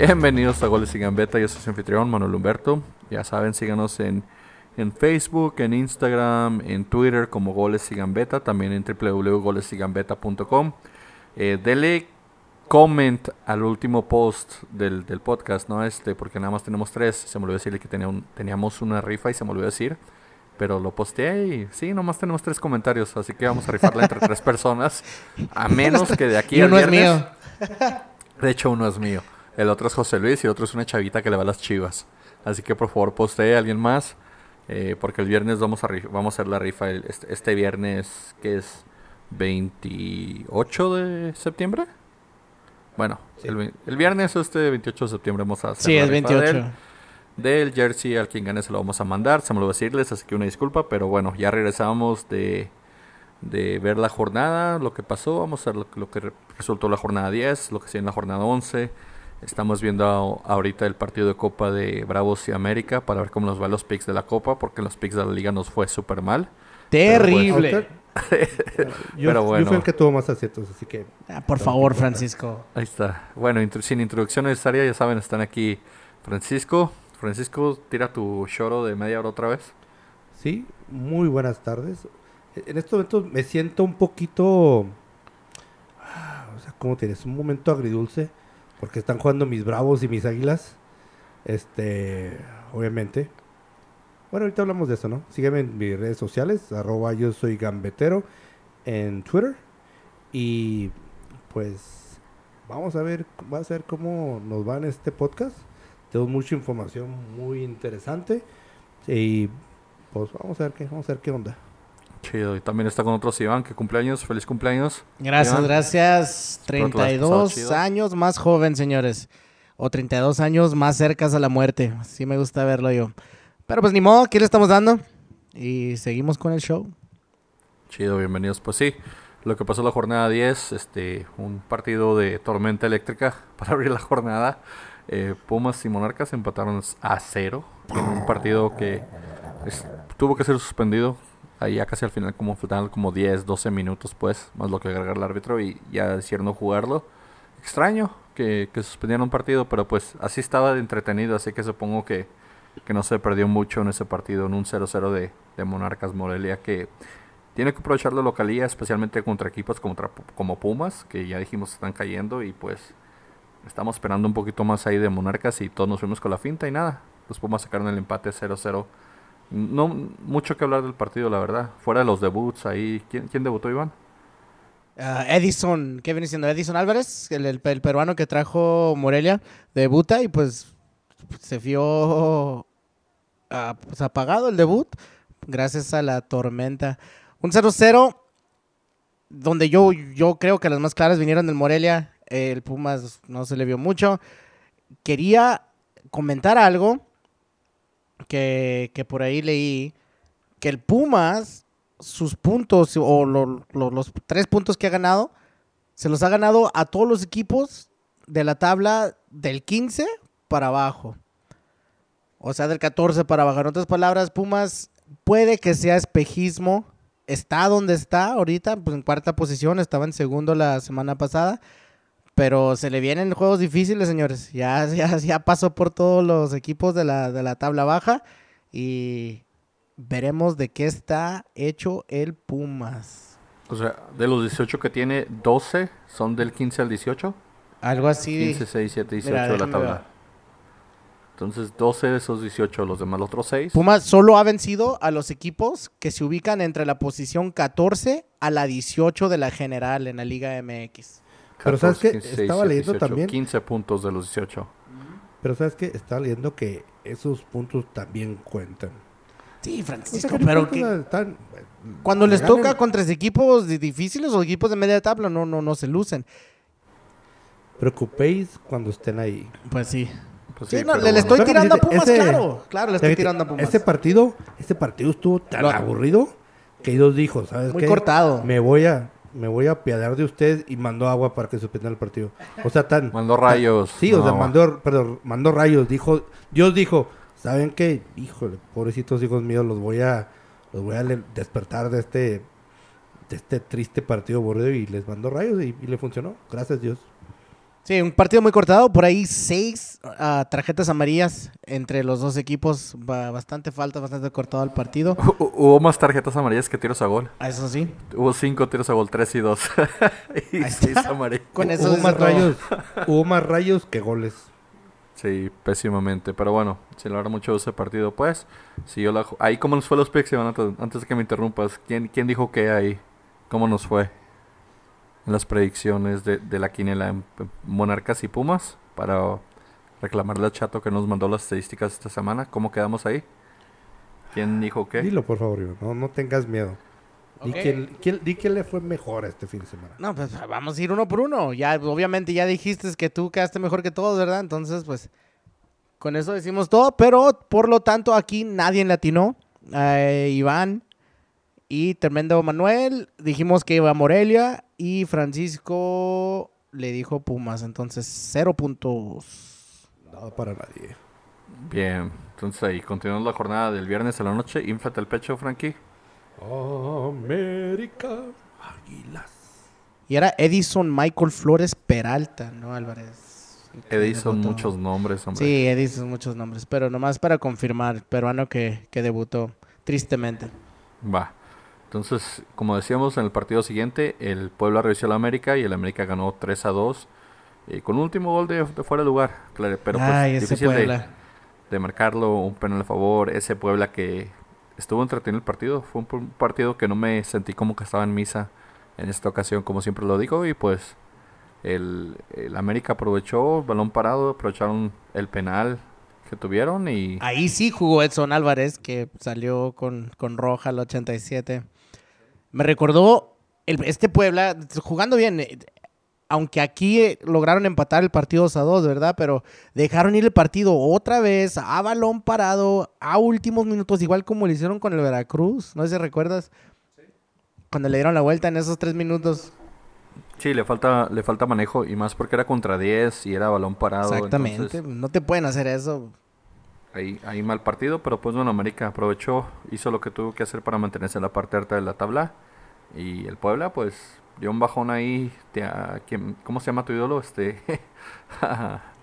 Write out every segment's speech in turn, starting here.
Bienvenidos a Goles y Gambeta, yo soy su anfitrión Manuel Humberto. Ya saben, síganos en, en Facebook, en Instagram, en Twitter como Goles y Gambeta, también en www.golesigambeta.com. Eh, dele comment al último post del, del, podcast, ¿no? Este, porque nada más tenemos tres. Se me olvidó decirle que tenía un, teníamos una rifa y se me olvidó decir. Pero lo posteé y sí, nomás tenemos tres comentarios. Así que vamos a rifarla entre tres personas. A menos que de aquí uno es mío. De hecho, uno es mío. El otro es José Luis y el otro es una chavita que le va a las chivas. Así que por favor postee a alguien más. Eh, porque el viernes vamos a, vamos a hacer la rifa. este, este viernes que es 28 de septiembre. Bueno, el, el, viernes este 28 de septiembre vamos a hacer sí, el 28. Del, jersey al quien gane se lo vamos a mandar, se me lo voy a decirles, así que una disculpa, pero bueno, ya regresamos de, de ver la jornada, lo que pasó, vamos a ver lo, que resultó la jornada 10, lo que sigue en la jornada 11. Estamos viendo ahorita el partido de Copa de Bravos y América para ver cómo nos van los picks de la Copa, porque los picks de la liga nos fue súper mal. Terrible. yo, Pero bueno. yo fui el que tuvo más aciertos, así que... Ah, por favor, Francisco. Ahí está. Bueno, sin introducción necesaria, ya saben, están aquí Francisco. Francisco, tira tu choro de media hora otra vez. Sí, muy buenas tardes. En estos momentos me siento un poquito... Ah, o sea, ¿cómo tienes? Un momento agridulce, porque están jugando mis bravos y mis águilas. Este, obviamente. Bueno, ahorita hablamos de eso, ¿no? Sígueme en mis redes sociales, arroba yo soy gambetero en Twitter. Y pues vamos a ver, va a ser cómo nos va en este podcast. Tenemos mucha información muy interesante. Y pues vamos a ver qué, vamos a ver qué onda. Chido, y también está con otros Iván, que cumpleaños, feliz cumpleaños. Gracias, gracias. 32 años más joven, señores. O 32 años más cercas a la muerte. Sí me gusta verlo yo. Pero pues ni modo, aquí le estamos dando. Y seguimos con el show. Chido, bienvenidos. Pues sí, lo que pasó la jornada 10, este, un partido de tormenta eléctrica para abrir la jornada. Eh, Pumas y Monarcas empataron a cero en un partido que tuvo que ser suspendido. Ahí ya casi al final, como faltaban como 10, 12 minutos, pues, más lo que agregar el árbitro y ya decidieron no jugarlo. Extraño que, que suspendieran un partido, pero pues así estaba entretenido, así que supongo que que no se perdió mucho en ese partido, en un 0-0 de, de, Monarcas Morelia, que tiene que aprovechar la localía, especialmente contra equipos como, como Pumas, que ya dijimos están cayendo y pues estamos esperando un poquito más ahí de Monarcas y todos nos fuimos con la finta y nada, los Pumas sacaron el empate 0-0. No mucho que hablar del partido, la verdad. Fuera de los debuts ahí, ¿quién, quién debutó, Iván? Uh, Edison, ¿qué viene siendo? Edison Álvarez, el, el, peruano que trajo Morelia, debuta y pues se vio pues, apagado el debut gracias a la tormenta. Un 0-0 donde yo, yo creo que las más claras vinieron del Morelia. El Pumas no se le vio mucho. Quería comentar algo que, por ahí leí. Que el Pumas, sus puntos o los tres puntos que ha ganado, se los ha ganado a todos los equipos de la tabla del 15 para abajo. O sea, del 14 para bajar. En otras palabras, Pumas puede que sea espejismo. Está donde está ahorita, pues en cuarta posición. Estaba en segundo la semana pasada. Pero se le vienen juegos difíciles, señores. Ya, ya, ya pasó por todos los equipos de la, de la tabla baja. Y veremos de qué está hecho el Pumas. O sea, de los 18 que tiene, 12 son del 15 al 18. Algo así. 15, 6, 7, 18 de la tabla. Entonces, 12 de esos 18, los demás, los otros 6. Pumas solo ha vencido a los equipos que se ubican entre la posición 14 a la 18 de la general en la Liga MX. Pero sabes que estaba leyendo también 15 puntos de los 18. Pero sabes que estaba leyendo que esos puntos también cuentan. Sí, Francisco, pero que cuando les toca contra equipos difíciles o equipos de media tabla no no no se lucen. Preocupéis cuando estén ahí. Pues sí. Pues sí, no, le, estoy tirando a Pumas, claro. Claro, le estoy tirando a Pumas. Este partido, este partido estuvo tan aburrido que ellos dijo, ¿sabes Muy cortado. Me voy a me voy a apiadar de usted y mandó agua para que suspendan el partido. O sea, tan mandó rayos. sí, o sea, mandó perdón, mandó rayos, dijo, Dios dijo, ¿saben qué? Híjole, pobrecitos hijos míos, los voy a los voy a despertar de este de este triste partido aburrido y les mandó rayos y, y le funcionó. Gracias Dios. Sí, un partido muy cortado, por ahí seis ah, tarjetas amarillas entre los dos equipos, ba- bastante falta, bastante cortado el partido. Hu- Hubo más tarjetas amarillas que tiros a gol. Ah, Eso sí, Hubo cinco tiros a gol, tres y dos. y seis amarillas. con eso hubo más rayos, hubo más rayos que goles. Sí, pésimamente. Pero bueno, sin hablar mucho ese partido, pues. Si yo la, ahí, ¿cómo nos fue los picks, Iván? Antes, antes de que me interrumpas, ¿quién, quién dijo qué ahí? ¿Cómo nos fue? En las predicciones de, de la quiniela en, Monarcas y Pumas. Para reclamarle a Chato que nos mandó las estadísticas esta semana. ¿Cómo quedamos ahí? ¿Quién dijo qué? Dilo, por favor, Iván, no, no tengas miedo. Di, Ok. quién, quién- di quién le fue mejor este fin de semana. No, pues vamos a ir uno por uno. Ya, obviamente ya dijiste que tú quedaste mejor que todos, ¿verdad? Entonces, pues, con eso decimos todo. Pero, por lo tanto, aquí nadie le atinó. Eh, Iván y Tremendo Manuel dijimos que iba a Morelia. Y Francisco le dijo Pumas. Entonces, cero puntos. Nada para nadie. Bien, entonces ahí continuamos la jornada del viernes a la noche. Inflate el pecho, Frankie. América. Águilas. Y era Edison Michael Flores Peralta, ¿no, Álvarez? Edison, muchos nombres, hombre. Sí, Edison, muchos nombres. Pero nomás para confirmar, peruano que, que debutó, tristemente. Va. Entonces, como decíamos en el partido siguiente, el Puebla revisó a la América y el América ganó 3 a 2. eh, con un último gol de, de fuera de lugar, claro, pero pues Ay, difícil de, marcarlo, un penal a favor. Ese Puebla que estuvo entretenido el partido, fue un, un partido que no me sentí como que estaba en misa en esta ocasión, como siempre lo digo, y pues el, el América aprovechó, balón parado, aprovecharon el penal que tuvieron y Ahí sí jugó Edson Álvarez, que salió con, con roja al 87. Me recordó el- este Puebla jugando bien. eh, Aunque aquí eh, lograron empatar el partido 2 a 2, ¿verdad? Pero dejaron ir el partido otra vez a balón parado a últimos minutos, igual como lo hicieron con el Veracruz. No sé si recuerdas. Cuando le dieron la vuelta en esos tres minutos. Sí, le falta, le falta manejo y más porque era contra 10 y era balón parado. Exactamente. entonces, No te pueden hacer eso. Ahí, ahí mal partido, pero pues bueno, América aprovechó, hizo lo que tuvo que hacer para mantenerse en la parte alta de la tabla. Y el Puebla, pues, dio un bajón ahí. te- a- ¿quién- ¿Cómo se llama tu ídolo? Este.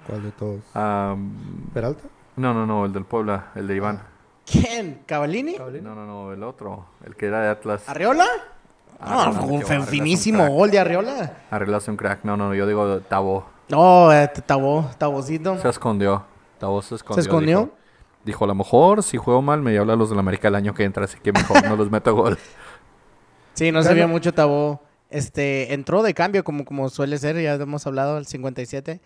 ¿Cuál de todos? Am, ¿Peralta? no, no, no, el del Puebla, el de Iván. ¿Quién? ¿Cavalini? No, no, no, el otro, el que era de Atlas. ¿Arriola? Ah, No, no, un finísimo gol de Arriola. Arreglaste un crack. No, no, no, yo digo Tabo. No, eh, Tabó, Tabocito. Se escondió. Tabo se escondió. ¿Se escondió? Dijo, dijo, a lo mejor si juego mal me habla a los del América el año que entra, así que mejor no los meto gol. Sí, no se vio mucho Tabó. Este, entró de cambio como, como suele ser, ya hemos hablado, el 57.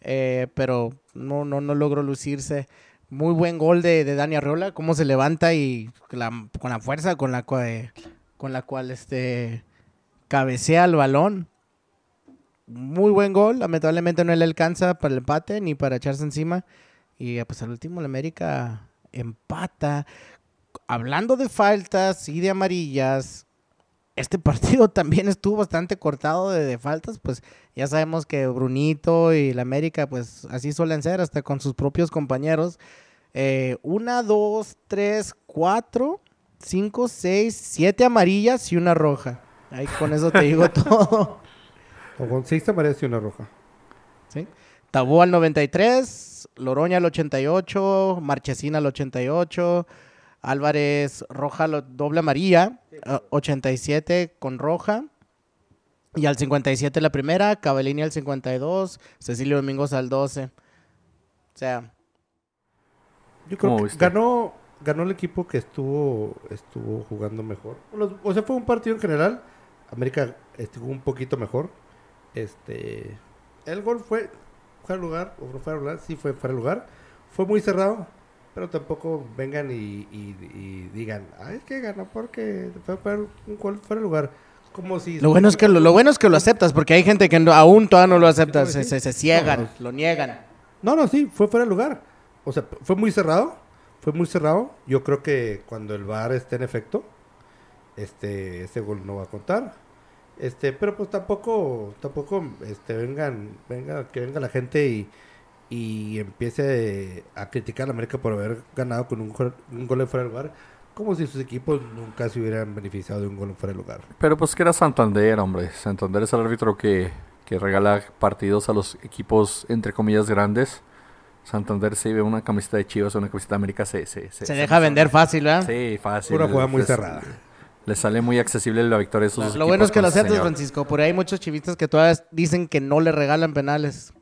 eh, pero no, no, no logró lucirse. Muy buen gol de, de Dani Arriola, cómo se levanta y la- con la fuerza con la cual, con la cual este, cabecea el balón. Muy buen gol, lamentablemente no le alcanza para el empate ni para echarse encima. Y pues al último el América empata. Hablando de faltas y de amarillas, este partido también estuvo bastante cortado de, de faltas, pues ya sabemos que Brunito y la América, pues así suelen ser, hasta con sus propios compañeros. Eh, una, dos, tres, cuatro, cinco, seis, siete amarillas y una roja. Ahí con eso te digo todo. O con seis amarillas y una roja. ¿sí? Tabú al 93, Loroña al 88, Marchesina al 88, Álvarez Roja doble amarilla, ah, 87 con roja. Y al 57 la primera, Cavellini al 52, Cecilio Domingos al 12. O sea, Yo creo ¿Cómo que viste? ganó, ganó el equipo que estuvo, estuvo jugando mejor. Los- o sea, fue un partido en general. América estuvo un poquito mejor. Este, el gol fue fuera de lugar, o fuera de lugar, sí fue fuera de lugar. Fue muy cerrado, pero tampoco vengan y, y- y digan, ay, es que ganó porque fue fuera- un gol fuera de lugar. Como si... lo bueno es que lo, lo bueno es que lo aceptas, porque hay gente que no- aún todavía no lo acepta, se, se, se ciegan, No, lo niegan. No, no, sí, fue fuera de lugar. O sea, fue muy cerrado. Fue muy cerrado. Yo creo que cuando el VAR esté en efecto, este, ese gol no va a contar. Este, pero pues tampoco, tampoco, este, vengan, venga, que venga la gente y, y empiece a criticar a la América por haber ganado con un, gol- un gol de fuera de lugar, como si sus equipos nunca se hubieran beneficiado de un gol en fuera de lugar. Pero pues que era Santander, hombre. Santander es el árbitro que, que regala partidos a los equipos, entre comillas, grandes. Santander se ve una camiseta de Chivas o una camiseta de América se... Se, Se deja vender fácil, ¿verdad? Sí, fácil. Pura jugada muy cerrada. Le sale muy accesible la victoria a esos Lo equipos bueno es que lo señor. Francisco. Por ahí hay muchos chivistas que todavía dicen que no le regalan penales.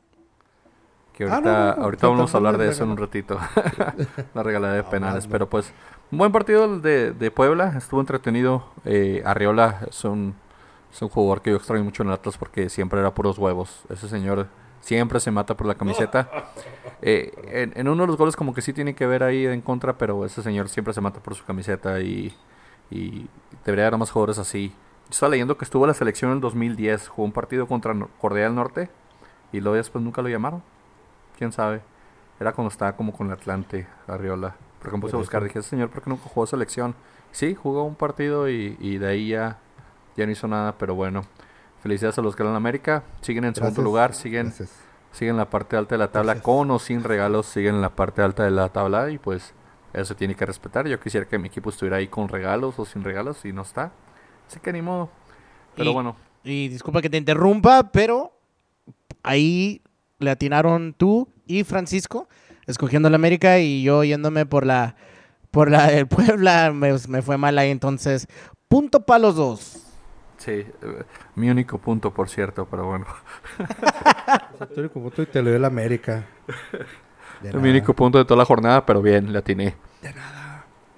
Que Ah, ahorita, no, no, no, ahorita vamos a hablar de eso en un ratito. la regalada de penales. Hablando. Pero pues, un buen partido el de, de Puebla. Estuvo entretenido. Eh, Arriola es un, es un jugador que yo extraño mucho en el Atlas porque siempre era puros huevos. Ese señor siempre se mata por la camiseta. Eh, en, en uno de los goles como que sí tiene que ver ahí en contra, pero ese señor siempre se mata por su camiseta y, y debería haber más jugadores así. Yo estaba leyendo que estuvo en la selección en el 2010, jugó un partido contra Corea del Norte y luego después nunca lo llamaron. ¿Quién sabe? Era cuando estaba como con el Atlante, Arriola. Porque me puse a buscar, dije, ese señor, ¿por qué nunca jugó selección? Sí, jugó un partido y, y de ahí ya, ya no hizo nada, pero bueno. Felicidades a los que en América. Siguen en segundo Gracias. lugar, siguen Gracias. siguen en la parte alta de la tabla Gracias. con o sin regalos, siguen en la parte alta de la tabla y pues eso se tiene que respetar. Yo quisiera que mi equipo estuviera ahí con regalos o sin regalos y no está. Así que ni modo. Pero Y- bueno, Y disculpa que te interrumpa, pero ahí le atinaron tú y Francisco escogiendo la América y yo yéndome por la por la del Puebla me, me fue mal ahí entonces punto para los dos sí, eh, mi único punto por cierto, pero bueno. O sea, tú eres como tú y te lo dio el América. De Mi nada. único punto de toda la jornada, pero bien, le atiné.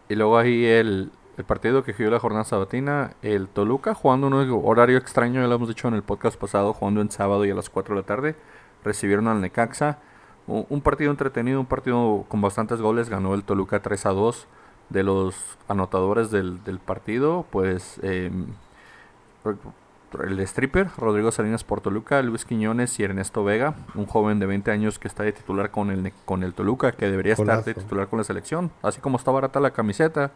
Y luego ahí el, el partido que jugó la jornada sabatina, el Toluca, jugando un horario extraño, ya lo hemos dicho en el podcast pasado, jugando en sábado y a las 4 de la tarde, recibieron al Necaxa. Un, un partido entretenido, un partido con bastantes goles, ganó el Toluca 3 a 2. De los anotadores del, del partido, pues eh, el stripper, Rodrigo Salinas por Toluca, Luis Quiñones y Ernesto Vega, un joven de 20 años que está de titular con el, Ne- con el Toluca, que debería estar de titular con la selección. Así como está barata la camiseta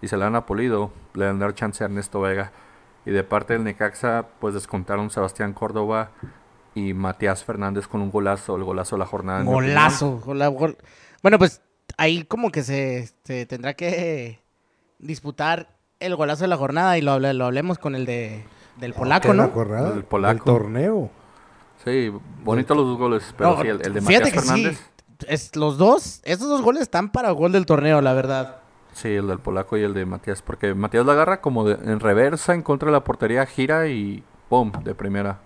y se la han apolido, le van a dar chance a Ernesto Vega. Y de parte del Necaxa, pues descontaron Sebastián Córdoba y Matías Fernández con un golazo, el golazo de la jornada. golazo gola- gol- bueno pues ahí como que se, se tendrá que disputar el golazo de la jornada y lo, hable- lo hablemos con el de del polaco ¿Qué no la jornada? El polaco. El torneo. Sí, bonitos los dos goles, pero No, sí, el, el de fíjate Matías que sí, Fernández. es, los dos, estos dos goles están para gol del torneo, la verdad. Sí, el del polaco y el de Matías, porque Matías la agarra como de- en reversa en contra de la portería, gira y ¡pum! de primera.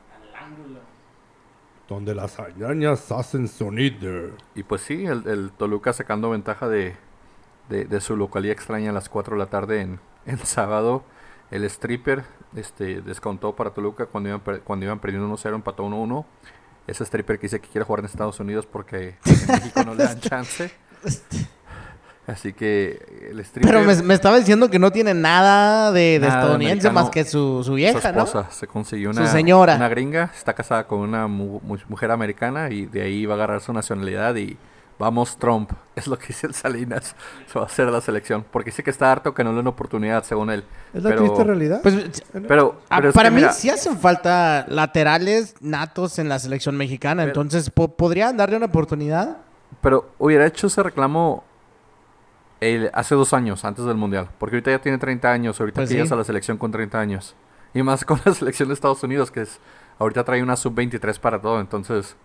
Donde las arañas hacen sonido. Y pues sí, el, el Toluca sacando ventaja de, de, de su localidad extraña a las 4 de la tarde en, en sábado. El stripper este, descontó para Toluca cuando iban, cuando iban perdiendo 1-0, empató 1-1. Ese stripper que dice que quiere jugar en Estados Unidos porque en México no le dan chance. Así que el stripper... Pero me, me estaba diciendo que no tiene nada de, de Nada de estadounidense más que su, su su vieja, ¿no? esposa se consiguió Su una, señora. una gringa, está casada con una mu- mujer americana y de ahí va a agarrar su nacionalidad y vamos Trump, es lo que dice el Salinas, se va a hacer la selección, porque dice que está harto que no le den oportunidad según él. ¿Es la pero, triste realidad? Pues Pero, ah, pero para mí mira, sí hacen falta laterales natos en la selección mexicana, Pero- entonces po- podrían darle una oportunidad. pero hubiera hecho ese reclamo el- hace dos años, antes del Mundial, porque ahorita ya tiene 30 años, ahorita Pues que llegas sí. a la selección con 30 años. Y más con la selección de Estados Unidos, que es ahorita trae una sub-23 para todo, entonces,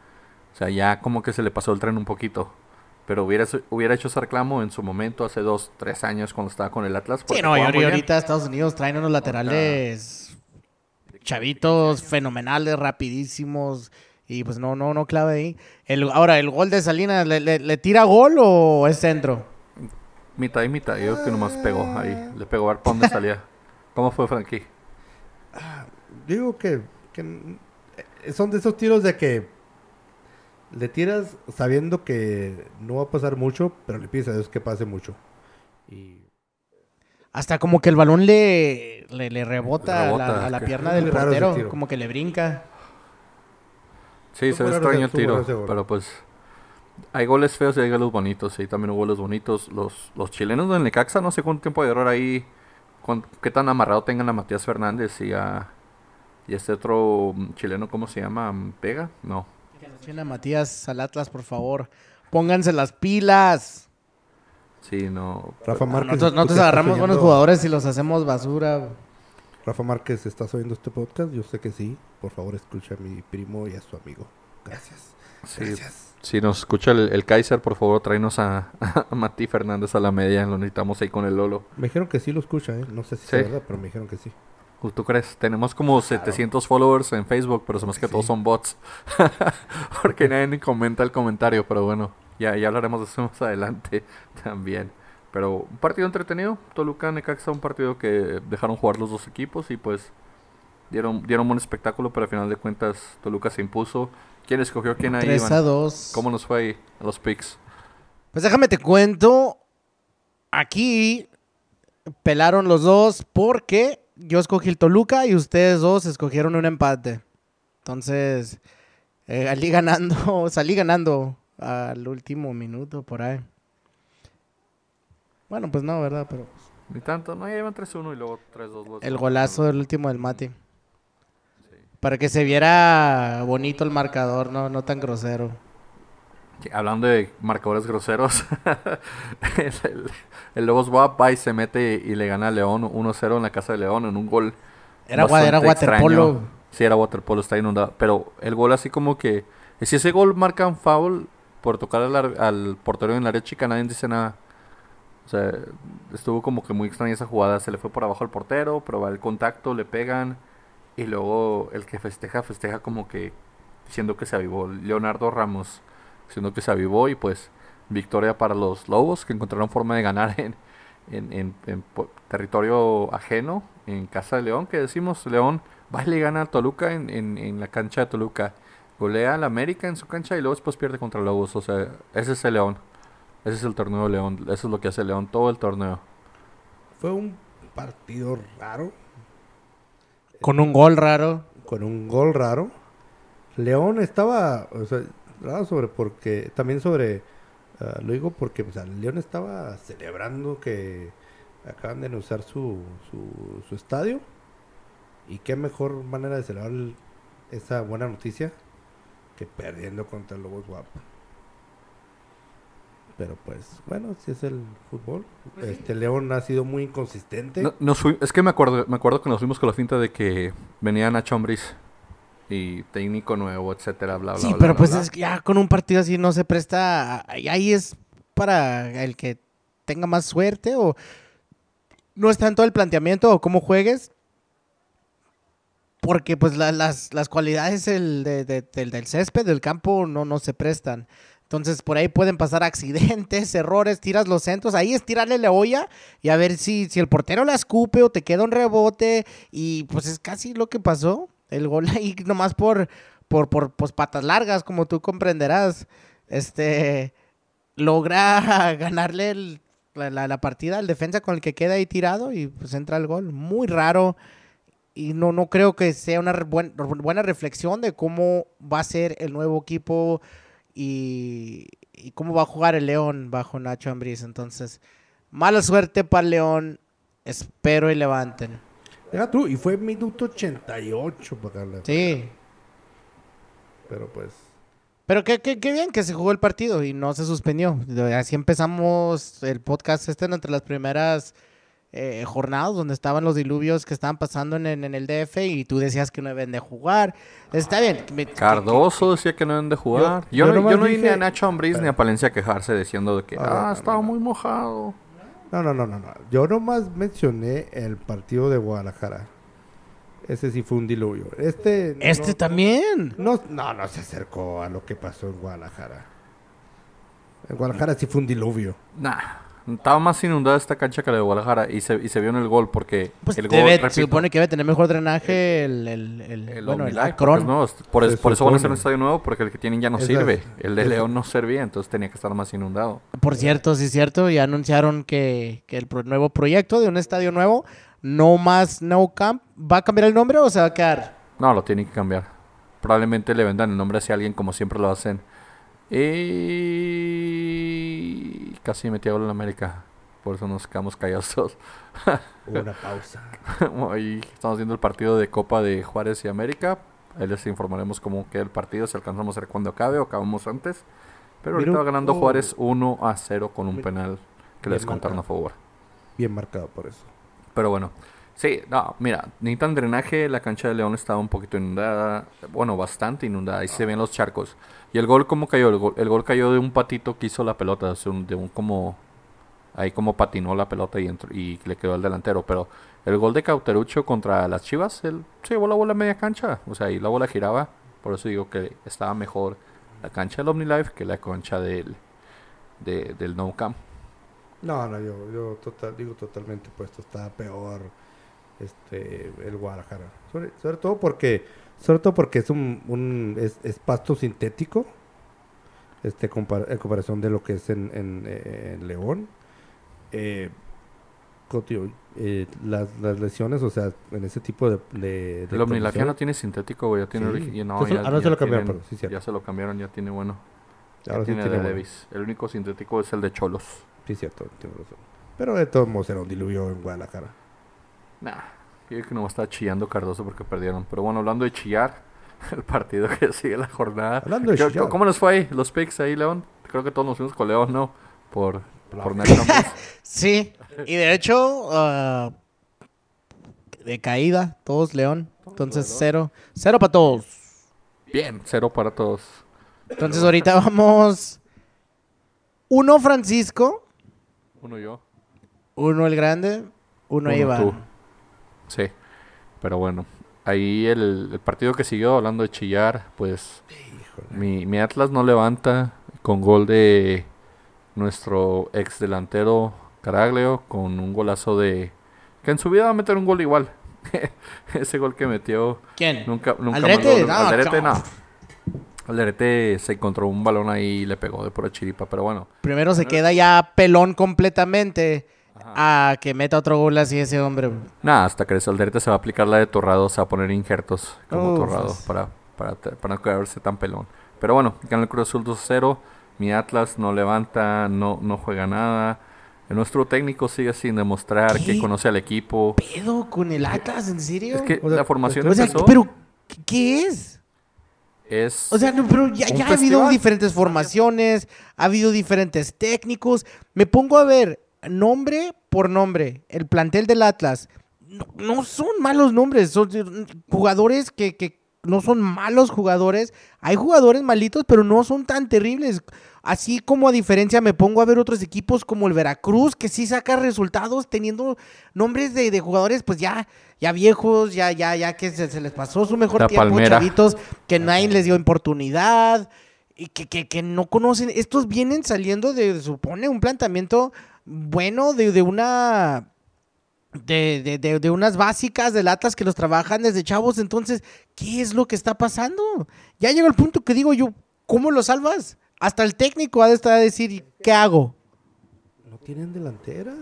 o sea, ya como que se le pasó el tren un poquito. Pero hubiera, hubiera hecho ese reclamo en su momento, hace dos, tres años, cuando estaba con el Atlas. Sí, no, y ahorita Estados Unidos traen unos laterales chavitos fenomenales, rapidísimos. Y pues no, no, no clave ahí. El, ahora, ¿el gol de Salinas ¿le, le- le tira gol o es centro? Mitad y mitad, yo creo que nomás pegó ahí. Le pegó a ver para dónde salía. ¿Cómo fue, Frankie? Digo que, que son de esos tiros de que le tiras sabiendo que no va a pasar mucho, pero le pides a Dios que pase mucho. Y Hasta como que el balón le, le, le rebota, a la- Rebota, a la, que- pierna del portero, como que le brinca. Sí, se ve extraño el tiro, pero pues hay goles feos y hay goles bonitos, y también hubo goles bonitos. Los, los chilenos del Necaxa, no sé cuánto tiempo de error ahí, cuán- qué tan amarrado tengan a Matías Fernández y a y este otro mm, chileno, ¿cómo se llama? ¿Pega? No. China Matías al Atlas, por favor. Pónganse las pilas. Sí, no. Rafa Márquez. Nosotros, ¿tú nosotros agarramos buenos jugadores y los hacemos basura. Rafa Márquez, ¿estás oyendo este podcast? Yo sé que sí. por favor escucha a mi primo y a su amigo. Gracias. Sí, Gracias. si nos escucha el, el Kaiser, por favor, tráenos a, a Mati Fernández a la media. Lo necesitamos ahí con el Lolo. Me dijeron que sí lo escucha, ¿eh? No sé si Sí. es verdad, pero me dijeron que sí. ¿Tú crees? Tenemos como 700 followers en Facebook, pero somos que Sí. todos son bots. Porque nadie ni comenta el comentario, pero bueno, ya, ya hablaremos de eso más adelante también. Pero un partido entretenido. Toluca Necaxa, un partido que dejaron jugar los dos equipos y pues dieron, dieron buen espectáculo, pero al final de cuentas Toluca se impuso. ¿Quién escogió quién ahí? 3 Iván? a 2. ¿Cómo nos fue ahí a los picks? Pues déjame te cuento. Aquí pelaron los dos porque yo escogí el Toluca y ustedes dos escogieron un empate. Entonces, eh, salí ganando, salí ganando al último minuto por ahí. Bueno, pues no, ¿verdad? Pero Ni tanto, no, ya iban 3-1 y luego 3-2. los- el golazo del último del Mati. Para que se viera bonito el marcador, no, no tan grosero. Hablando de marcadores groseros, el, el, Lobos va y se mete y le gana a León 1-0 en la casa de León en un gol. Era, era waterpolo. extraño. Sí, era waterpolo, está inundado. Pero el gol así como que... Si ese gol marca un foul por tocar al, al portero en la área chica, nadie dice nada. O sea, estuvo como que muy extraña esa jugada. Se le fue por abajo al portero, pero va el contacto, le pegan. Y luego el que festeja, festeja como que diciendo que se avivó. Leonardo Ramos, diciendo que se avivó y pues victoria para los Lobos que encontraron forma de ganar en, en, en- territorio ajeno, en casa de León, que decimos, León va y le gana a Toluca en, en, en la cancha de Toluca. Golea al América en su cancha y luego después pierde contra Lobos. O sea, ese es el León. Ese es el torneo de León. Eso es lo que hace León todo el torneo. Fue un partido raro, Con un gol raro. con un gol raro. León estaba, o sea, raro sobre porque, también sobre, ah, lo digo porque, o sea, León estaba celebrando que acaban de usar su, su, su estadio. Y qué mejor manera de celebrar el- esa buena noticia que perdiendo contra el Lobos Guapo. Pero pues, bueno, si es el fútbol. Este León ha sido muy inconsistente. No- fui- es que me acuerdo, me acuerdo que nos fuimos con la finta de que venía Nacho Ambriz y técnico nuevo, etcétera, bla, bla, Sí, bla, pero bla, pues bla. es que ya con un partido así no se presta. y Ahí es para el que tenga más suerte o no es tanto el planteamiento o cómo juegues. Porque pues la- las, las cualidades de- de- del, del césped, del campo, no, no se prestan. Entonces por ahí pueden pasar accidentes, errores, tiras los centros. Ahí es tirarle la olla y a ver si, si el portero la escupe o te queda un rebote. Y pues es casi lo que pasó. El gol ahí nomás por, por, por pues, patas largas, como tú comprenderás. Este logra ganarle la, la- la partida al defensa con el que queda ahí tirado y pues entra el gol. Muy raro. Y no, no creo que sea una buena reflexión de cómo va a ser el nuevo equipo y, y cómo va a jugar el León bajo Nacho Ambriz. Entonces, mala suerte para el León. Espero y levanten. Deja tú, y fue minuto 88 para darle. Sí. Pero pues, Pero qué, qué, qué bien que se jugó el partido y no se suspendió. Así empezamos el podcast este entre las primeras eh, jornadas donde estaban los diluvios que estaban pasando en, en- en el DF y tú decías que no deben de jugar. Está bien. que- Cardoso decía que no deben de jugar. Yo- Yo, yo no, yo no vi dije- ni a Nacho Ambriz ni a Palencia a quejarse diciendo de que, Ah, ah, no, estaba no. muy mojado. No, no, no, no, no. Yo nomás mencioné el partido de Guadalajara. Ese sí fue un diluvio. Este. Este no- también. No, no, no se acercó a lo que pasó en Guadalajara. En Guadalajara sí fue un diluvio. Nah, estaba más inundada esta cancha que la de Guadalajara y se, y se vio en el gol porque Pues el gol, debe- repito, se supone que debe tener mejor drenaje el, el, el, el bueno, el Akron. nuevo. Por, es- por eso van a hacer un estadio nuevo porque el que tienen ya no sirve. El de León no servía, entonces tenía que estar más inundado. Por cierto, sí es cierto, ya anunciaron que, que el pro- nuevo proyecto de un estadio nuevo, no más No Camp, ¿va a cambiar el nombre o se va a quedar? No, lo tienen que cambiar. Probablemente le vendan el nombre hacia alguien como siempre lo hacen. Y casi metí a gol en América. Por eso nos quedamos callados todos. Una pausa. Ahí estamos viendo el partido de Copa de Juárez y América. Ahí les informaremos cómo queda el partido, si alcanzamos a ver cuando acabe o acabamos antes. Pero ahorita va ganando oh. Juárez 1 a 0 con un Bien- penal que les contaron a favor. Bien marcado por eso. Pero bueno, Sí, no, mira, necesitan drenaje. La cancha de León estaba un poquito inundada. Bueno, bastante inundada. Ahí se ven los charcos. Y el gol, ¿cómo cayó? El gol, el gol cayó de un patito que hizo la pelota. de un como. Ahí como patinó la pelota y, entró- y le quedó al delantero. Pero el gol de Cauterucho contra las Chivas, él se llevó la bola a media cancha. O sea, ahí la bola giraba. Por eso digo que estaba mejor la cancha del OmniLife que la cancha del, de- del No Camp. No, no, yo, yo digo totalmente puesto, está peor este el Guadalajara. Sobre todo porque, sobre todo porque es un, un es, es pasto sintético, este compar- en comparación de lo que es en, en, eh, en León. Eh, eh, las, las lesiones, o sea, en ese tipo de, de, de El OmniLife ya no tiene sintético, güey. Ya tiene Sí. y no, Entonces, ya- ahora se ya lo cambiaron, tienen- sí, cierto. Ya se lo cambiaron, ya tiene bueno. Ya ahora sí tiene tiene de bueno. Levis. El único sintético es el de Cholos. Sí, cierto. Pero de todos modos era un diluvio en Guadalajara. Nah, yo que no está chillando Cardoso porque perdieron. Pero bueno, hablando de chillar, el partido que sigue la jornada. Hablando de ¿Qué- chillar. ¿Cómo nos fue ahí? Los picks ahí, León? Creo que todos nos fuimos con León, ¿no? Por, por. Sí, y de hecho, ah, de caída, todos León. Entonces, cero. Cero para todos. Bien, cero para todos. Entonces, ahorita vamos. Uno Francisco, Uno yo. uno el grande, uno, Uno Iván. tú. Sí, pero bueno. Ahí el, el partido que siguió, hablando de chillar, pues mi, mi Atlas no levanta con gol de nuestro ex delantero Caraglio, con un golazo de... Que en su vida va a meter un gol igual. Ese gol que metió ¿Quién? nunca, nunca ¿Alderete? mandó- No, Alderete, no. no. Alderete se encontró un balón ahí y le pegó de pura chiripa, pero bueno. Primero se queda ya pelón completamente a que meta otro gol así ese hombre. Nada, hasta que Alderete se va a aplicar la de Torrado, se va a poner injertos como Uf. Torrado para, para, para no quedarse tan pelón. Pero bueno, gana el Cruz Azul 2-0. Mi Atlas no levanta, no, no juega nada. Nuestro técnico sigue sin demostrar que ¿Qué? conoce al equipo. ¿Pedo con el Atlas? ¿En serio? Es que O sea, la formación o sea, empezó. pero ¿qué- ¿qué es? es O sea, no, pero ya, ha habido diferentes formaciones, ha habido diferentes técnicos. Me pongo a ver nombre por nombre el plantel del Atlas. No, no son malos nombres, son jugadores que, que no son malos jugadores. Hay jugadores malitos, pero no son tan terribles. Así como a diferencia me pongo a ver otros equipos como el Veracruz, que sí saca resultados teniendo nombres de, de jugadores pues ya, ya viejos, ya, ya, ya que se, se les pasó su mejor La tiempo, Palmera. chavitos que nadie les dio oportunidad y que, que- que no conocen. Estos vienen saliendo de, supone, un planteamiento bueno de, de una... De, de- de- de unas básicas del Atlas que los trabajan desde chavos. Entonces, ¿qué es lo que está pasando? Ya llegó el punto que digo yo, ¿cómo lo salvas? Hasta el técnico ha de estar a decir, ¿qué hago? No tienen delantera.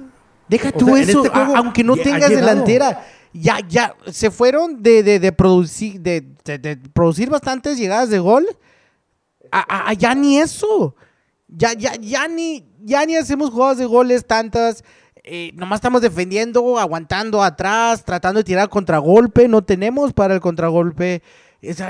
Deja O tú sea, eso, este juego aunque no tengas delantera. Ya, ya, se fueron de, de, de producir, de, de- de producir bastantes llegadas de gol. A, a- a ya ni eso. Ya, ya, ya ni, ya ni hacemos jugadas de goles tantas. Eh, nomás estamos defendiendo, aguantando atrás, tratando de tirar contragolpe. No tenemos para el contragolpe. Es,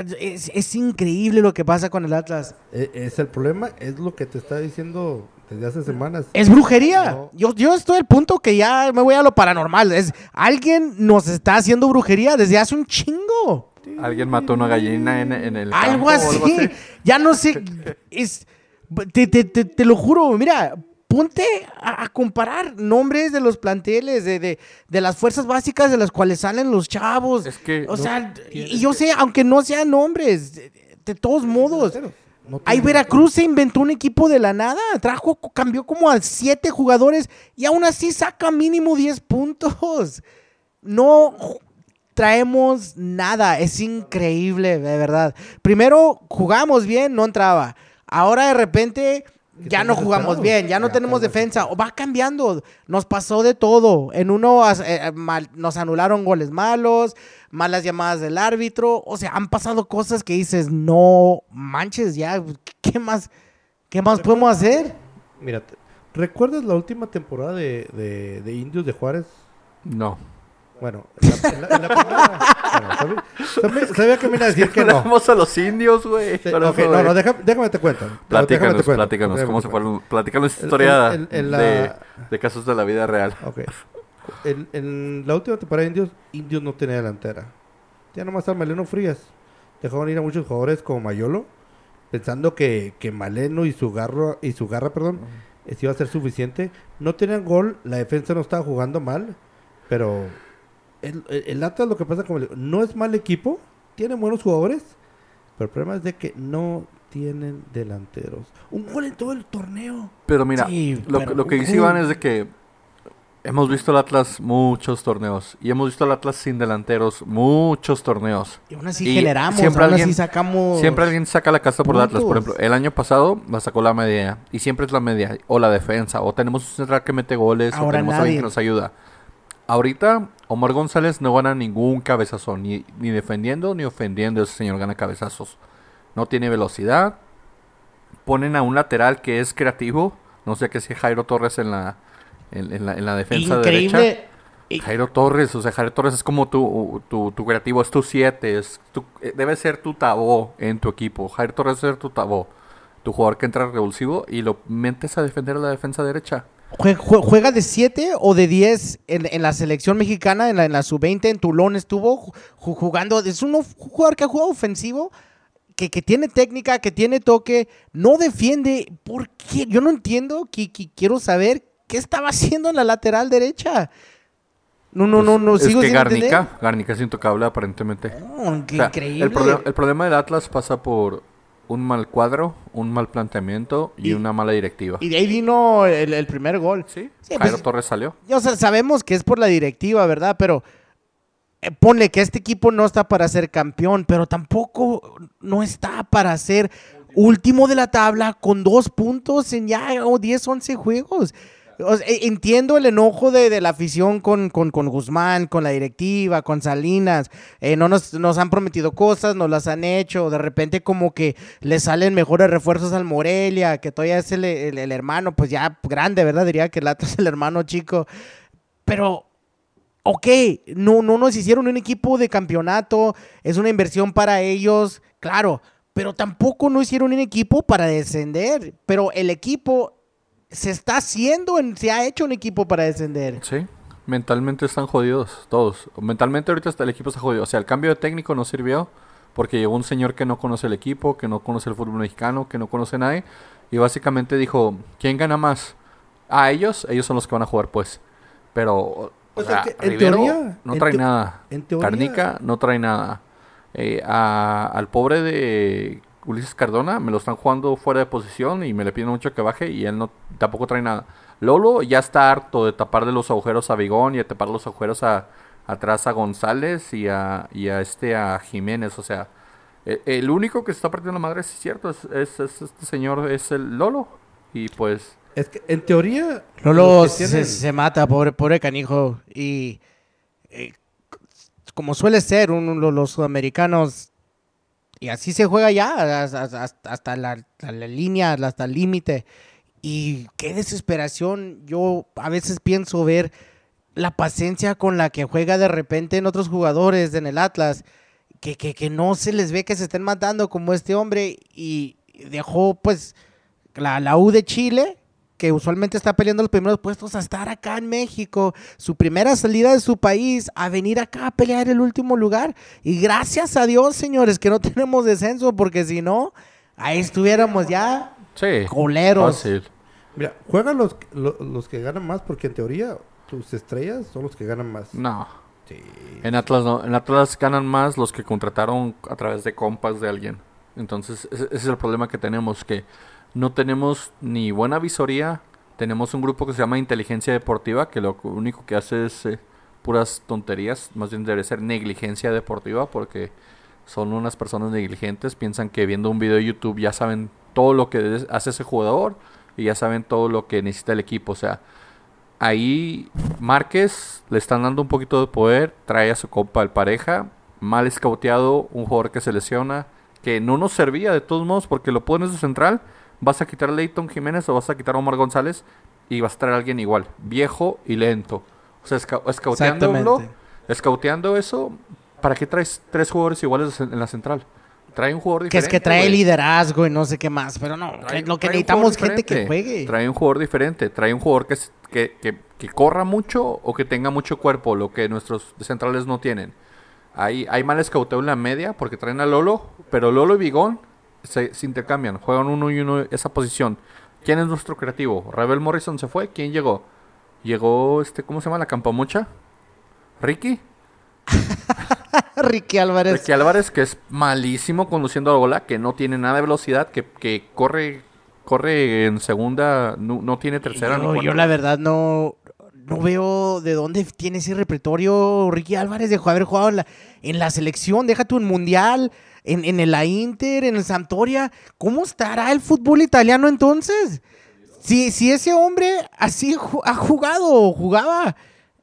es increíble lo que pasa con el Atlas. E- es el problema, es lo que te está diciendo desde hace semanas. Es brujería. No. Yo, yo estoy al punto que ya me voy a lo paranormal. Es, alguien nos está haciendo brujería desde hace un chingo. Alguien mató una gallina en, en el Algo campo o así. Ya no sé. Es, te, te- te- te lo juro. Mira, ponte a, a comparar nombres de los planteles, de, de- de las fuerzas básicas de las cuales salen los chavos. Es que O no sea, y, yo sé, aunque no sean nombres, de, de todos modos. No Ahí Veracruz se inventó un equipo de la nada, trajo, cambió como a siete jugadores y aún así saca mínimo 10 puntos. No traemos nada, es increíble, de verdad. Primero jugamos bien, no entraba. Ahora de repente ya no jugamos bien, ya no Ya tenemos defensa, o va cambiando. Nos pasó de todo. En uno as- eh, mal- nos anularon goles malos, malas llamadas del árbitro. O sea, han pasado cosas que dices, no manches, ya, ¿qué más, qué más podemos hacer? Mira, ¿recuerdas la última temporada de, de, de Indios de Juárez? No. Bueno, en la, en la- en la primera... bueno, sabía, que me iba a decir que no. Tenemos a los indios, güey. Sí, no, no, déjame, déjame te cuento. Platícanos, te cuento. platícanos. Déjame ¿Cómo se fue? Platícanos El- historia el- el- la- de, de casos de la vida real. Ok. En, la última temporada de Indios, Indios no tenía delantera. Ya nomás al Maleno Frías. Dejaron ir a muchos jugadores como Mayolo, pensando que, que Maleno y su garra, y su garra, perdón, esto iba a ser suficiente. No tenían gol, la defensa no estaba jugando mal, pero el, Atlas lo que pasa como le digo, no es mal equipo, tiene buenos jugadores, pero el problema es de que no tienen delanteros. Un gol en todo el torneo. Pero mira, Sí, lo, pero lo que dice. Iván es de que hemos visto al Atlas muchos torneos y hemos visto al Atlas sin delanteros muchos torneos. Y aún así Y generamos, siempre aún alguien- así sacamos... Siempre alguien saca la casta por el Atlas. Por ejemplo, el año pasado la sacó la media y siempre es la media o la defensa o tenemos un central que mete goles o Ahora tenemos nadie. alguien que nos ayuda. Ahorita Omar González no gana ningún cabezazo, ni, ni defendiendo ni ofendiendo. Ese señor gana cabezazos. No tiene velocidad. Ponen a un lateral que es creativo. No sé qué si Jairo Torres en la, en, en la, en la defensa derecha. Increíble. Y- Jairo Torres, o sea, Jairo Torres es como tu, tu, tu creativo, es tu 7, es tu- eh, debe ser tu tabó en tu equipo. Jairo Torres debe ser tu tabó, tu jugador que entra revulsivo y lo metes a defender a la defensa derecha. Jue- jue- ¿Juega de 7 o de 10 en, en la selección mexicana, en la, en la sub-20 en Tulón estuvo ju- ju- jugando? Es un jugador que ha jugado ofensivo, que, que tiene técnica, que tiene toque, no defiende. ¿Por qué? Yo no entiendo, que, que quiero saber qué estaba haciendo en la lateral derecha. No, no, no, no, Pues, sigo es que sin entender. Garnica, Garnica es intocable aparentemente. No, qué O sea, increíble. El, el problema del Atlas pasa por un mal cuadro, un mal planteamiento y, Y- una mala directiva. Y de ahí vino el, el primer gol. sí, Sí, Jairo pues- Torres salió. O sea, sabemos que es por la directiva, ¿verdad? Pero eh, ponle que este equipo no está para ser campeón, pero tampoco no está para ser último de la tabla con dos puntos en ya o 10, 11 juegos. E- entiendo el enojo de, de la afición con, con, con Guzmán, con la directiva, con Salinas. Eh, no nos, nos han prometido cosas, nos las han hecho. De repente como que le salen mejores refuerzos al Morelia, que todavía es el, el- el hermano, pues ya grande, ¿verdad? Diría que el Atlas es el hermano chico. Pero, ok, no, no nos hicieron un equipo de campeonato, es una inversión para ellos, claro, pero tampoco no hicieron un equipo para descender. Pero el equipo se está haciendo, en- se ha hecho un equipo para descender. Sí, mentalmente están jodidos todos. Mentalmente ahorita el equipo está jodido. O sea, el cambio de técnico no sirvió porque llegó un señor que no conoce el equipo, que no conoce el fútbol mexicano, que no conoce a nadie. Y básicamente dijo, ¿quién gana más? A ellos, ellos son los que van a jugar pues. Pero, o sea, que en Rivero teoría- no trae nada. en teoría- Carnica no trae nada. Eh, a- al pobre de Ulises Cardona me lo están jugando fuera de posición y me le piden mucho que baje y él no tampoco trae nada. Lolo ya está harto de taparle los agujeros a Bigón y de tapar los agujeros a, atrás a González y a, y a este a Jiménez. O sea, e- el, único que se está partiendo la madre, es cierto, es, es- es este señor, es el Lolo. Y pues, Es que en teoría. Lolo se, tienen- se mata, pobre, pobre canijo. Y eh, como suele ser, un- lo- los sudamericanos, y así se juega ya, hasta, hasta- la línea, hasta el límite. Y qué desesperación. Yo a veces pienso ver la paciencia con la que juega de repente en otros jugadores en el Atlas, que, que, que no se les ve que se estén matando como este hombre y dejó pues la, la U de Chile, que usualmente está peleando los primeros puestos, a estar acá en México, su primera salida de su país, a venir acá a pelear el último lugar. Y gracias a Dios, señores, que no tenemos descenso, porque si no, ahí estuviéramos ya sí, coleros. fácil. Mira, juegan los, lo- los que ganan más porque en teoría tus estrellas son los que ganan más. No. Sí. En Atlas no, en Atlas ganan más los que contrataron a través de compas de alguien. Entonces, ese, ese es el problema que tenemos, que no tenemos ni buena visoría, tenemos un grupo que se llama Inteligencia Deportiva, que lo único que hace es eh, puras tonterías, más bien debe ser negligencia deportiva, porque son unas personas negligentes, piensan que viendo un video de YouTube ya saben todo lo que hace ese jugador y ya saben todo lo que necesita el equipo, o sea, ahí Márquez le están dando un poquito de poder, trae a su compa el pareja, mal escauteado, un jugador que se lesiona, que no nos servía de todos modos porque lo pones de central, vas a quitar a Leighton Jiménez o vas a quitar a Omar González y vas a traer a alguien igual, viejo y lento. O sea, esca- escauteándolo, escauteando eso, ¿para qué traes tres jugadores iguales en la central? Trae un jugador Que es diferente. que trae liderazgo y no sé qué más, pero no, Trae- lo que necesitamos es gente que diferente. juegue. Trae un jugador diferente. Trae un jugador que, que, que corra mucho o que tenga mucho cuerpo, lo que nuestros centrales no tienen. Hay, hay mal escauteo en la media porque traen a Lolo, pero Lolo y Bigón se, se intercambian, juegan uno y uno esa posición. ¿Quién es nuestro creativo? Rebel Morrison se fue, ¿quién llegó? Llegó este, ¿cómo se llama? La Campamucha. Ricky. Ricky Álvarez. Ricky Álvarez, que es malísimo conduciendo la bola, que no tiene nada de velocidad, que, que corre, corre en segunda, no, no tiene tercera. Yo, yo la verdad no, no veo de dónde tiene ese repertorio Ricky Álvarez de ju- haber jugado en la, en la selección, deja tú en Mundial, en, en el la Inter, en el Sampdoria. ¿Cómo estará el fútbol italiano entonces? Si, si ese hombre así ha jugado o jugaba,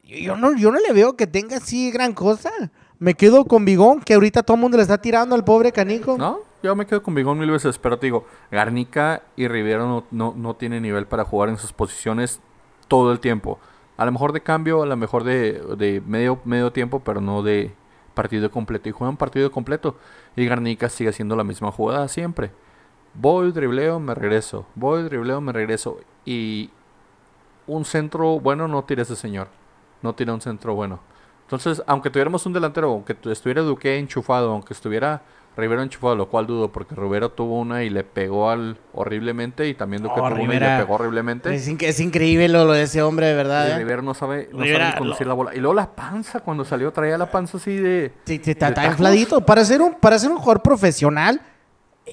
yo no, yo no le veo que tenga así gran cosa. Me quedo con Bigón, que ahorita todo el mundo le está tirando al pobre canico. No, yo me quedo con Bigón mil veces, pero te digo, Garnica y Rivera no, no, no tienen nivel para jugar en sus posiciones todo el tiempo. A lo mejor de cambio, a lo mejor de, de medio, medio tiempo, pero no de partido completo. Y juegan partido completo. Y Garnica sigue haciendo la misma jugada siempre. Voy, dribleo, me regreso. Voy, dribleo, me regreso. Y un centro bueno no tira ese señor. No tira un centro bueno. Entonces, aunque tuviéramos un delantero, aunque tu- estuviera Duque enchufado, aunque estuviera Rivero enchufado, lo cual dudo, porque Rivero tuvo una y le pegó al horriblemente, y también Duque No, tuvo una y le pegó horriblemente. Es, inc- es increíble lo, lo de ese hombre, de verdad. ¿eh? Rivero no sabe, no Rivera, sabe conducir lo- la bola. Y luego la panza, cuando salió, traía la panza así de... Sí, sí, está, de está infladito. Para ser un, para ser un jugador profesional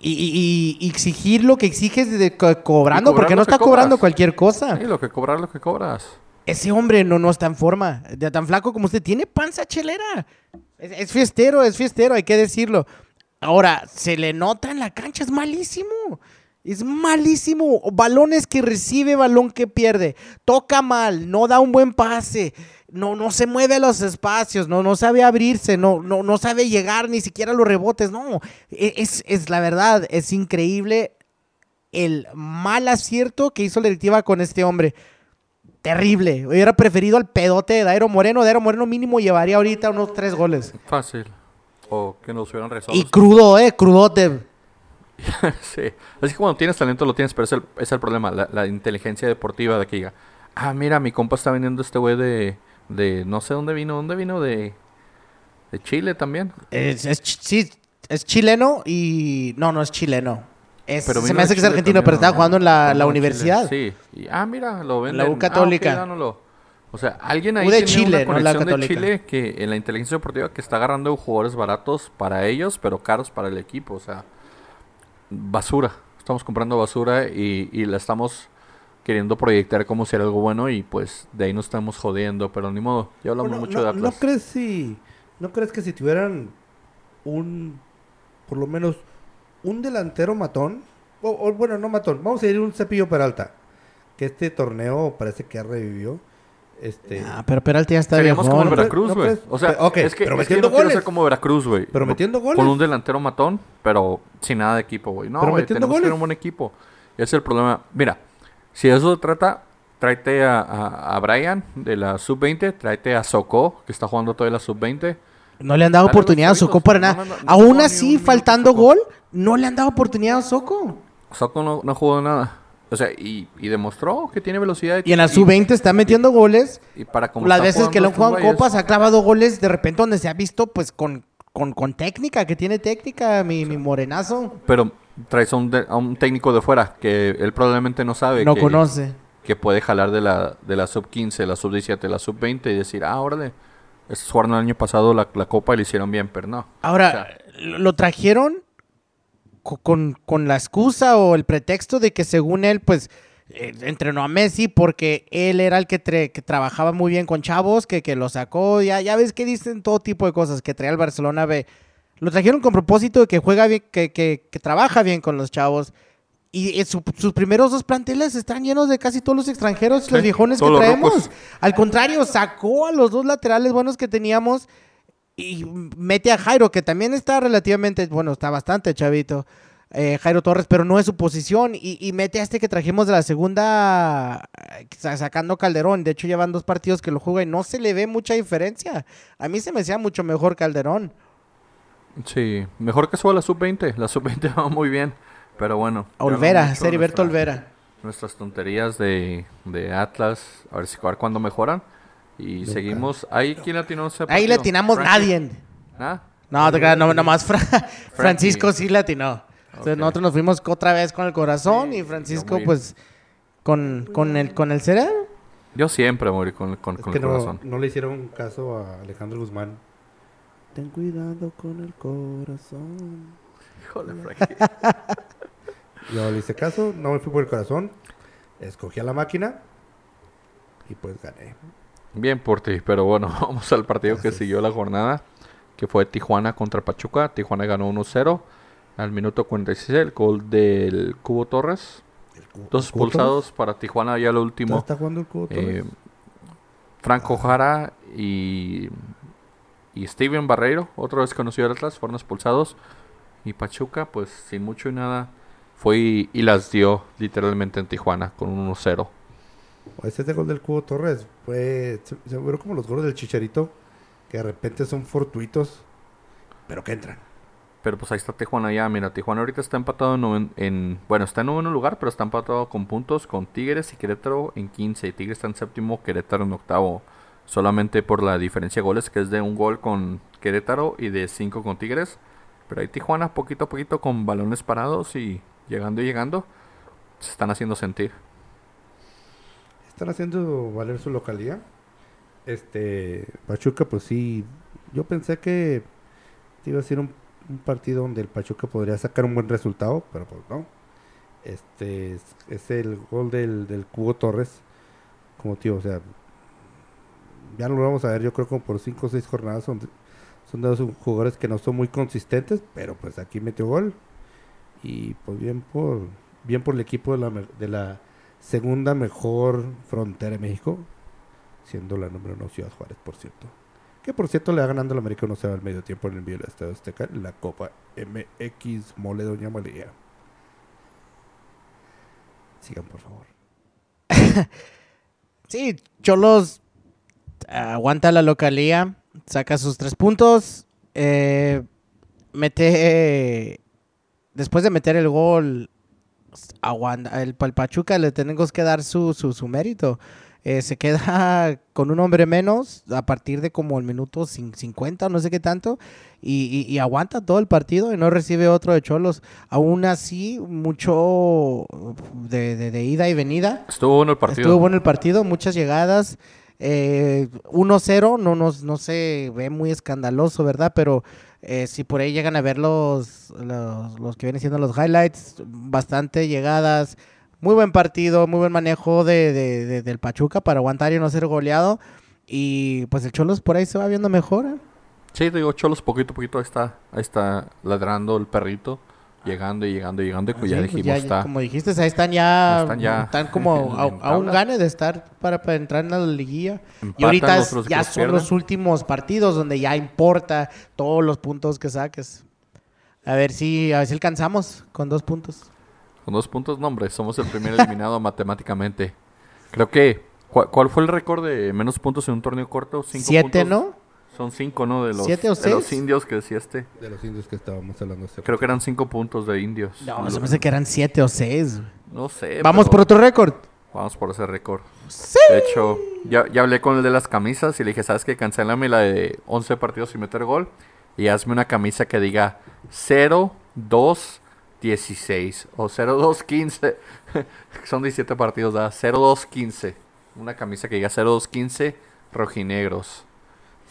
y, y- y exigir lo que exiges de co- cobrando, cobrar porque no está cobrando cualquier cosa. Sí, lo que cobras, lo que cobras. Ese hombre no, no está en forma. De tan flaco como usted. Tiene panza chelera. Es, es fiestero, es fiestero, hay que decirlo. Ahora, se le nota en la cancha, es malísimo. Es malísimo. Balones que recibe, balón que pierde. Toca mal, no da un buen pase. No, no se mueve a los espacios, no, no sabe abrirse, no, no, no sabe llegar ni siquiera a los rebotes. No, E- es, es la verdad, es increíble el mal acierto que hizo la directiva con este hombre. Terrible. Hubiera preferido al pedote de Dairo Moreno. Dairo Moreno mínimo llevaría ahorita unos tres goles. Fácil. O que nos hubieran rezado. Y crudo, eh, crudote. sí. Así que cuando tienes talento lo tienes, pero es el, es el problema, la, la inteligencia deportiva de que diga, ah, mira, mi compa está viniendo este güey de, de, no sé dónde vino, ¿dónde vino? De, de Chile también. Es, sí, es chileno y... No, no es chileno. Es, se me hace que es argentino, también, pero estaba ¿no? jugando en la, universidad. Chile, Sí. Y, ah, mira, lo venden. La U ah, Católica. dánoslo. O sea, alguien ahí U de tiene Chile, una no la conexión de. Chile que en la inteligencia deportiva que está agarrando jugadores baratos para ellos, pero caros para el equipo. O sea, basura. Estamos comprando basura y, y la estamos queriendo proyectar como si era algo bueno y pues de ahí nos estamos jodiendo, pero ni modo. Ya hablamos Bueno, mucho no, de Atlas. ¿no crees si no crees que si tuvieran un por lo menos un delantero matón o, o, bueno no matón vamos a ir un cepillo Peralta que este torneo parece que revivió este Ah, pero Peralta ya está Seríamos como el. ¿no Veracruz, güey. no crees? o sea, Ok, es que, pero es que yo metiendo no quiero goles. ser como Veracruz, güey. Pero metiendo goles. Con un delantero matón, pero sin nada de equipo, güey. No, güey, tenemos que tener goles. un buen equipo. Ese es el problema. Mira, si de eso se trata, tráete a, a, a Brian de la sub-20, tráete a Soko, que está jugando todavía la sub-20. No le han dado Dale oportunidad a Soco chavitos. para No, nada. no, no, no Aún así, faltando Soko. gol, no le han dado oportunidad a Soco. Soko no, no jugó nada. O sea, y, y demostró que tiene velocidad. Y en la sub-20 está metiendo goles. Y para como Las veces que lo güeyes, copas ha clavado goles de repente donde se ha visto pues con, con, con técnica, que tiene técnica, mi, mi morenazo. Pero traes a un, de- a un técnico de fuera que él probablemente no sabe. No que, conoce. que puede jalar de la, de la sub 15, la sub 17, la sub 20 y decir, ah, órale, estos jugaron el año pasado la, la copa y lo hicieron bien, pero no. Ahora, lo lo trajeron con, con la excusa o el pretexto de que según él, pues, eh, entrenó a Messi porque él era el que, que trabajaba muy bien con chavos, que, que lo sacó, ya, ya ves que dicen todo tipo de cosas, que trae al Barcelona B. Lo trajeron con propósito de que juega bien, que, que, que trabaja bien con los chavos. Y eh, su- sus primeros dos planteles están llenos de casi todos los extranjeros, los viejones que traemos. Al contrario, sacó a los dos laterales buenos que teníamos y mete a Jairo, que también está relativamente, bueno, está bastante chavito, eh, Jairo Torres, pero no es su posición. Y, y mete a este que trajimos de la segunda, sa- sacando Calderón. De hecho, llevan dos partidos que lo juega y no se le ve mucha diferencia. A mí se me hacía mucho mejor Calderón. Sí, mejor que suba la sub 20, la sub 20 va muy bien, pero bueno. Olvera, Seriberto Olvera. nuestras tonterías de, de Atlas, a ver si a ver cuándo mejoran. Y Nunca. seguimos. ¿Ahí quién atinó ese Ahí le partido? atinamos Frankie. nadie. ¿Ah? No, te creas, no, nomás Fra- Francisco sí le atinó. Entonces nosotros nos fuimos otra vez con el corazón Sí, y Francisco muy- pues con, con, el, con el cerebro. Yo siempre morí con, con, Es con que el no, corazón. no le hicieron caso a Alejandro Guzmán. Ten cuidado con el corazón. Híjole, Frankie. Yo le hice caso, no me fui por el corazón. Escogí a la máquina y pues gané. Bien por ti, pero bueno, vamos al partido que siguió la jornada, que fue Tijuana contra Pachuca. Tijuana ganó 1-0 al minuto 46, el gol del Cubo Torres. Dos expulsados para Tijuana ya lo último. ¿Está jugando el cubo Torres? Eh, Franco Jara y, y Steven Barreiro, otro desconocido del Atlas, fueron expulsados. Y Pachuca, pues sin mucho y nada, fue y, y las dio literalmente en Tijuana con un 1-0. Ese gol del cubo Torres fue. Se, se vieron como los goles del Chicharito, que de repente son fortuitos, pero que entran. Pero pues ahí está Tijuana ya. Mira, Tijuana ahorita está empatado en, en- Bueno, está en noveno lugar, pero está empatado con puntos con Tigres y Querétaro en 15. Tigres está en séptimo, Querétaro en octavo. Solamente por la diferencia de goles, que es de un gol con Querétaro y de cinco con Tigres. Pero ahí Tijuana poquito a poquito con balones parados y llegando y llegando. Se están haciendo sentir. Están haciendo valer su localidad. Este. Pachuca, pues sí. Yo pensé que iba a ser un, partido donde el Pachuca podría sacar un buen resultado, pero pues no. Este es, el gol del, del Cubo Torres. Como tío, o sea. Ya lo vamos a ver, yo creo como por 5 o 6 jornadas. Son, son jugadores que no son muy consistentes, pero pues aquí metió gol. Y pues bien por bien por el equipo de la, de la segunda mejor frontera de México, siendo la número uno Ciudad Juárez, por cierto. Que por cierto le va ganando al América 1 al medio tiempo en el envío del Estadio Azteca la Copa MX Mole Doña María. Sigan, por favor. Sí, Cholos aguanta la localía, saca sus tres puntos, eh, mete, después de meter el gol, aguanta, el, el Pachuca le tenemos que dar su, su, su mérito. Eh, se queda con un hombre menos a partir de como el minuto cin- 50 o no sé qué tanto y, y- y aguanta todo el partido y no recibe otro de Cholos. Aún así, mucho de, de- de ida y venida. Estuvo bueno el partido. Estuvo bueno el partido, muchas llegadas. eh, 1-0, no, nos- no se ve muy escandaloso, ¿verdad? Pero eh, si por ahí llegan a ver los, los, que vienen siendo los highlights, bastante llegadas. Muy buen partido, muy buen manejo de, de- de- del Pachuca para aguantar y no ser goleado. Y pues el Cholos por ahí se va viendo mejor. ¿eh? Sí, digo, Cholos poquito a poquito está, ahí está ladrando el perrito, llegando y llegando y llegando. Y pues ya pues dijimos, está. Como dijiste, ahí están ya, Están ya están como a, a un gane de estar para, para entrar en la liguilla. Y ahorita es- ya son los últimos partidos donde ya importa todos los puntos que saques. A ver si, a ver si alcanzamos con dos puntos. Con dos puntos, no, hombre, somos el primer eliminado matemáticamente. Creo que. ¿cuál, cuál fue el récord de menos puntos en un torneo corto? ¿Cinco Siete, puntos? ¿no? Son cinco, ¿no? De los, ¿Siete o de los indios que decía este. De los indios que estábamos hablando. hace Creo que eran cinco puntos de indios. No, se me hace que eran siete o seis. No sé. Vamos pero por otro récord. Vamos por ese récord. De hecho, ya, ya hablé con el de las camisas y le dije, ¿sabes qué? Cancélame la de 11 partidos sin meter gol y hazme una camisa que diga 0, 2, 16 o 0, 2, 15. Son 17 partidos, ¿verdad? 0, 2, 15. Una camisa que diga 0, 2, 15 rojinegros.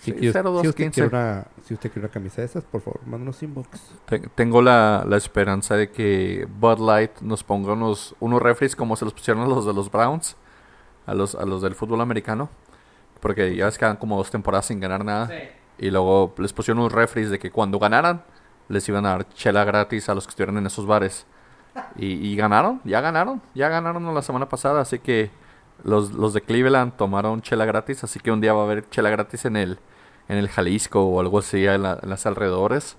Si, Sí, quiere- 0, 2, si usted 15. quiere una, si usted quiere una camisa de esas, por favor, mándanos inbox. Te- Tengo la, la esperanza de que Bud Light nos ponga unos, unos refries como se los pusieron a los de los Browns, a los, a los del fútbol americano. Porque ya ves que como dos temporadas sin ganar nada. Y luego les pusieron unos refries de que cuando ganaran, les iban a dar chela gratis a los que estuvieran en esos bares. Y, y ganaron, ya ganaron, ya ganaron la semana pasada. Así que los, los de Cleveland tomaron chela gratis. Así que un día va a haber chela gratis en el, en el Jalisco o algo así en, la- en las alrededores.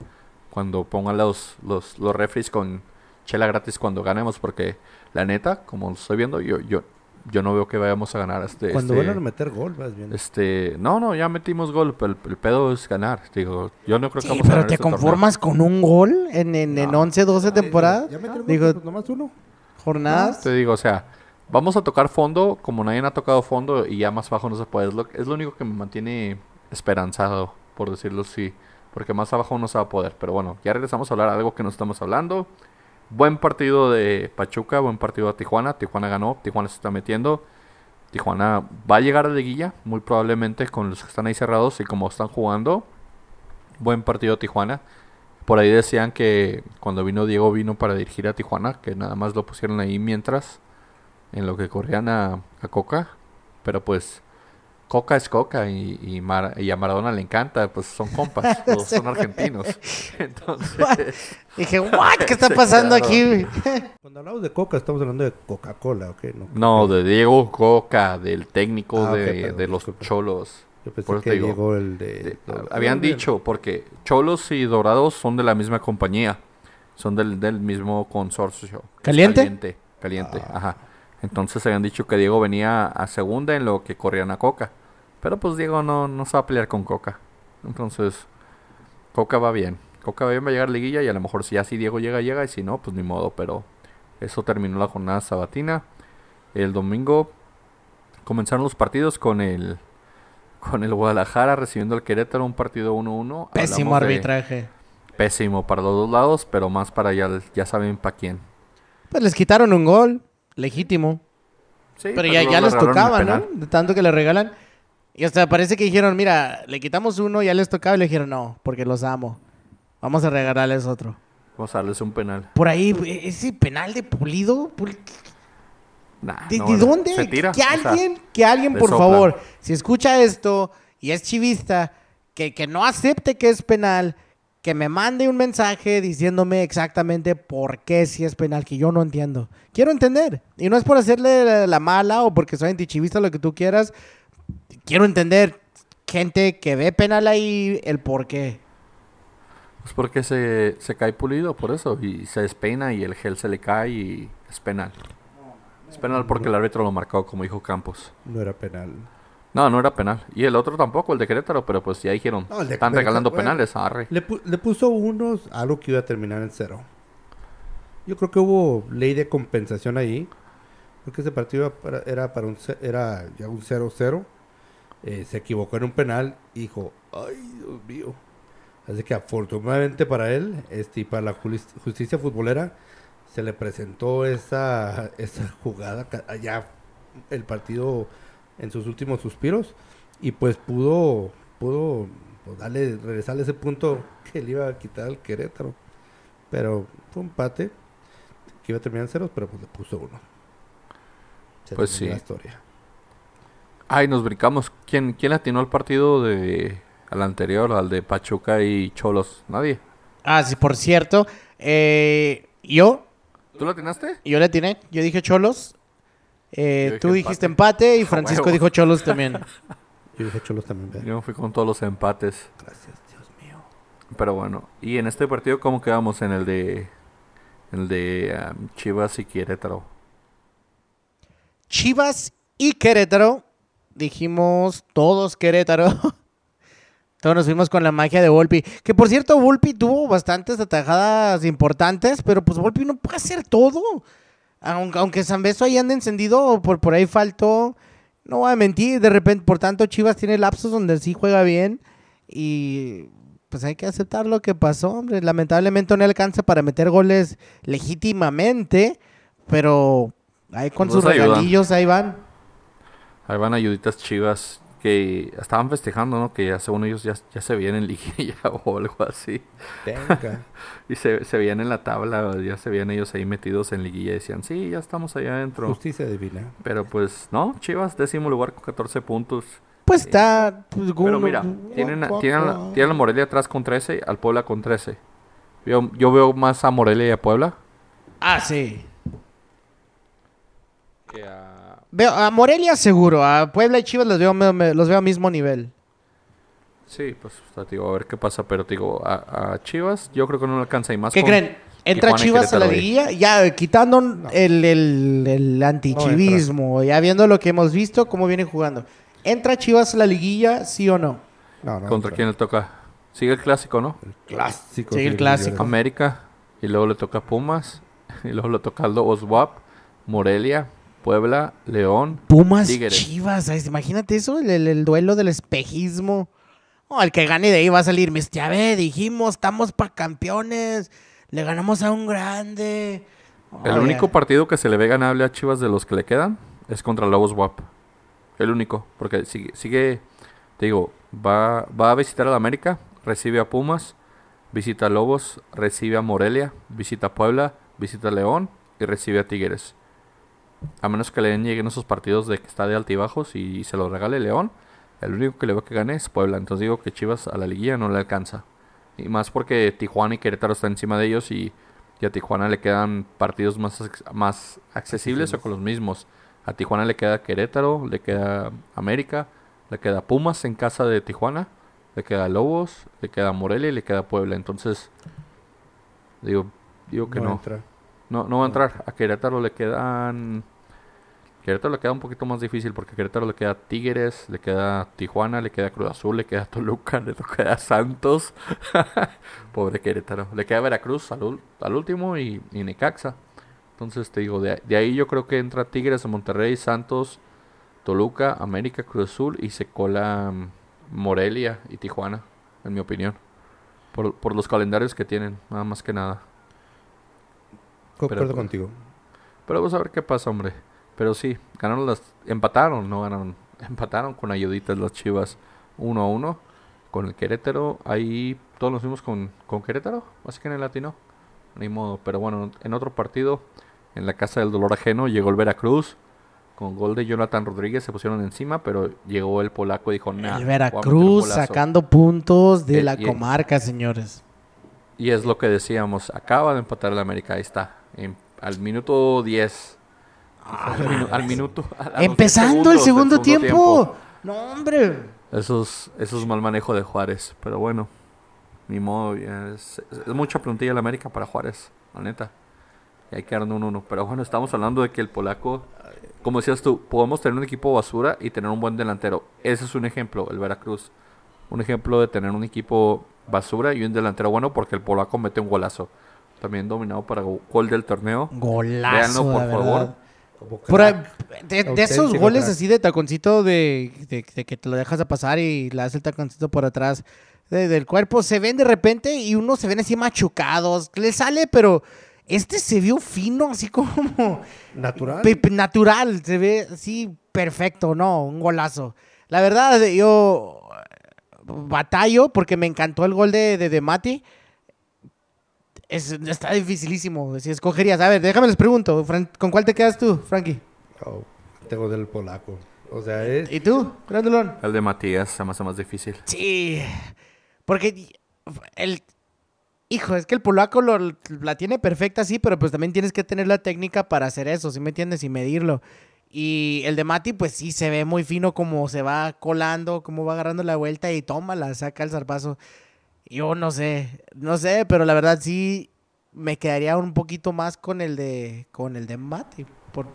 Cuando pongan los, los, los refries con chela gratis cuando ganemos. Porque la neta, como lo estoy viendo, yo, yo, yo no veo que vayamos a ganar este. Cuando este- vuelvan a meter gol, más bien. este, no, no, ya metimos gol, pero el, el pedo es ganar. Digo, yo no creo que Sí, vamos a pero ganar te este torneo. conformas con un gol en, en, en No. 11, 12 temporadas. Ya metieron gol, Digo, pues, nomás uno. jornadas. Te digo, o sea, vamos a tocar fondo como nadie ha tocado fondo y ya más abajo no se puede. Es lo, es lo único que me mantiene esperanzado, por decirlo así. Porque más abajo no se va a poder. Pero bueno, ya regresamos a hablar de algo que no estamos hablando. Buen partido de Pachuca, buen partido de Tijuana. Tijuana ganó, Tijuana se está metiendo. Tijuana va a llegar a la muy probablemente con los que están ahí cerrados y como están jugando. Buen partido Tijuana. Por ahí decían que cuando vino Diego vino para dirigir a Tijuana, que nada más lo pusieron ahí mientras en lo que corrían a, a Coca. Pero pues Coca es Coca y, y, Mar- y a Maradona le encanta, pues son compas, todos son argentinos. Entonces, Dije, ¿what? ¿Qué está pasando aquí? Cuando hablamos de Coca, estamos hablando de Coca-Cola, ¿ok? No, no, de Diego Coca, del técnico Ah, de, perdón, de los cholos. Yo pensé por eso que te digo. llegó el de... Habían bien. dicho, porque Cholos y Dorados son de la misma compañía. Son del, del mismo consorcio. ¿Caliente? Caliente, caliente, Ah. ajá. Entonces habían dicho que Diego venía a segunda en lo que corrían a Coca. Pero pues Diego no, no se va a pelear con Coca. Entonces, Coca va bien. Coca va bien, va a llegar a liguilla y a lo mejor si ya si Diego llega, llega y si no, pues ni modo. Pero eso terminó la jornada sabatina. El domingo comenzaron los partidos con el con el Guadalajara recibiendo al Querétaro un partido 1-1. Pésimo Hablamos arbitraje. Pésimo para los dos lados, pero más para ya, ya saben para quién. Pues les quitaron un gol, legítimo. Sí, Pero ya, ya le les tocaba, ¿no? De tanto que le regalan. Y hasta parece que dijeron, mira, le quitamos uno, ya les tocaba. Y le dijeron, no, porque los amo. Vamos a regalarles otro. Vamos a darles un penal. Por ahí, e- ese penal de Pulido. Pul- Nah, ¿De, no, de no, dónde? Se tira. Que o sea, alguien, que alguien, por soplan. favor, si escucha esto y es chivista, que, que no acepte que es penal, que me mande un mensaje diciéndome exactamente por qué si es penal, que yo no entiendo. Quiero entender. Y no es por hacerle la, la mala o porque soy antichivista, lo que tú quieras. Quiero entender gente que ve penal ahí, el por qué. Pues porque se, se cae pulido por eso. Y se despeina y el gel se le cae y es penal. Es penal porque el árbitro lo marcó, como dijo Campos. No era penal. No, no era penal. Y el otro tampoco, el de Querétaro, pero pues ya dijeron. No, están Querétaro, regalando bueno. penales, arre. Le, pu- le puso unos algo que iba a terminar en cero. Yo creo que hubo ley de compensación ahí. Porque ese partido era para, un era ya un 0-0. Eh, se equivocó en un penal y dijo, ay Dios mío. Así que afortunadamente para él este, y para la justicia futbolera se le presentó esa, esa jugada allá el partido en sus últimos suspiros y pues pudo pudo pues, darle regresarle ese punto que le iba a quitar al Querétaro pero fue un empate que iba a terminar en ceros pero pues le puso uno Se Pues sí. la historia Ay, nos brincamos. ¿Quién, quién atinó al partido de al anterior, al de Pachuca y Cholos? Nadie. Ah, sí, por cierto, eh, yo, ¿Tú lo atinaste? yo le atiné, yo dije Cholos. Eh, Yo dije tú dijiste empate y Francisco dijo Cholos también. yo dije Cholos también ¿verdad? Yo me fui con todos los empates. gracias Dios mío Pero bueno, y en este partido, ¿cómo quedamos en el de en el de um, Chivas y Querétaro? Chivas y Querétaro. Dijimos todos Querétaro. todos nos fuimos con la magia de Volpi. Que por cierto, Volpi tuvo bastantes atajadas importantes, pero pues Volpi no puede hacer todo. Aunque, aunque San Beso ahí anda encendido, por, por ahí faltó. No voy a mentir, de repente, por tanto, Chivas tiene lapsos donde sí juega bien. Y pues hay que aceptar lo que pasó, hombre. Lamentablemente no alcanza para meter goles legítimamente, pero ahí con sus ayudan. regalillos ahí van. Ahí van ayuditas Chivas que estaban festejando, ¿no? Que ya según ellos ya, ya se veían en liguilla o algo así. Y se, se veían en la tabla, ya se veían ellos ahí metidos en liguilla y decían, sí, ya estamos allá adentro. justicia divina Pero pues no, Chivas décimo lugar con 14 puntos. Pues está. pues, Pero mira, tienen, a- tienen, a- tienen a Morelia atrás con 13, al Puebla con 13. Yo, yo veo más a Morelia y a Puebla Ah, sí. que a... Veo a Morelia seguro, a Puebla y Chivas los veo, me- me- los veo a mismo nivel. Sí, pues o sea, te digo, a ver qué pasa, pero digo, a, a Chivas yo creo que no le alcanza y más ¿Qué con creen? Entra Tijuana Chivas a la liguilla, ya quitando el, el, el antichivismo, ya viendo lo que hemos visto, cómo vienen jugando. ¿Entra Chivas a la liguilla, sí o no? no, no, ¿Contra quién le toca? Sigue el clásico, ¿no? clásico Sí, el clásico. América, y luego le toca Pumas, y luego le toca Lobos WAP, Morelia, Puebla, León. Pumas, Tigres. Chivas, ¿sabes? imagínate eso, el, el- el duelo del espejismo. Oh, el que gane de ahí va a salir, mis ya ve, dijimos, estamos para campeones, le ganamos a un grande. El único partido que se le ve ganable a Chivas de los que le quedan es contra Lobos WAP. El único, porque sigue, sigue te digo, va, va a visitar a la América, recibe a Pumas, visita a Lobos, recibe a Morelia, visita a Puebla, visita a León y recibe a Tigres. A menos que le lleguen esos partidos de que está de altibajos y se los regale León, el único que le veo que gane es Puebla. Entonces digo que Chivas a la liguilla no le alcanza. Y más porque Tijuana y Querétaro están encima de ellos y, y a Tijuana le quedan partidos más, más accesibles o con los mismos. A Tijuana le queda Querétaro, le queda América, le queda Pumas en casa de Tijuana, le queda Lobos, le queda Morelia y le queda Puebla. Entonces, digo, digo que no. No, no va a entrar. A Querétaro le quedan. Querétaro le queda un poquito más difícil porque Querétaro le queda Tigres, le queda Tijuana, le queda Cruz Azul, le queda Toluca, le queda Santos. Pobre Querétaro. Le queda Veracruz al, último y, y Necaxa. Entonces te digo, de, de ahí yo creo que entra Tigres, Monterrey, Santos, Toluca, América, Cruz Azul y se cola mm, Morelia y Tijuana, en mi opinión. Por, por los calendarios que tienen, nada más que nada. Concuerdo contigo. Pero vamos a ver qué pasa, hombre. Pero sí, ganaron las... Empataron, no ganaron. Empataron con ayuditas las Chivas 1 a 1. Con el Querétaro, ahí todos nos fuimos con, con Querétaro, así que en el latino. Ni modo, pero bueno, en otro partido, en la Casa del Dolor Ajeno, llegó el Veracruz. Con gol de Jonathan Rodríguez se pusieron encima, pero llegó el polaco y dijo, nah, El Veracruz golazo". sacando puntos de Eh, la comarca, señores. Y es lo que decíamos, acaba de empatar el América, ahí está, en- al minuto 10. Al, minu- al minuto... a- a los 10 Empezando el segundos del segundo tiempo. No, hombre. Eso es, eso es mal manejo de Juárez. Pero bueno, ni modo. ya Es, es mucha plantilla el América para Juárez, la neta. Y hay que dar un uno. Pero bueno, estamos hablando de que el polaco, como decías tú, podemos tener un equipo basura y tener un buen delantero. Ese es un ejemplo, el Veracruz. Un ejemplo de tener un equipo basura y un delantero bueno porque el polaco mete un golazo. También dominado para go- gol del torneo. Golazo, Véanlo, por favor. verdad. Como Por crack. de, de esos goles crack. así de taconcito de, de- de que te lo dejas a pasar y le das el taconcito por atrás de- del cuerpo, se ven de repente y unos se ven así machucados. Le sale, pero este se vio fino, así como Natural. natural. Se ve así perfecto, ¿no? Un golazo. La verdad, yo batallo porque me encantó el gol de, de, de Mati. Es, está dificilísimo. Si escogerías, a ver, déjame les pregunto. Fran- ¿Con cuál te quedas tú, Frankie? Oh, tengo del polaco. O sea, es... ¿Y tú, Grandulón? El de Matías se me hace más difícil. Sí. Porque el. Hijo, es que el polaco lo- la tiene perfecta, sí, pero pues también tienes que tener la técnica para hacer eso, ¿sí me entiendes? Y medirlo. Y el de Mati, pues sí, se ve muy fino como se va colando, como va agarrando la vuelta y toma, la saca el zarpazo. Yo no sé, no sé, pero la verdad sí me quedaría un poquito más con el de con el de Mati. Por,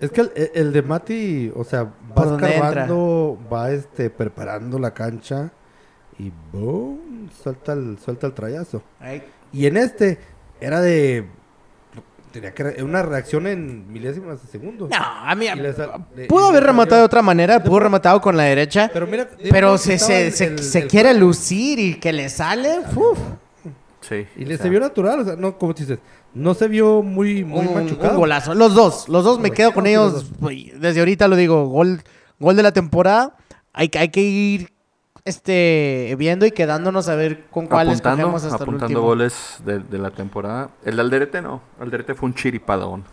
Es que el, el de Mati, o sea, ¿Por va escarbando, va este, preparando la cancha y boom, suelta el, suelta el trayazo. Ay, Y en este era de... Tenía que re- una reacción en milésimas de segundo. No, a mí le le- pudo haber rematado de otra manera, pudo rematado con la derecha. Pero mira, Pero se, se, el- se, el- se el- quiere lucir y que le sale. uf, Sí. Y le o sea, se vio natural, o sea, no, como dices, no se vio muy, muy un, machucado. un golazo. Los dos, los dos me quedo con ellos. uy, Desde ahorita lo digo, gol, gol de la temporada. Hay, que- hay que ir este, viendo y quedándonos a ver con cuáles apuntando, cogemos hasta el apuntando último. goles de, de la temporada. El de Alderete no. Alderete fue un chiripadón.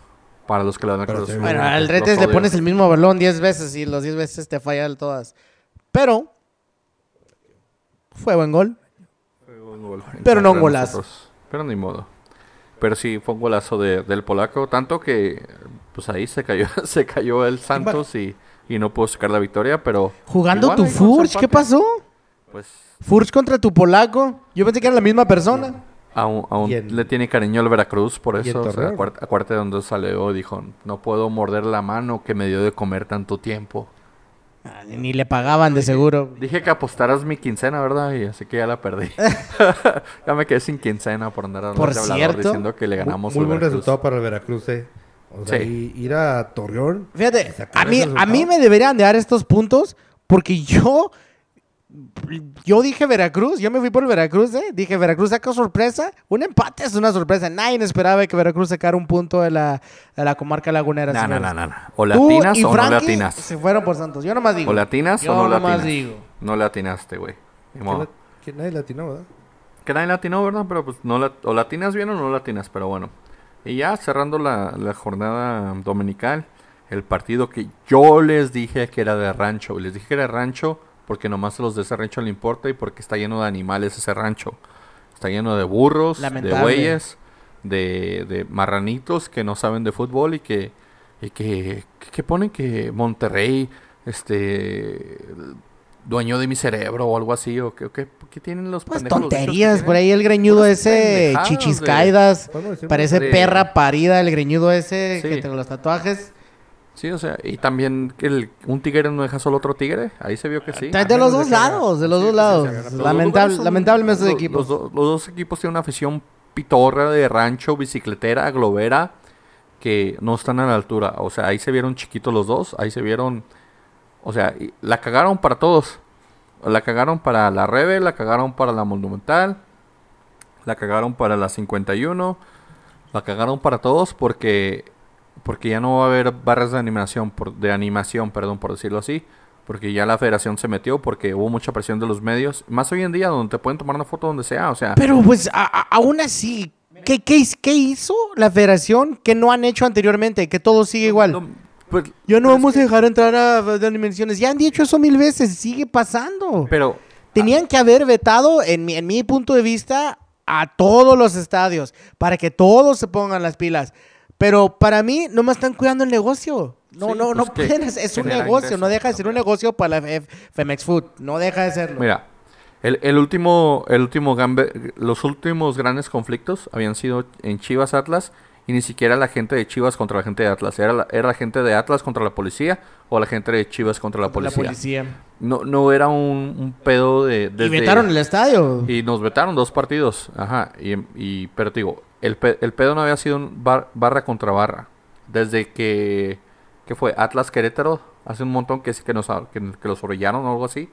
Para los que le dan Bueno, al Retes le pones el mismo balón 10 veces y los 10 veces te fallan todas. Pero fue buen gol. Fue un gol Pero no un golazo. nosotros. Pero ni modo. Pero sí, fue un golazo de- del polaco. Tanto que pues ahí se cayó, se cayó el Santos y, y no pudo sacar la victoria. Pero Jugando igual tu Furch, ¿qué pasó? Pues Furch contra tu polaco. Yo pensé que era la misma persona. aún, aún le tiene cariño al Veracruz. Por eso, o sea, acuérdate de donde salió. Dijo, no puedo morder la mano que me dio de comer tanto tiempo. Ah, Ni le pagaban de seguro. Dije que apostaras mi quincena, ¿verdad? Y así que ya la perdí. ya me quedé sin quincena por andar hablando Por de cierto, diciendo que le ganamos muy al buen resultado para el Veracruz, eh. O sea, Sí. i- ir a Torreón. Fíjate, a mí, a mí me deberían de dar estos puntos porque yo, yo dije Veracruz, yo me fui por Veracruz, ¿eh? Dije Veracruz saca sorpresa. Un empate es una sorpresa. Nadie esperaba que Veracruz sacara un punto de la, de la comarca lagunera. No, no, no, no, no. O Tú latinas y o no latinas. Se fueron por Santos. Yo nomás digo. O latinas Yo o no nomás latinas. digo. No latinaste, güey. La- que nadie latinó, ¿verdad? Que nadie latinó, ¿verdad? Pero pues no la- o latinas bien o no latinas, pero bueno. Y ya cerrando la, la jornada dominical, el partido que yo les dije que era de rancho. Y les dije que era de rancho porque nomás a los de ese rancho le importa y porque está lleno de animales ese rancho. Está lleno de burros, de bueyes, de, de marranitos que no saben de fútbol y que, y que, que ponen que Monterrey, este dueño de mi cerebro o algo así, o que, o que- ¿qué tienen los Pues pendejos tonterías, por ahí el greñudo ese, pendejadas chichis de- caídas, Podemos decir parece de- perra parida, el greñudo ese Sí. que tiene los tatuajes. Sí, o sea, y también que el, un tigre no deja solo otro tigre. Ahí se vio que sí. De, los dos lados, de los sí, dos lados. sí, Lamentable, son- lamentablemente esos lo- equipos. Los, do- los dos equipos tienen una afición pitorra de rancho, bicicletera, globera, que no están a la altura. O sea, ahí se vieron chiquitos los dos. Ahí se vieron. O sea, la cagaron para todos. La cagaron para la Rebe, la cagaron para la Monumental, la cagaron para la 51, la cagaron para todos porque porque ya no va a haber barras de animación por, de animación, perdón, por decirlo así, porque ya la federación se metió porque hubo mucha presión de los medios, más hoy en día donde te pueden tomar una foto donde sea, o sea, Pero pues a- a- aún así, ¿qué, qué hizo la federación que no han hecho anteriormente? Que todo sigue igual. Pues, Ya no vamos a dejar entrar a dimensiones. Ya han dicho eso mil veces, sigue pasando. pero Tenían que haber vetado, en mi, en mi punto de vista, a todos los estadios para que todos se pongan las pilas. Pero para mí, no me están cuidando el negocio. No, Sí, no, pues no pueden. Es, un negocio, no deja de ser un negocio para la F- Femex Food. No deja de serlo. Mira, el, el último, el último gambe- los últimos grandes conflictos habían sido en Chivas Atlas y ni siquiera la gente de Chivas contra la gente de Atlas. Era la, era la gente de Atlas contra la policía o la gente de Chivas contra la policía. La policía. No, no era un, un pedo de... Y desde- vetaron el estadio. Y nos vetaron dos partidos. Ajá. Y, y- pero te digo, el, pe- el pedo no había sido un bar- barra contra barra. Desde que, que fue Atlas Querétaro, hace un montón que, sí que, nos, que, que los orillaron o algo así.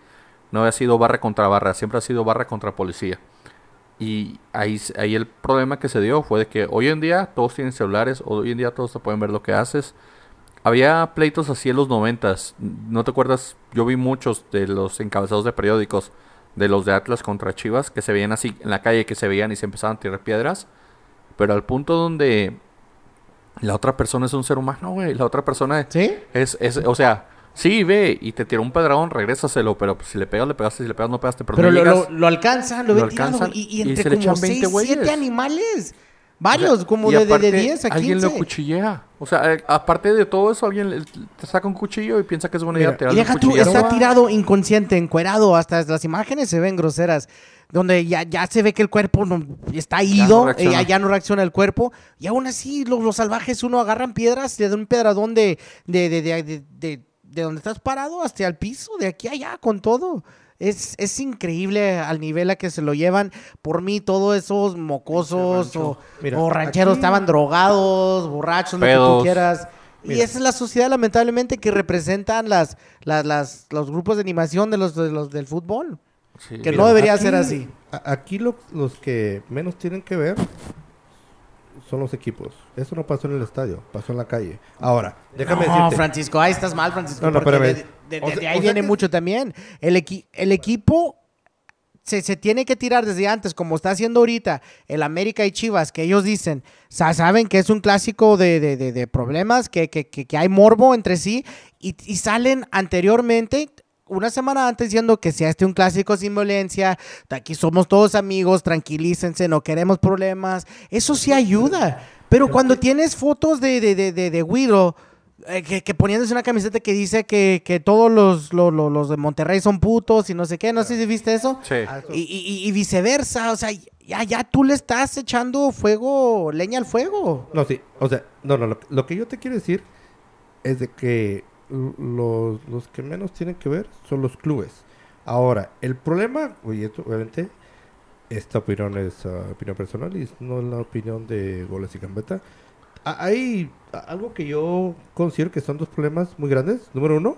No había sido barra contra barra, siempre ha sido barra contra policía. Y ahí, ahí el problema que se dio fue de que hoy en día todos tienen celulares, hoy en día todos te pueden ver lo que haces. Había pleitos así en los noventas. ¿No te acuerdas? Yo vi muchos de los encabezados de periódicos de los de Atlas contra Chivas que se veían así en la calle, que se veían y se empezaban a tirar piedras. Pero al punto donde la otra persona es un ser humano, güey. La otra persona ¿Sí? es, es, o sea, sí, ve y te tiró un pedradón, regrésaselo. Pero pues, si le pegas, le pegaste. Si le pegas, no pegaste. Pero, Pero no lo, llegas. lo, lo alcanzan, lo, Lo ven tirado, alcanzan Y, y y entre se le como echan 20 6, 7 güeyes. animales. O Varios, sea, como y de, de, de aparte, 10 a 15. Alguien lo cuchillea. O sea, eh, aparte de todo eso, alguien le- te saca un cuchillo y piensa que es buena idea Mira, Y tirarle un deja tú, está tirado inconsciente, encuerado. Hasta las imágenes se ven groseras. Donde ya, ya se ve que el cuerpo no- está ido, no eh, ya, ya no reacciona el cuerpo. Y aún así, los, los salvajes, uno agarran piedras, le dan un pedradón de, de, de, de, de, de- de donde estás parado hasta el piso, de aquí a allá, con todo. Es, es increíble al nivel a que se lo llevan. Por mí, todos esos mocosos o, Mira, o rancheros aquí- estaban drogados, borrachos, lo que Pedos. tú quieras. Y esa es la sociedad, lamentablemente, que representan las, las, las, los grupos de animación de los, de los del fútbol. Sí. Que Mira, no debería aquí- ser así. Aquí lo- los que menos tienen que ver son los equipos. Eso no pasó en el estadio, pasó en la calle. Ahora, déjame no, decirte. Francisco, ahí estás mal, Francisco. No, no, porque de, de- de- O sea- de ahí viene que- mucho también. El, equi- el equipo se, se tiene que tirar desde antes, como está haciendo ahorita el América y Chivas, que ellos dicen, sa- saben que es un clásico de, de- de- de problemas, que, que- que- que hay morbo entre sí, y, y salen anteriormente. Una semana antes diciendo que sea este un clásico sin violencia, aquí somos todos amigos, tranquilícense, no queremos problemas. Eso sí ayuda. Pero cuando tienes fotos de, de, de, de, de Guido, eh, que, que poniéndose una camiseta que dice que, que todos los, los, los- los de Monterrey son putos y no sé qué, no sé si viste eso. Sí. Ah, Y, y- y viceversa, o sea, ya, ya tú le estás echando fuego, leña al fuego. No, sí. O sea, no, no. Lo, lo que yo te quiero decir es de que los, los que menos tienen que ver son los clubes. Ahora, el problema, oye, esto, obviamente, esta opinión es ah, opinión personal y no es la opinión de Goles y Gambetta. a- hay a- algo que yo considero que son dos problemas muy grandes. Número uno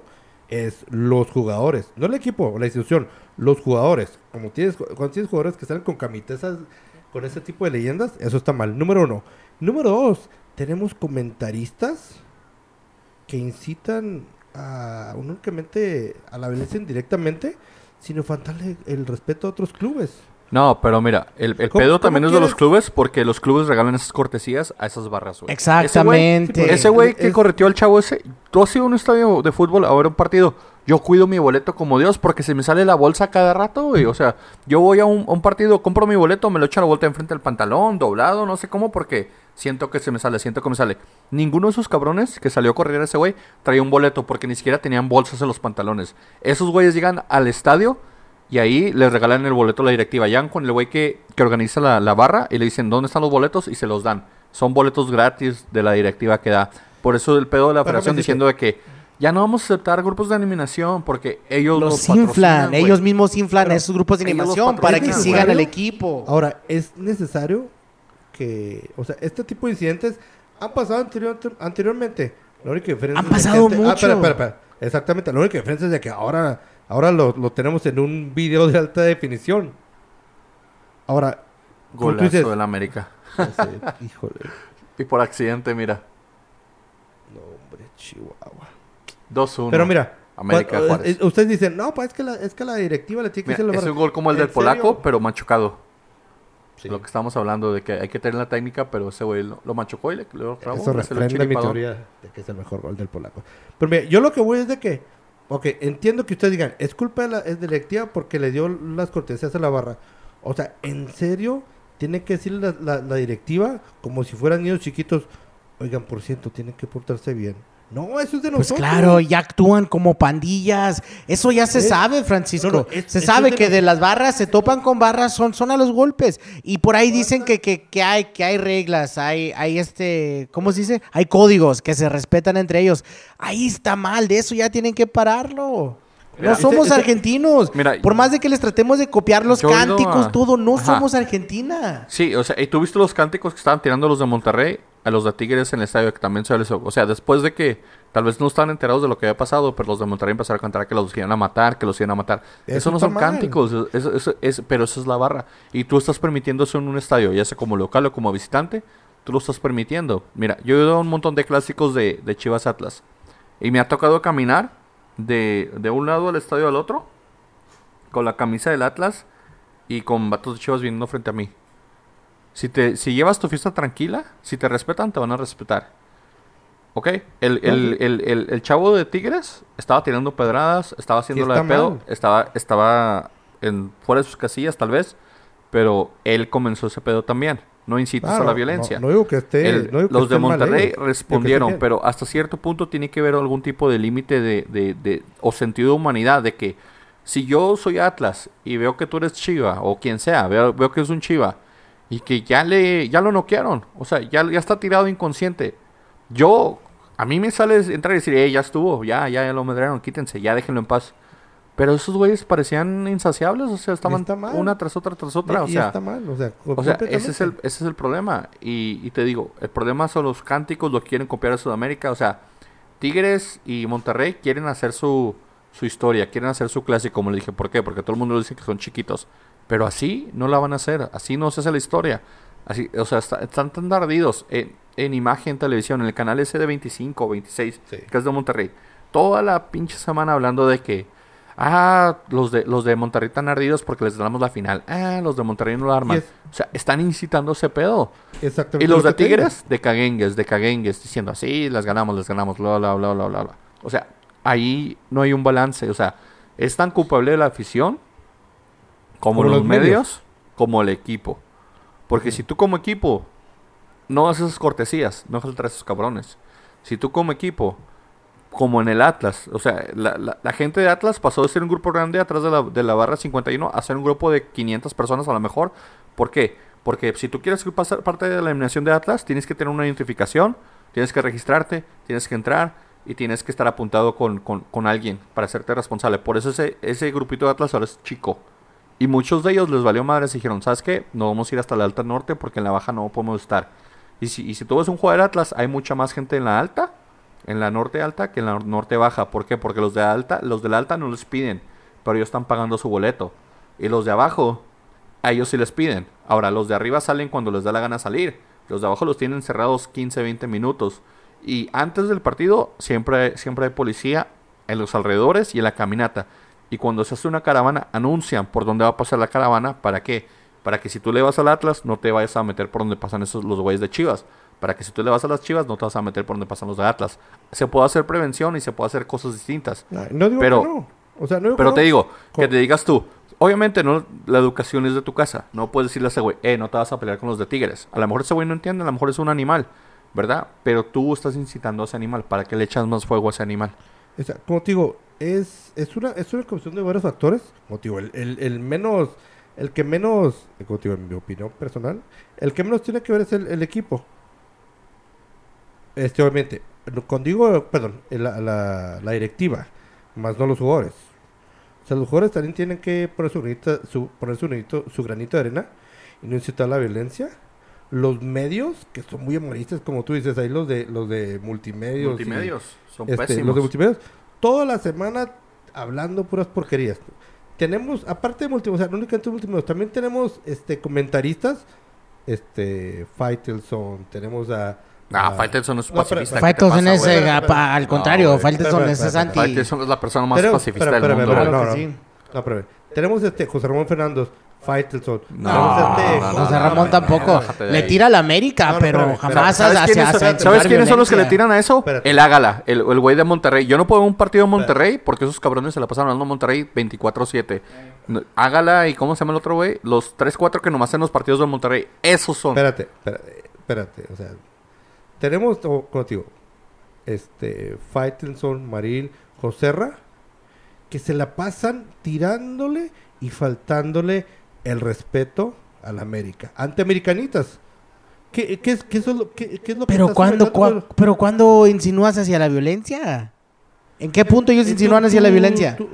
es los jugadores, no el equipo, la institución, los jugadores. Como tienes, cuando tienes jugadores que salen con camisetas con ese tipo de leyendas, eso está mal. Número uno. Número dos, tenemos comentaristas que incitan a únicamente a la violencia indirectamente, sino faltarle el respeto a otros clubes. No, pero mira, el, el ¿Cómo- pedo también es de los clubes porque los clubes regalan esas cortesías a esas barras, güey. Exactamente. Ese güey- Ese güey que Es- correteó al chavo ese, tú has ido a un estadio de fútbol a ver un partido. Yo cuido mi boleto como Dios porque se me sale la bolsa cada rato, güey. O sea, yo voy a un, a un partido, compro mi boleto, me lo echo a la vuelta enfrente del pantalón, doblado, no sé cómo, porque siento que se me sale, siento que me sale. Ninguno de esos cabrones que salió a correr ese güey traía un boleto porque ni siquiera tenían bolsas en los pantalones. Esos güeyes llegan al estadio y ahí les regalan el boleto a la directiva. Llegan con el güey que, que organiza la, la barra y le dicen dónde están los boletos y se los dan. Son boletos gratis de la directiva que da. Por eso el pedo de la federación diciendo de que ya no vamos a aceptar grupos de animación porque ellos Los lo inflan, ellos mismos inflan esos grupos de los animación para que sigan al equipo. Ahora, es necesario que, o sea, este tipo de incidentes han pasado anterior- anteriormente. La única diferencia Han es de que pasado antes- Ah, mucho. espera, espera, espera. Exactamente, la única diferencia es de que ahora, ahora lo, lo tenemos en un video de alta definición. Ahora, Golazo del América. Ese- híjole, Y por accidente, mira. no, hombre, Chihuahua. 2-1. Pero mira, América cua- Juárez. eh, ustedes dicen, no, pues es que la, es que la directiva le tiene que Mira, hacer la es barra". un gol como el ¿En del polaco, serio? pero machucado. Sí. Lo que estamos hablando de que hay que tener la técnica, pero ese güey lo, lo machucó y le, le trabó, Eso refrenda mi teoría de que es el mejor gol del polaco. Pero mira, yo lo que voy es de que, ok, entiendo que ustedes digan, es culpa de la es directiva porque le dio las cortesías a la barra. O sea, ¿en serio tiene que decir la, la- la directiva como si fueran niños chiquitos? Oigan, por cierto, tienen que portarse bien. No, eso es de Pues nosotros. claro, ya actúan como pandillas. Eso ya se Es- sabe, Francisco. no, no, es- se sabe de que los- de las barras se topan con barras, son, son a los golpes. Y por ahí dicen que, que, que hay, que hay reglas, hay, hay este, ¿cómo se dice? Hay códigos que se respetan entre ellos. Ahí está mal, de eso ya tienen que pararlo. Mira, no somos ese- ese- argentinos. Mira, por más de que les tratemos de copiar los cánticos, a- todo, no Ajá. somos Argentina. Sí, o sea, y tú viste los cánticos que estaban tirando los de Monterrey a los de Tigres en el estadio, que también se les... O sea, después de que tal vez no estaban enterados de lo que había pasado, pero los de Monterrey empezaron a cantar que los iban a matar, que los iban a matar. Eso, Eso no son mal. cánticos, eso, eso es, pero eso es la barra. Y tú estás permitiendo eso en un estadio, ya sea como local o como visitante, tú lo estás permitiendo. Mira, yo he ido a un montón de clásicos de, de Chivas Atlas y me ha tocado caminar de, de un lado al estadio al otro con la camisa del Atlas y con vatos de Chivas viniendo frente a mí. Si, te, si llevas tu fiesta tranquila, si te respetan, te van a respetar. ¿Ok? El, el, el, el, chavo de Tigres estaba tirando pedradas, estaba haciendo la de pedo, mal. estaba, estaba en, fuera de sus casillas tal vez, pero él comenzó ese pedo también. No incitas Claro, a la violencia. No, no digo que esté. El- no digo que los de mal Monterrey respondieron, pero hasta cierto punto tiene que haber algún tipo de límite de, de- de- o sentido de humanidad, de que si yo soy Atlas y veo que tú eres Chiva, o quien sea, veo, veo que es un Chiva, y que ya le ya lo noquearon, o sea, ya, ya está tirado inconsciente. Yo, a mí me sale entrar y decir, eh, ya estuvo, ya, ya, ya lo medraron, quítense, ya déjenlo en paz. Pero esos güeyes parecían insaciables, o sea, estaban una tras otra tras otra, Y- o sea, está mal, o sea, o sea, ese es el, ese es el problema. Y, y te digo, el problema son los cánticos, los quieren copiar a Sudamérica. O sea, Tigres y Monterrey quieren hacer su, su historia, quieren hacer su clásico, como le dije. ¿Por qué? Porque todo el mundo dice que son chiquitos. Pero así no la van a hacer, así no se hace la historia. Así, o sea, está- están tan ardidos en, en imagen, televisión, en el canal ese de 25 o 26, Sí. que es de Monterrey. Toda la pinche semana hablando de que, ah, los de, los de Monterrey están ardidos porque les ganamos la final. Ah, los de Monterrey no la arman. O sea, están incitando ese pedo. Exactamente Y los lo de. Tigres, de caguengues, de caguengues, diciendo así, las ganamos, las ganamos, bla, bla, bla, bla, bla, bla. O sea, ahí no hay un balance. O sea, es tan culpable la afición como, Como los, medios, medios. como el equipo. Porque si tú como equipo no haces esas cortesías, no haces esos cabrones. Si tú como equipo, como en el Atlas, o sea, la, la- la gente de Atlas pasó de ser un grupo grande atrás de la, de la barra 51 a ser un grupo de 500 personas a lo mejor. ¿Por qué? Porque si tú quieres pasar parte de la eliminación de Atlas, tienes que tener una identificación, tienes que registrarte, tienes que entrar y tienes que estar apuntado con, con- con alguien para hacerte responsable. Por eso ese, ese grupito de Atlas ahora es chico. Y muchos de ellos les valió madres y dijeron, ¿sabes qué? No vamos a ir hasta la Alta Norte porque en la Baja no podemos estar. Y si, y si tú ves un juego del Atlas, hay mucha más gente en la alta, en la norte alta, que en la norte baja. ¿Por qué? Porque los de alta, los de la alta no les piden, pero ellos están pagando su boleto. Y los de abajo, a ellos sí les piden. Ahora, los de arriba salen cuando les da la gana salir. Los de abajo los tienen cerrados 15, 20 minutos. Y antes del partido siempre, siempre hay policía en los alrededores y en la caminata. Y cuando se hace una caravana, anuncian por dónde va a pasar la caravana. ¿Para qué? Para que si tú le vas al Atlas, no te vayas a meter por donde pasan esos los güeyes de Chivas. Para que si tú le vas a las Chivas, no te vas a meter por donde pasan los de Atlas. Se puede hacer prevención y se puede hacer cosas distintas. No digo Pero- que no. O sea, no digo Pero te digo, que te digas tú, obviamente no, la educación es de tu casa. No puedes decirle a ese güey, eh, no te vas a pelear con los de Tigres. A lo mejor ese güey no entiende, a lo mejor es un animal, ¿verdad? Pero tú estás incitando a ese animal, ¿para que le echas más fuego a ese animal? Como te digo, es, es, una, es una cuestión de varios factores. Como te digo, el, el, menos, el que menos, como te digo, en mi opinión personal, el que menos tiene que ver es el, equipo. Este, obviamente, cuando digo, perdón, la, la, la directiva, más no los jugadores. O sea, los jugadores también tienen que poner su granito, su, poner su granito, su granito de arena y no incitar la violencia. Los medios, que son muy humoristas, como tú dices, ahí los de los de multimedios. y- Multimedios, son este, pésimos. los de multimedios, toda la semana hablando puras porquerías. Tenemos, aparte de multimedios, o sea, no únicamente multimedios, también tenemos este comentaristas, este Faitelson, tenemos a... Ah, Faitelson es No, pero- pacifista. ¿qué te Faitelson es, eh, al contrario, No. Faitelson es, es anti. Faitelson es la persona más Pero- pacifista del mundo. Claro no, no. sí. No, espérame. Tenemos este José Ramón Fernández, Faitelson. No, este... no, no, José Ramón tampoco. Le tira a la América, pero jamás ¿Sabes, hacia, quiénes, hacia ¿sabes quiénes son los que le tiran a eso? Espérate. El Ágala, el, el güey de Monterrey. Yo no puedo ver un partido de Monterrey porque esos cabrones se la pasaron hablando Monterrey 24-7. No, Ágala y ¿cómo se llama el otro güey? Los 3-4 que nomás en los partidos de Monterrey. Esos son. Espérate, espérate, espérate, o sea, tenemos, o- como te digo, este, Faitelson, Maril, Joserra, que se la pasan tirándole y faltándole el respeto a la América, ante americanitas. ¿Qué, qué es, qué es lo, qué, qué es lo que Pero cuando, cua- pero cuando insinúas hacia la violencia. ¿En qué punto ellos Eh, insinúan tú- hacia la violencia? tú-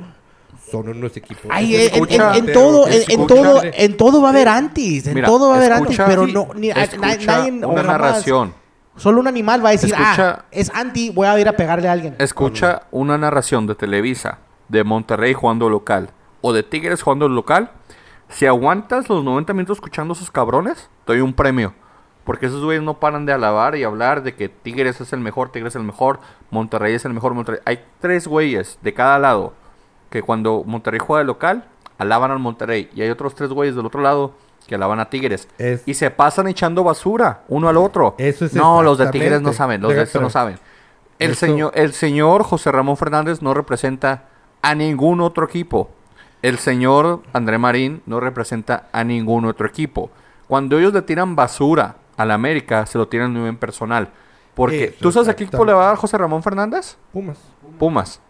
son unos equipos. Ay, Es en, en- todo, en, todo, en todo va a haber antis, en Mira, todo va a haber antis, escucha- pero no, ni, nadie, una narración. Solo un animal va a decir, Escucha- ah, es anti, voy a ir a pegarle a alguien. Escucha una narración de Televisa, de Monterrey jugando local, o de Tigres jugando local. Si aguantas los 90 minutos escuchando a esos cabrones, te doy un premio. Porque esos güeyes no paran de alabar y hablar de que Tigres es el mejor, Tigres es el mejor, Monterrey es el mejor, Monterrey. Hay tres güeyes de cada lado que cuando Monterrey juega de local, alaban al Monterrey. Y hay otros tres güeyes del otro lado que alaban a Tigres. Es- Y se pasan echando basura uno al otro. Eso es no, los de Tigres no saben, los de estos no saben. El, Eso- señor, el señor José Ramón Fernández no representa a ningún otro equipo. El señor André Marín no representa a ningún otro equipo. Cuando ellos le tiran basura a la América, se lo tiran muy bien personal. Porque, Eso, ¿tú sabes a qué equipo le va a dar José Ramón Fernández? Pumas. Pumas.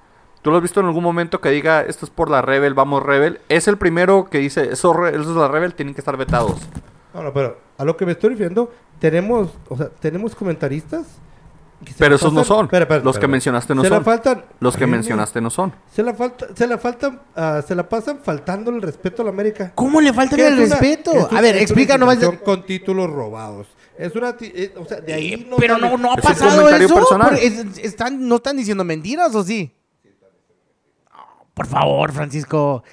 ¿Tú lo has visto en algún momento que diga, esto es por la Rebel, vamos Rebel? Es el primero que dice, eso, eso es la Rebel, tienen que estar vetados. No, pero a lo que me estoy refiriendo, tenemos, o sea, tenemos comentaristas. Pero esos no son. Espera, espera, Los que mencionaste no se son. La faltan, Los que mencionaste no son. Se la falta, se la faltan, ah, se la pasan faltando el respeto a la América. ¿Cómo le falta ¿Qué el una- respeto? a ver, explica nomás. institución con títulos robados. Es una, eh, o sea, de ahí no pero sale- no, no ha pasado eso. personal. porque es- están, ¿No están diciendo mentiras o sí? Oh, Por favor, Francisco.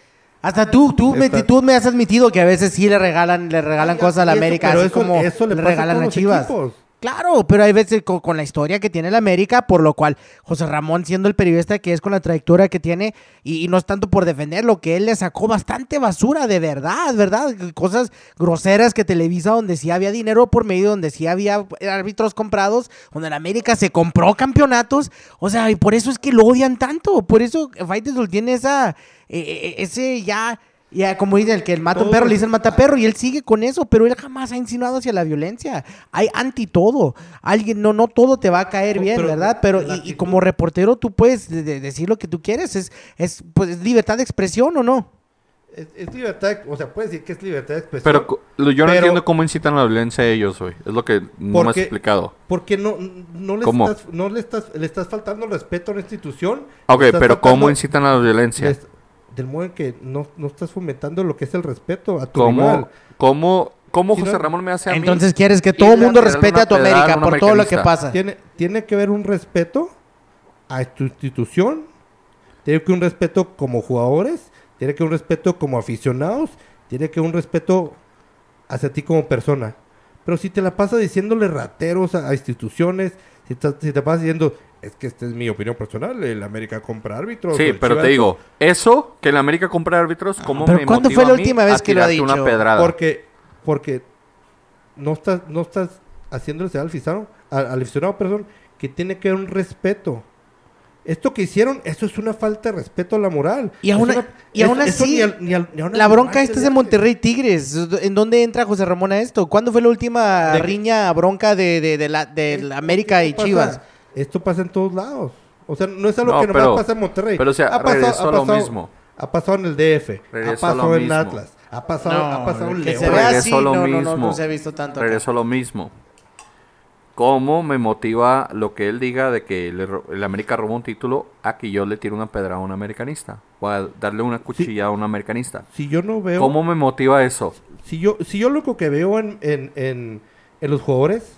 Hasta tú, tú, me, tú me has admitido que a veces sí le regalan, le regalan Ay, cosas a la eso- América, así eso- como eso le le, pasa a regalan a Chivas. equipos. Claro, pero hay veces con, la historia que tiene la América, por lo cual José Ramón, siendo el periodista que es con la trayectoria que tiene, y, no es tanto por defenderlo, que él le sacó bastante basura, de verdad, ¿verdad? Cosas groseras que Televisa, donde sí había dinero por medio, donde sí había árbitros comprados, donde la América se compró campeonatos, o sea, y por eso es que lo odian tanto, por eso Faitelson tiene esa, eh, eh, ese ya... Ya, como dice el que el mata un perro, le dice el mataperro y él sigue con eso, pero él jamás ha insinuado hacia la violencia. Hay anti todo. Alguien, no, no todo te va a caer bien, pero ¿verdad? Pero y- y, como reportero tú puedes de- de- decir lo que tú quieres. Es, es, pues, es libertad de expresión o no. Es, es libertad, o sea, puedes decir que es libertad de expresión. Pero yo no Pero- entiendo cómo incitan la violencia a ellos, güey. Es lo que no me has explicado. Porque no, no, le, ¿Cómo? Estás, no le, estás, le estás faltando respeto a la institución. Ok, pero ¿cómo incitan a la violencia? les- del modo en que no, no estás fomentando lo que es el respeto a tu ¿Cómo, rival. cómo ¿Cómo Si José no- Ramón me hace a mí? Entonces quieres que todo el mundo respete a tu América por todo lo que pasa. Tiene, tiene que haber un respeto a tu institución, tiene que haber un respeto como jugadores, tiene que haber un respeto como aficionados, tiene que haber un respeto hacia ti como persona. Pero si te la pasas diciéndole rateros a, a instituciones, si te, si te pasas diciendo, es que esta es mi opinión personal, el América compra árbitros. Sí, pero Chivas te digo, eso, que el América compra árbitros, ¿cómo pero me ¿cuándo motiva fue la última vez que lo ha una dicho? pedrada? Porque, porque no estás, no estás haciéndole al aficionado, al, al aficionado, perdón, que tiene que haber un respeto. Esto que hicieron, eso es una falta de respeto a la moral. Y aún, una- y aún eso- eso así, ni al- ni al- ni una la bronca esta es de. Monterrey Tigres. ¿En dónde entra José Ramón a esto? ¿Cuándo fue la última De que- riña bronca de, de, de la, de la América y pasa- Chivas? Esto pasa en todos lados. O sea, no es algo No, que nomás pero- pasa en Monterrey. pero, o sea, ha pasado, regresó ha lo pasado- mismo. Ha pasado en el DF, ha Regresó pasado en mismo. Atlas, ha pasado, ha pasado en que León. se Regresó así, lo no, no, no, mismo. no se ha visto tanto. acá. Regreso a lo mismo. ¿Cómo me motiva lo que él diga de que le ro- el América robó un título a que yo le tire una pedra a un americanista? O a darle una cuchilla a un americanista. Si yo no veo... ¿Cómo me motiva eso? si yo, si yo lo que veo en, en, en, en los jugadores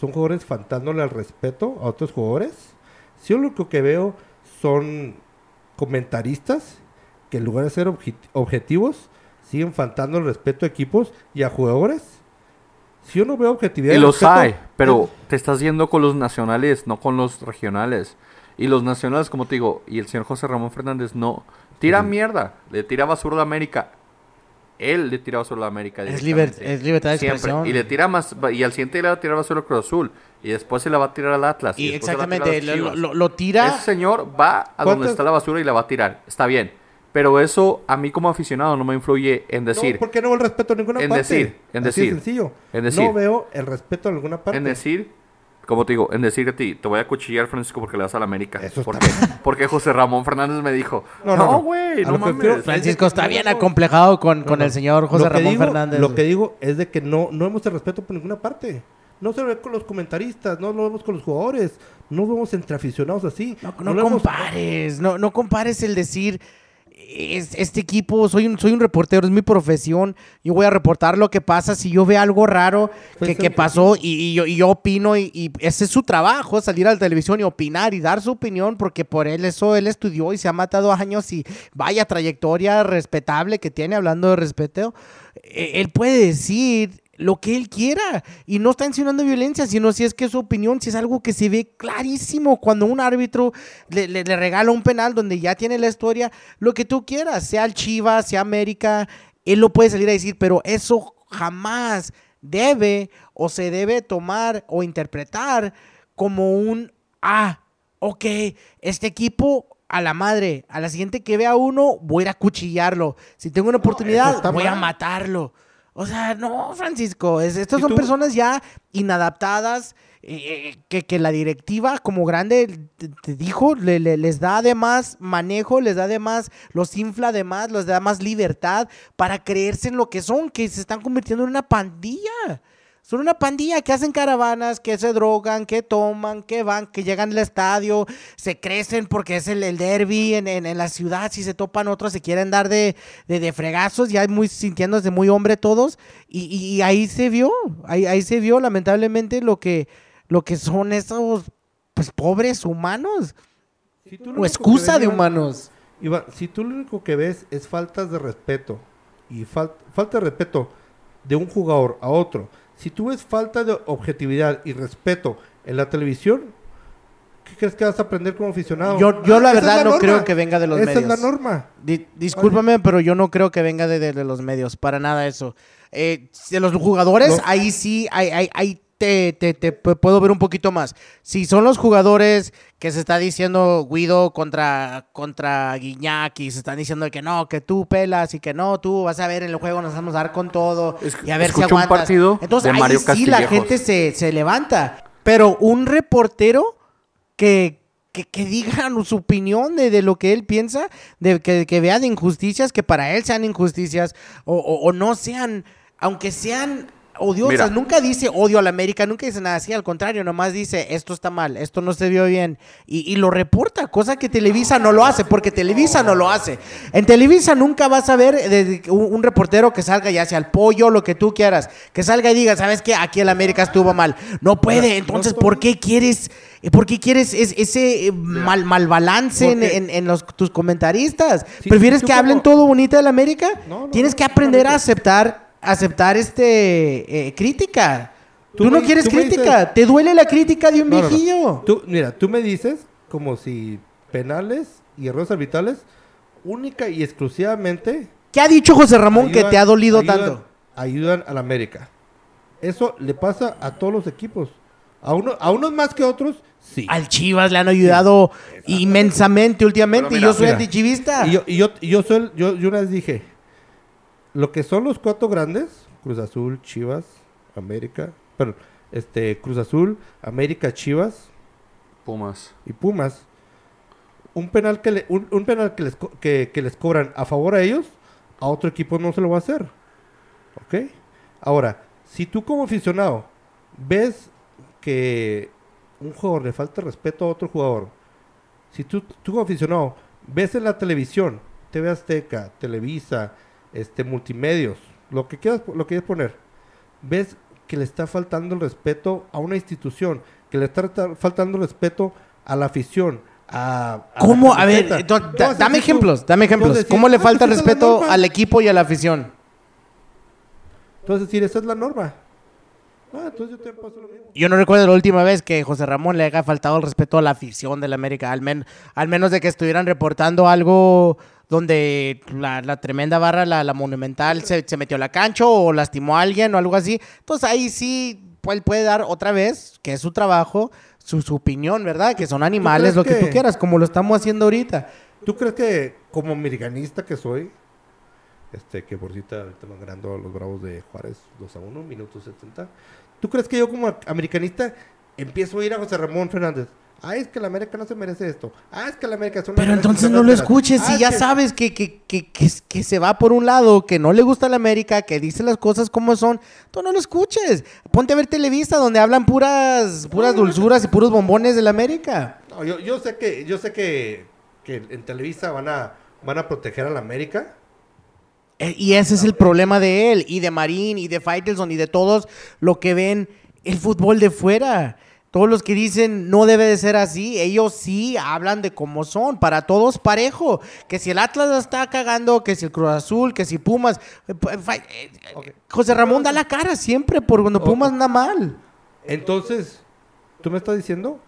son jugadores faltándole al respeto a otros jugadores, si yo lo único que veo son comentaristas que en lugar de ser obje- objetivos siguen faltando el respeto a equipos y a jugadores. Si yo no veo objetividad Y los respeto, hay, pero es- te estás yendo con los nacionales, no con los regionales. Y los nacionales, como te digo, y el señor José Ramón Fernández no. Tira mierda, le tira basura la América. Él le tira basura a América. Es, liber- es libertad de Siempre. expresión. Y le tira más, y al siguiente le va a tirar basura al Cruz Azul. Y después se la va a tirar al Atlas. Y a exactamente, a lo, lo- lo tira. Ese señor va a donde ¿Cuántas- está la basura y la va a tirar. Está bien. Pero eso a mí como aficionado no me influye en decir. no, porque no veo el respeto en ninguna en parte. decir, en Así decir, sencillo. en decir. no veo el respeto en alguna parte. En decir, como te digo, en decir a ti, te voy a cuchillar, Francisco, porque le das a la América. Eso está porque, porque José Ramón Fernández me dijo, No, no, no, no. güey, no lo mames. Francisco está bien acomplejado con, con no. el señor José Lo Ramón digo- Fernández. Lo que digo es de que no, no vemos el respeto por ninguna parte. No se ve con los comentaristas, no lo vemos con los jugadores, no vemos entre aficionados así. No, no lo vemos- compares, no, no compares el decir, es- este equipo, soy un, soy un reportero, es mi profesión, yo voy a reportar lo que pasa, si yo veo algo raro que, pasó y, y yo, y yo opino y, y ese es su trabajo, salir a la televisión y opinar y dar su opinión porque por él eso él estudió y se ha matado años y vaya trayectoria respetable que tiene hablando de respeto, eh, él puede decir lo que él quiera y no está insinuando violencia, sino si es que su opinión, si es algo que se ve clarísimo cuando un árbitro le, le- le regala un penal donde ya tiene la historia, lo que tú quieras, sea el Chivas, sea América, él lo puede salir a decir, pero eso jamás debe o se debe tomar o interpretar como un, ah, ok, este equipo a la madre, a la siguiente que vea uno, voy a ir a cuchillarlo. Si tengo una oportunidad, voy a matarlo. O sea, no, Francisco, es- estas ¿Y son tú? personas ya inadaptadas, eh, eh, que, que la directiva como grande te, te dijo, le- le- les da además manejo, les da además, los infla además, les da más libertad para creerse en lo que son, que se están convirtiendo en una pandilla. Son una pandilla que hacen caravanas, que se drogan, que toman, que van, que llegan al estadio, se crecen porque es el, el derby en, en- en la ciudad. Si se topan otros, se quieren dar de, de, de fregazos, ya muy sintiéndose muy hombre todos. Y, y- y ahí se vio, ahí, ahí se vio lamentablemente lo que, lo que son esos pues, pobres humanos. Si O excusa de humanos. Iván, si tú lo único que ves es faltas de respeto y fal- falta de respeto de un jugador a otro, si tú ves falta de objetividad y respeto en la televisión, ¿qué crees que vas a aprender como aficionado? Yo- yo la esa es verdad no norma. creo que venga de los Esa es medios. la norma. Di- discúlpame, pero yo no creo que venga de, de- de los medios, para nada eso. Eh, de los jugadores, ahí sí, ahí, ahí- ahí te, te- te pu- puedo ver un poquito más. Si son los jugadores que se está diciendo Guido contra, contra Guiñac y se están diciendo que no, que tú pelas y que no, tú vas a ver en el juego, nos vamos a dar con todo Es- y a ver si escuché un aguantas. partido Entonces de ahí sí la gente se, se levanta. Pero un reportero que, que, que diga su opinión de, de lo que él piensa, de que, que vea de injusticias, que para él sean injusticias, o, o- o no sean, aunque sean odiosas. Mira. Nunca dice odio a la América, nunca dice nada así. Al contrario, nomás dice esto está mal, esto no se vio bien. Y, y lo reporta, cosa que Televisa no lo hace, porque Televisa no lo hace. En Televisa nunca vas a ver un, reportero que salga ya sea el pollo, lo que tú quieras, que salga y diga, ¿sabes qué? Aquí el América estuvo mal. No puede. Entonces, ¿por qué quieres, por qué quieres es- ese eh, mal, mal balance en, en- en los, tus comentaristas? ¿Prefieres que hablen todo bonito de la América? No, Tienes que aprender a aceptar aceptar este eh, crítica. Tú, Tú no me- quieres tú crítica, dices- te duele la crítica de un No, no, no. viejillo. Tú, mira, tú me dices como si penales y errores arbitrales única y exclusivamente ¿Qué ha dicho José Ramón que te ha dolido ayudan- tanto? Ayudan a la América. Eso le pasa a todos los equipos. A, uno, a unos más que a otros, sí. Al Chivas le han ayudado inmensamente últimamente y yo soy antichivista. Y yo, y yo, y yo, soy, yo, yo una vez dije, lo que son los cuatro grandes, Cruz Azul, Chivas, América, perdón, este, Cruz Azul, América, Chivas Pumas. y Pumas, un penal que, le- un, un penal que les, que, que les cobran a favor a ellos, a otro equipo no se lo va a hacer. ¿Ok? Ahora, si tú como aficionado ves que un jugador le falta respeto a otro jugador, si tú, tú como aficionado ves en la televisión, TV Azteca, Televisa, este, multimedios, lo que quieras, lo que quieras poner, ves que le está faltando el respeto a una institución, que le está ta- faltando el respeto a la afición, a... a la ¿Cómo? A ver, entonces, da- dame tú- ejemplos, dame ejemplos. decir, ¿Cómo le "Ah, falta pues esa es la respeto norma". al equipo y a la afición? A decir, esa es la norma. Ah, entonces yo te paso lo mismo. Yo no recuerdo la última vez que José Ramón le haya faltado el respeto a la afición del América, al, men- al menos de que estuvieran reportando algo donde la, la tremenda barra, la, la monumental, se, se metió a la cancha o lastimó a alguien o algo así. Entonces ahí sí él puede dar otra vez, que es su trabajo, su, su opinión, ¿verdad? Que son animales, lo que tú quieras, como lo estamos haciendo ahorita. ¿Tú crees que como americanista que soy, este que por cierto ahorita van ganando a los Bravos de Juárez 2 a 1, minuto 70, ¿tú crees que yo como americanista empiezo a ir a José Ramón Fernández? Ah, es que la América no se merece esto. Ah, es que la América son Pero unas entonces no lo escuches Ah, si es ya que- sabes que, que, que, que, se va por un lado, que no le gusta la América, que dice las cosas como son, tú no lo escuches. Ponte a ver Televisa donde hablan puras, puras dulzuras y puros bombones de la América. No, yo, yo sé que yo sé que, que en Televisa van a van a proteger a la América. Eh, Y ese es el problema de él, y de Marín, y de Faitelson, y de todos lo que ven el fútbol de fuera. Todos los que dicen no debe de ser así, ellos sí hablan de cómo son, para todos parejo. Que si el Atlas la está cagando, que si el Cruz Azul, que si Pumas. eh, eh, Ok. José Ramón da la cara siempre por cuando Pumas anda mal. Entonces, ¿tú me estás diciendo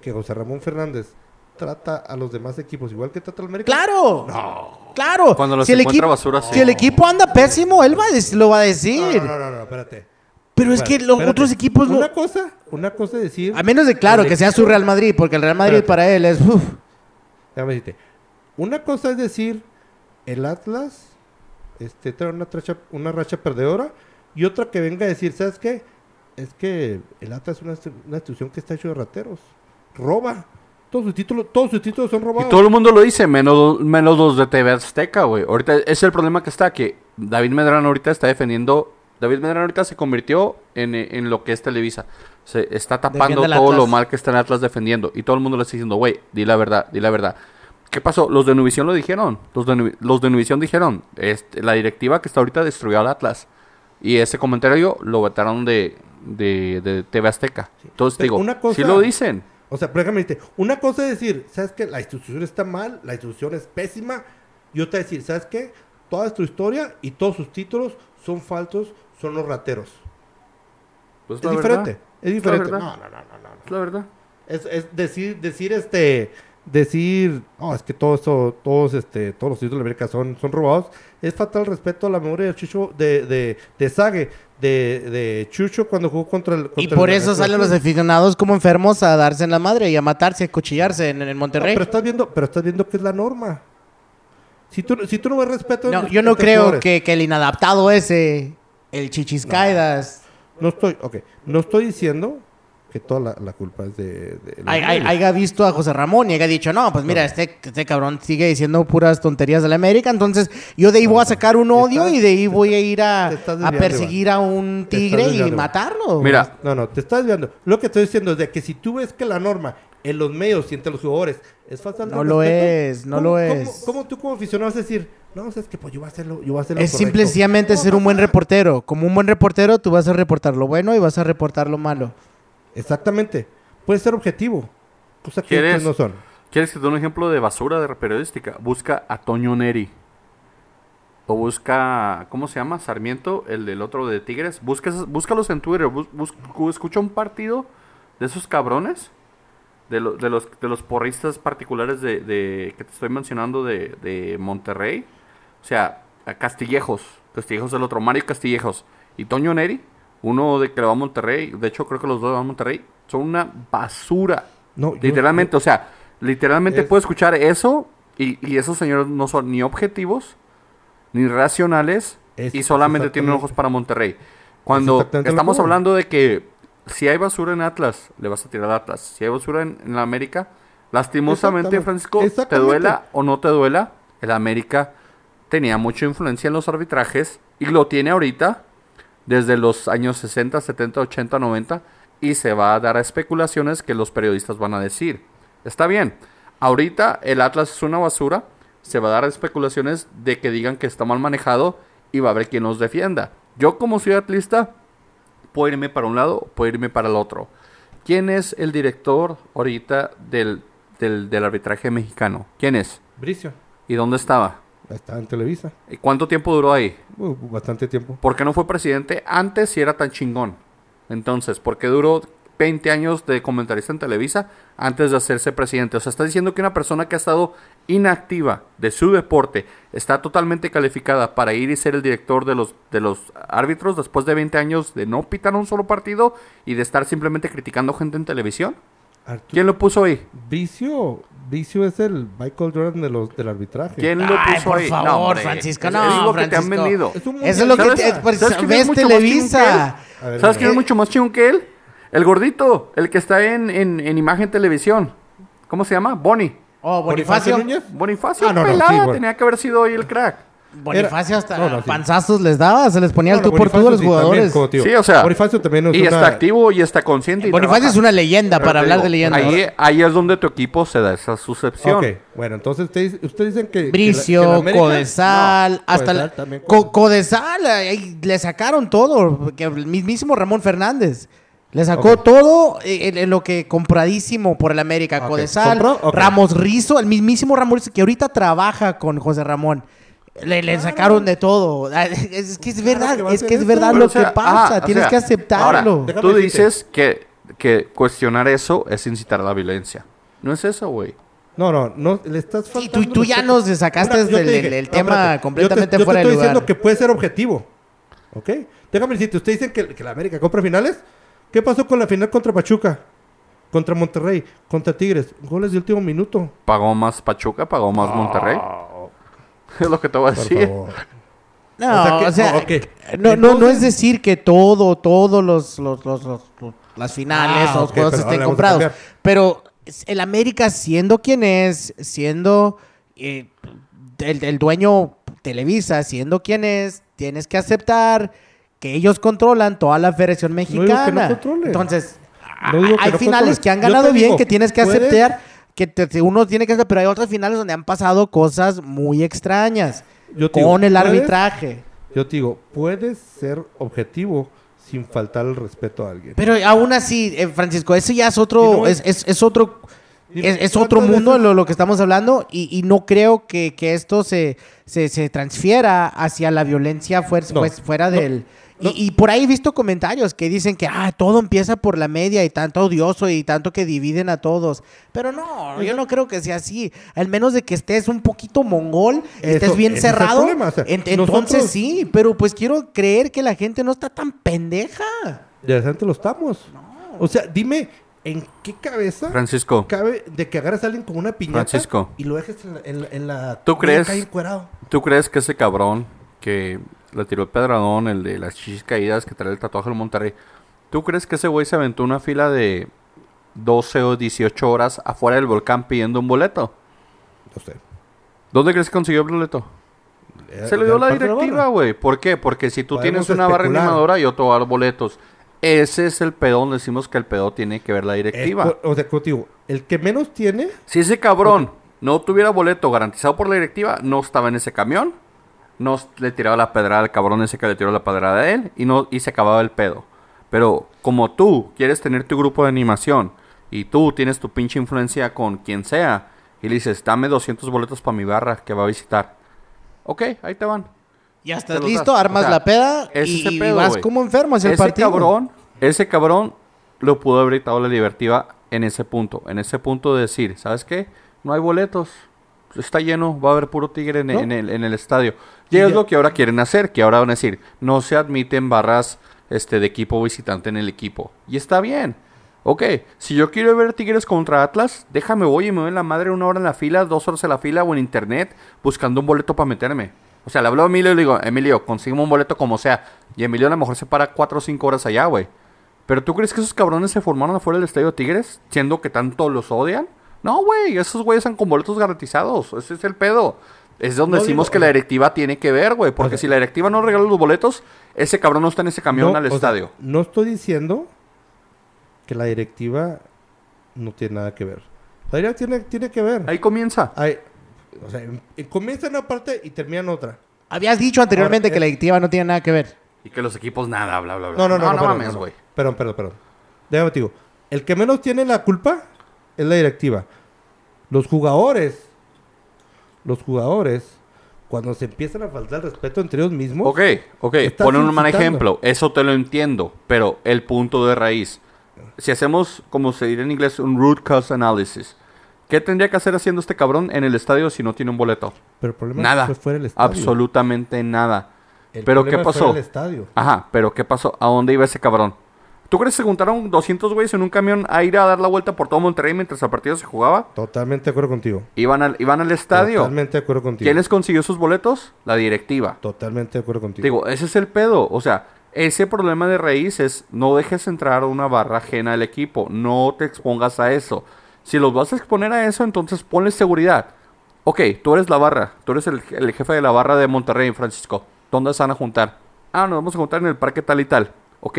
que José Ramón Fernández trata a los demás equipos igual que trata al América? ¡Claro! Claro. Cuando los si el encuentra equipo, basura, sí. si el equipo anda pésimo, él va a lo va a decir. No, no, no, no, no, espérate. Pero es que los espérate. otros equipos no. Una cosa, una cosa es decir... A menos de, claro, que sea su Real Madrid, porque el Real Madrid Espérate. para él es... uf. Déjame decirte. Una cosa es decir, el Atlas este, trae una, tracha- una racha perdedora y otra que venga a decir, ¿sabes qué? Es que el Atlas es una, una institución que está hecho de rateros. Roba. Todos sus títulos, todos sus títulos son Y robados. todo el mundo lo dice, menos, menos los de TV Azteca, güey. Ahorita ese es el problema que está, que David Medrano ahorita está defendiendo... David Medrano ahorita se convirtió en, en lo que es Televisa. Se está tapando Defiende todo lo mal que está en Atlas defendiendo. Y todo el mundo le está diciendo, güey, di la verdad, di la verdad. ¿Qué pasó? Los de Univisión lo dijeron. Los de, los de Univisión dijeron, este, la directiva que está ahorita destruyó al Atlas. Y ese comentario lo vetaron de, de, de TV Azteca. Entonces Pero digo, una cosa- sí lo dicen. O sea, dice, una cosa es decir, ¿sabes qué? La institución está mal, la institución es pésima. Y otra es decir, ¿sabes qué? Toda tu historia y todos sus títulos son falsos, son los rateros. Pues Es la diferente, es diferente. No, no, no, no, no. Es la verdad. Es, es decir, decir este, decir, no, es que todo esto, todos, este, todos los títulos de América son, son robados. Es fatal respeto a la memoria de Chucho, de, de, de Sague, de, de Chucho cuando jugó contra el. Y por el- eso salen los aficionados como enfermos a darse en la madre y a matarse, a cuchillarse en, en No, Monterrey. pero estás viendo, pero estás viendo que es la norma. Si tú, si tú no ves respeto. No, yo no creo que el inadaptado ese, el chichiscaidas, No estoy, ok, no estoy diciendo que toda la, la culpa es de... de los Hay- hay- medios. haya visto a José Ramón y haya dicho, no, pues mira, este, este cabrón sigue diciendo puras tonterías de la América, entonces yo de ahí voy a sacar un odio estás- y de ahí voy a ir a, te estás a desviando, perseguir a un Te estás tigre y desviando. matarlo. Mira, No, no, te estás desviando. Lo que estoy diciendo es de que si tú ves que la norma en los medios y entre los jugadores es falta de No lo respeto, es, no ¿cómo- lo cómo- es. ¿Cómo, tú como aficionado vas a decir, no, o sea, es que pues yo voy a hacerlo, yo voy a hacerlo Es correcto"? simple y sencillamente No, ser un buen no, reportero. Como un buen reportero, tú vas a reportar lo bueno y vas a reportar lo malo. Exactamente. Puede ser objetivo. Cosa que ¿Quieres? no son. ¿Quieres que te dé un ejemplo de basura de periodística? Busca a Toño Neri. O busca, ¿cómo se llama? Sarmiento, el del otro de Tigres. Busca, búscalos en Twitter. bus- bus- escucha un partido de esos cabrones. De, lo- de los, de los porristas particulares de, de- que te estoy mencionando de, de Monterrey. O sea, a Castillejos. Castillejos el otro, Mario Castillejos. Y Toño Neri, uno de que le va a Monterrey. De hecho, creo que los dos van a Monterrey. Son una basura. No, yo- Literalmente, o sea, literalmente Es- puedo escuchar eso y, y esos señores no son ni objetivos ni racionales Es- y solamente tienen ojos para Monterrey. Cuando estamos hablando de que si hay basura en Atlas, le vas a tirar a Atlas. Si hay basura en, en la América, lastimosamente, Exactamente. Francisco, te duela o no te duela, el América tenía mucha influencia en los arbitrajes y lo tiene ahorita desde los años 60, 70, 80, 90 y se va a dar a especulaciones que los periodistas van a decir. Está bien, ahorita el Atlas es una basura, se va a dar a especulaciones de que digan que está mal manejado y va a haber quien los defienda. Yo como soy atlista, puedo irme para un lado, puedo irme para el otro. ¿Quién es el director ahorita del, del, del arbitraje mexicano? ¿Quién es? Bricio. ¿Y dónde estaba? Está en Televisa. ¿Y cuánto tiempo duró ahí? Uh, bastante tiempo. ¿Por qué no fue presidente antes si era tan chingón? Entonces, ¿por qué duró 20 años de comentarista en Televisa antes de hacerse presidente? O sea, está diciendo que una persona que ha estado inactiva de su deporte está totalmente calificada para ir y ser el director de los, de los árbitros después de 20 años de no pitar un solo partido y de estar simplemente criticando gente en televisión. Arturo- ¿Quién lo puso ahí? Bricio. Bricio es el Michael Jordan de los, del arbitraje. ¿Quién lo Ay, puso por ahí? favor, hombre, Francisco, no, es lo que te han Francisco. vendido. Es un Eso es lo que ¿Sabes? te, pues, ¿Sabes quién es ves más Televisa. Ver, ¿Sabes quién es mucho más chingón que él? El gordito, el que está en, en, en imagen televisión. ¿Cómo se llama? Bonnie. Oh, Bonifacio. Bonifacio, Ah, no, no, pelada, sí, bueno. tenía que haber sido hoy el crack. Bonifacio hasta No, no, sí. panzazos les daba, se les ponía No, el no, tú por tú a los sí, jugadores. Sí, o sea, Bonifacio también es Y una- está activo y está consciente. y Bonifacio trabaja. es una leyenda, Pero para hablar digo, de leyenda. Ahí, ahí es donde tu equipo se da esa suscepción. Ok, bueno, entonces ustedes, ustedes dicen que... que la- Bricio, que América- Codesal, No, hasta Codesal la- también. Co- Codesal, ahí le sacaron todo, que el mismísimo Ramón Fernández. Le sacó todo eh, en, en lo que compradísimo por el América. Ok, Codesal. Ramos Rizo, el mismísimo Ramos Rizo, que ahorita trabaja con José Ramón. Le, le sacaron de todo. Ah, Es, es que es Claro verdad, que es que es eso. verdad Pero, lo o sea, que pasa. o Tienes sea, que aceptarlo. Ahora, tú dices que, que cuestionar eso es incitar a la violencia. No es eso, güey. No, no, no, le estás Y faltando... tú, y tú ya respeto. nos sacaste Una- del, dije, del no, tema espérate, completamente yo te, fuera yo de te estoy lugar. diciendo que puede ser objetivo. ¿Ok? Déjame decirte, ustedes dicen que, que la América compra finales. ¿Qué pasó con la final contra Pachuca? Contra Monterrey, contra Tigres. Goles de último minuto. Pagó más Pachuca, pagó más Monterrey. Es lo que te voy a Por decir. favor. No, O sea que- o sea, ok. no, no, no es decir que todo, todos los, los, los- las finales, Ah, los ok, juegos estén comprados. Pero el América siendo quien es, siendo eh, el, el dueño Televisa, siendo quien es, tienes que aceptar que ellos controlan toda la Federación digo que no Mexicana. controlen. Entonces, No digo que hay no finales que han ganado bien, digo, que tienes que aceptar, que te- uno tiene que aceptar, pero hay otras finales donde han pasado cosas muy extrañas Yo con digo, el ¿puedes? arbitraje. Yo te digo, puedes ser objetivo sin faltar el respeto a alguien. Pero aún así, eh, Francisco, eso ya es otro, no es, es- es, otro, es, es ¿cuántas otro mundo lo, lo que estamos hablando y, y no creo que, que esto se, se, se transfiera hacia la violencia No, pues, fuera no, del... no. Y, y por ahí he visto comentarios que dicen que ah, todo empieza por la media y tanto odioso y tanto que dividen a todos. Pero no, yo no creo que sea así. Al menos de que estés un poquito mongol, estés bien es cerrado. problema, o sea, en- entonces sí, pero pues quiero creer que la gente no está tan pendeja. Ya antes lo estamos. O sea, dime, ¿en qué cabeza Francisco, cabe de que agarras a alguien con una piñata Francisco. y lo dejes en la... En, en la ¿Tú crees? ¿tú crees que ese cabrón que le tiró el pedradón, el de las chichis caídas, que trae el tatuaje del Monterrey, ¿tú ¿Tú crees que ese güey se aventó una fila de 12 o 18 horas afuera del volcán pidiendo un boleto? No sé. ¿Dónde crees que consiguió el boleto? Eh, Se lo dio la directiva, barra. güey. ¿Por qué? Porque si tú Podemos tienes una barra especular. animadora, yo te voy a dar boletos. Ese es el pedo donde decimos que el pedo tiene que ver la directiva. o sea, contigo, el que menos tiene, Si ese cabrón no tuviera boleto garantizado por la directiva, no estaba en ese camión, no le tiraba la pedrada al cabrón ese que le tiró la pedrada a él y no y se acababa el pedo. Pero como tú quieres tener tu grupo de animación y tú tienes tu pinche influencia con quien sea y le dices, dame 200 boletos para mi barra que va a visitar. Ok, ahí te van. Ya estás listo, das. armas O sea, la peda ese y, es y vas como enfermo hacia el ese partido. cabrón, ese cabrón lo pudo haber evitado la directiva en ese punto. En ese punto de decir, ¿sabes qué? No hay boletos. Está lleno, va a haber puro tigre en, ¿No? en el, en el estadio. Y Y es ya- lo que ahora quieren hacer, que ahora van a decir, no se admiten barras este, de equipo visitante en el equipo. Y está bien. Ok, si yo quiero ver Tigres contra Atlas, déjame voy y me voy en la madre una hora en la fila, dos horas en la fila o en internet buscando un boleto para meterme. O sea, le hablo a Emilio y le digo, Emilio, consigue un boleto como sea. Y Emilio a lo mejor se para cuatro o cinco horas allá, güey. Pero ¿tú crees que esos cabrones se formaron afuera del estadio Tigres? Siendo que tanto los odian. No, güey, esos güeyes están con boletos garantizados. Ese es el pedo. Es donde No decimos digo- que la directiva tiene que ver, güey. Porque O sea- si la directiva no regala los boletos, ese cabrón no está en ese camión no, al sea, estadio. no estoy diciendo que la directiva no tiene nada que ver. La directiva tiene, tiene que ver. Ahí comienza. Hay- o sea, em- comienza en una parte y termina en otra. Habías dicho anteriormente Ahora, que la eh, directiva no tiene nada que ver. Y que los equipos nada, bla, bla, bla. No, no, no, no, no, perdón, mames, güey. Perdón, perdón, perdón. Déjame te digo. El que menos tiene la culpa es la directiva. Los jugadores, los jugadores, cuando se empiezan a faltar el respeto entre ellos mismos, Ok, ok, Estás pon un mal ejemplo, eso te lo entiendo, pero el punto de raíz. Si hacemos, como se diría en inglés, un root cause analysis, ¿qué tendría que hacer haciendo este cabrón en el estadio si no tiene un boleto? pero el problema Nada, fue fuera del estadio. absolutamente nada. El pero ¿qué fue pasó? el estadio. Ajá, pero ¿qué pasó? ¿A dónde iba ese cabrón? ¿Tú crees que se juntaron 200 güeyes en un camión a ir a dar la vuelta por todo Monterrey mientras el partido se jugaba? Totalmente de acuerdo contigo. Iban al, iban al estadio. Totalmente de acuerdo contigo. ¿Quién les consiguió sus boletos? La directiva. Totalmente de acuerdo contigo. Digo, ese es el pedo. O sea, ese problema de raíz es no dejes entrar a una barra ajena al equipo. No te expongas a eso. Si los vas a exponer a eso, entonces ponle seguridad. Ok, tú eres la barra. Tú eres el, el jefe de la barra de Monterrey, Francisco. ¿Dónde se van a juntar? Ah, nos vamos a juntar en el parque tal y tal. Ok,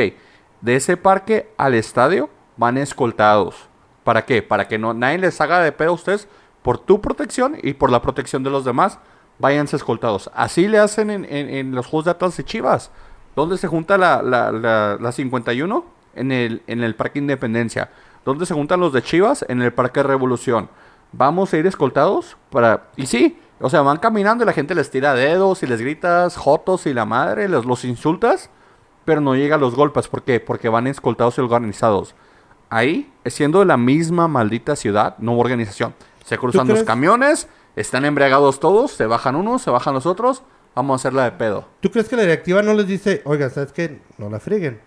de ese parque al estadio van escoltados. ¿Para qué? Para que no, nadie les haga de pedo a ustedes por tu protección y por la protección de los demás. Váyanse escoltados. Así le hacen en, los juegos de Atlas de Chivas. ¿Dónde se junta la, la, la, la 51? En el, en el Parque Independencia. ¿Dónde se juntan los de Chivas? En el Parque Revolución. Vamos a ir escoltados para... Y sí, o sea, van caminando y la gente les tira dedos y les gritas jotos y la madre, los, los insultas, pero no llega a los golpes. ¿Por qué? Porque van escoltados y organizados. Ahí, siendo de la misma maldita ciudad, no hubo organización. Se cruzan los camiones, están embriagados todos, se bajan unos, se bajan los otros, vamos a hacerla de pedo. ¿Tú crees que la directiva no les dice, oiga, ¿sabes qué? No la frieguen.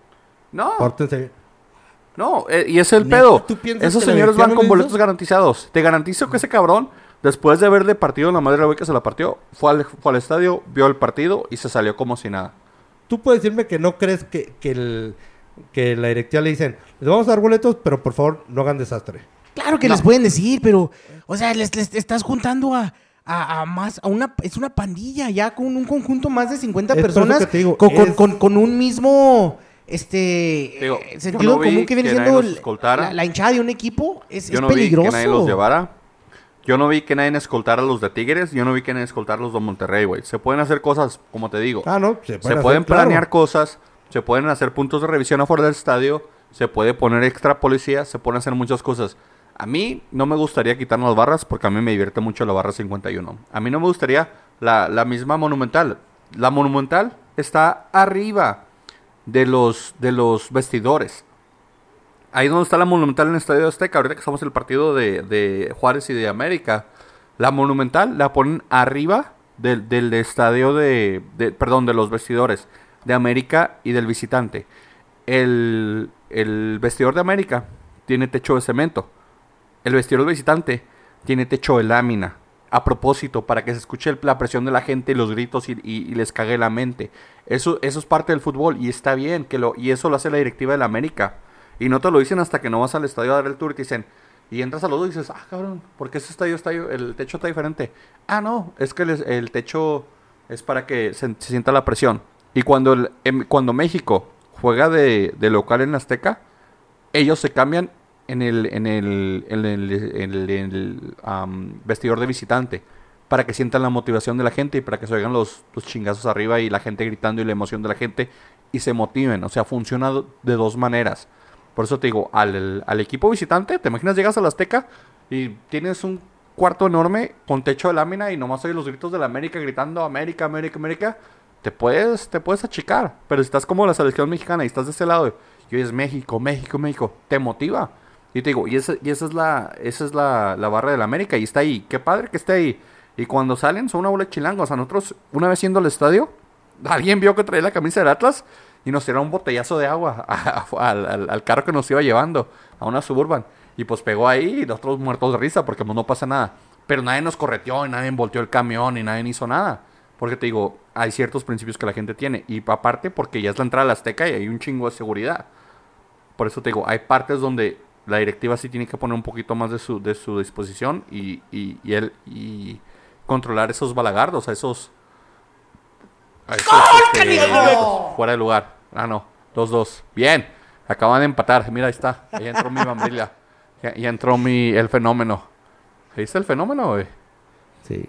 No, Pórtense bien"? no, eh, y es el ¿Neta pedo. tú Esos la señores van con boletos garantizados. Te garantizo que ese cabrón, después de haberle partido en la madre güey que se la partió, fue al, fue al estadio, vio el partido y se salió como si nada. Tú puedes decirme que no crees que, que, el, que la directiva le dicen, les vamos a dar boletos, pero por favor no hagan desastre. Claro que No. les pueden decir, pero, o sea, les, les estás juntando a, a, a más, a una, es una pandilla ya con un conjunto más de 50 Es por eso personas que te digo, con, con- es- con- con un mismo, este, Digo, sentido no común que viene que siendo la, la hinchada de un equipo, es, Yo es no peligroso. vi que nadie los llevara. Yo no vi que nadie escoltara a los de Tigres. Yo no vi que nadie escoltara a los de Monterrey, güey. Se pueden hacer cosas, como te digo. Ah, no, se, Se pueden pueden hacer, claro. planear cosas, se pueden hacer puntos de revisión afuera del estadio, se puede poner extra policía, se pueden hacer muchas cosas. A mí no me gustaría quitar las barras porque a mí me divierte mucho la barra 51. A mí no me gustaría la, la misma monumental. La monumental está arriba de los, de los vestidores. Ahí donde está la monumental en el Estadio Azteca, ahorita que estamos en el partido de, de Juárez y de América. La monumental la ponen arriba del, del estadio de, Perdón, de los vestidores de América y del visitante. El, el vestidor de América tiene techo de cemento. El vestidor del visitante tiene techo de lámina. a propósito, para que se escuche la presión de la gente, los gritos y, y- y les cague la mente. Eso, eso es parte del fútbol y está bien, que lo, y eso lo hace la directiva de la América. Y no te lo dicen hasta que no vas al estadio a dar el tour y te dicen, y entras al otro y dices, ah, cabrón, ¿por qué ese estadio está, el techo está diferente? Ah, no, es que el, techo es para que se, sienta la presión. Y cuando, em- cuando México juega de, local en Azteca, ellos se cambian en el, en el, vestidor de visitante para que sientan la motivación de la gente y para que se oigan los, los chingazos arriba y la gente gritando y la emoción de la gente y se motiven. O sea, funciona de dos maneras. Por eso te digo, al, al equipo visitante, ¿te imaginas llegas a la Azteca y tienes un cuarto enorme con techo de lámina y nomás oyes los gritos de la América gritando América, América, América? Te puedes, te puedes achicar. Pero si estás como la selección mexicana y estás de ese lado y oyes México, México, México, te motiva. Y te digo, y esa, y esa es la, esa es la, la barra de la América y está ahí. Qué padre que esté ahí. Y cuando salen son una bola de chilangos. A nosotros, una vez yendo al estadio, alguien vio que traía la camisa del Atlas y nos tiró un botellazo de agua al, carro que nos iba llevando, a una suburban. Y pues pegó ahí y nosotros muertos de risa porque pues, no pasa nada. Pero nadie nos correteó y nadie volteó el camión y nadie hizo nada. Porque te digo, hay ciertos principios que la gente tiene. Y aparte porque ya es la entrada a la Azteca y hay un chingo de seguridad. Por eso te digo, hay partes donde la directiva sí tiene que poner un poquito más de su, disposición y, y, y y controlar esos balagardos, a esos... este, idiotas, fuera de lugar. Ah, no. 2-2. Bien. Acaban de empatar. Mira, ahí está. Ahí entró mi mambrilla. Ya, ya entró mi, el fenómeno. ¿Viste el fenómeno, güey? Sí.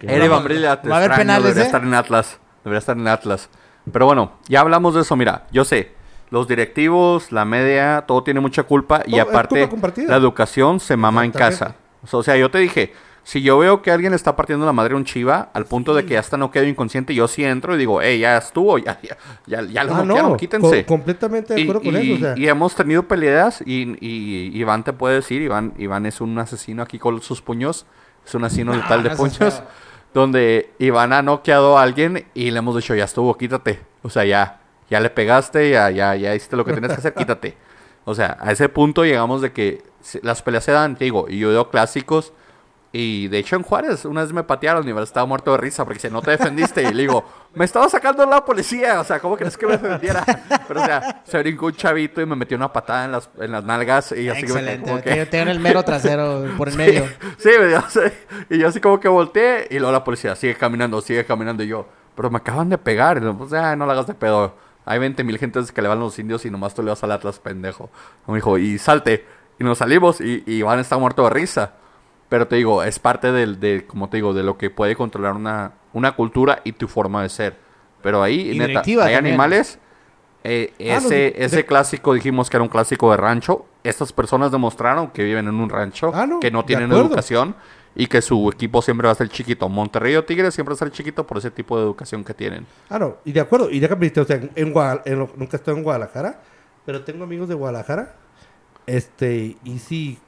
Eric Bambrilla, te Va a haber extraño, penales, debería ¿eh? estar en Atlas. Debería estar en Atlas. Pero bueno, ya hablamos de eso. Mira, yo sé, los directivos, la media, todo tiene mucha culpa. Y aparte, la educación se mama en casa. O sea, yo te dije, si yo veo que alguien está partiendo la madre a un chiva, al punto de que ya está no quedo inconsciente, yo sí entro y digo, hey, ya estuvo, ya, ya, ya, ya lo Ah, no, quítense. co- completamente de Y, acuerdo con y- eso. O sea, y hemos tenido peleas y, y Iván te puede decir, Iván, Iván es un asesino aquí con sus puños, es un asesino letal de seas puños, donde Iván ha noqueado a alguien y le hemos dicho, ya estuvo, quítate. O sea, ya, ya le pegaste, ya, ya, ya hiciste lo que tenías que hacer, quítate. O sea, a ese punto llegamos de que las peleas se dan, te digo, y yo veo clásicos. Y de hecho en Juárez una vez me patearon y me estaba muerto de risa porque dice, no te defendiste. Y le digo, me estaba sacando la policía. O sea, ¿cómo crees que me defendiera? Pero o sea, se brincó un chavito y me metió una patada en las, en las nalgas. Y así Excelente. como que- Te- el mero trasero por el medio. Sí, y yo así como que volteé y luego la policía sigue caminando, sigue caminando y yo, pero me acaban de pegar. Y luego, pues, ah, no la hagas de pedo. Hay 20 mil gentes que le van los indios y nomás tú le vas al Atlas, pendejo. Me dijo, y salte. Y nos salimos y, y Iván está muerto de risa. Pero te digo, es parte del, de, como te digo, de lo que puede controlar una, una cultura y tu forma de ser. Pero ahí, Y neta, hay también. animales. eh, Ah, no, ese, de- ese clásico dijimos que era un clásico de rancho. Estas personas demostraron que viven en un rancho, Ah, no, que no tienen educación y que su equipo siempre va a ser chiquito. Monterrey o Tigres siempre va a ser chiquito por ese tipo de educación que tienen. Ah, no, y de acuerdo. Y ya que o sea, en, en nunca estado en Guadalajara, pero tengo amigos de Guadalajara. Este, y sí,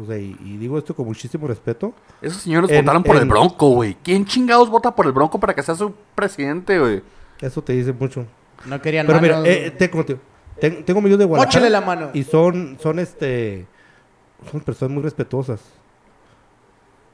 o sea, y, y digo esto con muchísimo respeto. Esos señores En- votaron por el en- Bronco, güey. ¿Quién chingados vota por el Bronco para que sea su presidente, güey? Eso te dice mucho. No querían Pero mira, eh, te- como te- ten- tengo amigos de Guadalajara. Móchale la mano. Y son, son este, son personas muy respetuosas.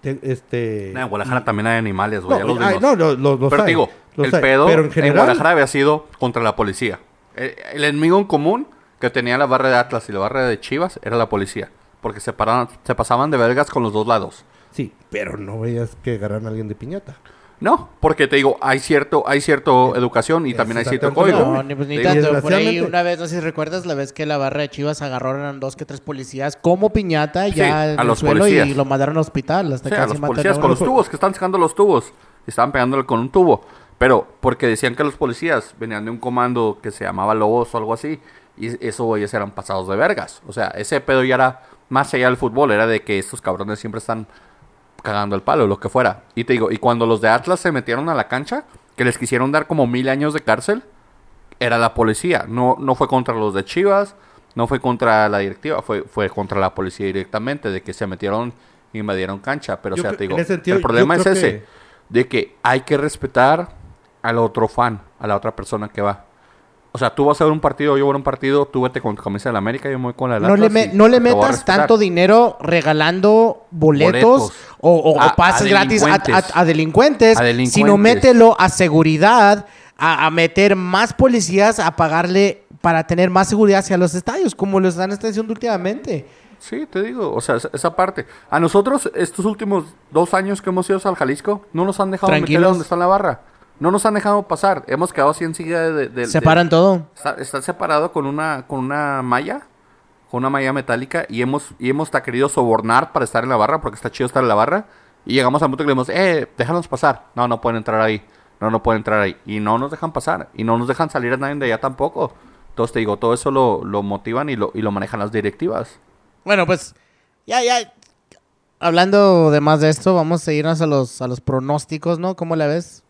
Te- este. En Guadalajara y- también hay animales, güey. No, los no, los, los, los Pero hay, digo, el hay. pedo Pero en en, general, Guadalajara había sido contra la policía. El, el enemigo en común que tenía la barra de Atlas y la barra de Chivas era la policía. Porque se, paraban- se pasaban de vergas con los dos lados. Sí, pero no veías que agarraran a alguien de piñata. No, porque te digo, hay cierto, hay cierto educación y Es también hay cierto código. No, ni, pues, ni tanto. Por ahí una vez, no sé si recuerdas, la vez que la barra de Chivas agarraron dos que tres policías como piñata ya Sí, en a el los suelo policías. y lo mandaron al hospital hasta Sí, que a los policías a con los tubos, que están sacando los tubos. Estaban pegándole con un tubo. Pero porque decían que los policías venían de un comando que se llamaba Lobos o algo así. Y esos güeyes eran pasados de vergas. O sea, ese pedo ya era más allá del fútbol. Era de que estos cabrones siempre están cagando el palo, lo que fuera. Y te digo, y cuando los de Atlas se metieron a la cancha, que les quisieron dar como mil años de cárcel, era la policía. No, no fue contra los de Chivas, no fue contra la directiva, fue, fue contra la policía directamente, de que se metieron y invadieron cancha. Pero, Yo o sea, te digo, sentido, el problema es ese, que- de que hay que respetar al otro fan, a la otra persona que va. O sea, tú vas a ver un partido, yo voy a ver un partido, tú vete con tu camisa de la América, yo me voy con la No le, Atlas me- y no le metas tanto dinero regalando boletos, Boletos. o, A- pases gratis a, delincuentes. a- a delincuentes, A delincuentes. sino mételo a seguridad, a, meter más policías, a pagarle para tener más seguridad hacia los estadios, como lo están haciendo últimamente. Sí, te digo, o sea, esa- parte. A nosotros, estos últimos dos años que hemos ido al Jalisco, no nos han dejado meter Tranquilos. donde está la barra. No nos han dejado pasar. Hemos quedado así enseguida de... de- de- Separan todo. Está, está separado con una, con una malla, con una malla metálica, y hemos, y hemos querido sobornar para estar en la barra, porque está chido estar en la barra. Y llegamos al punto que le decimos, eh, déjanos pasar. No, no pueden entrar ahí. No, no pueden entrar ahí. Y no nos dejan pasar. Y no nos dejan salir a nadie de allá tampoco. Entonces te digo, todo eso lo, lo motivan y lo, y lo manejan las directivas. Bueno, pues ya, ya. Hablando de más de esto, vamos a irnos a los, a los pronósticos, ¿no? ¿Cómo la ves?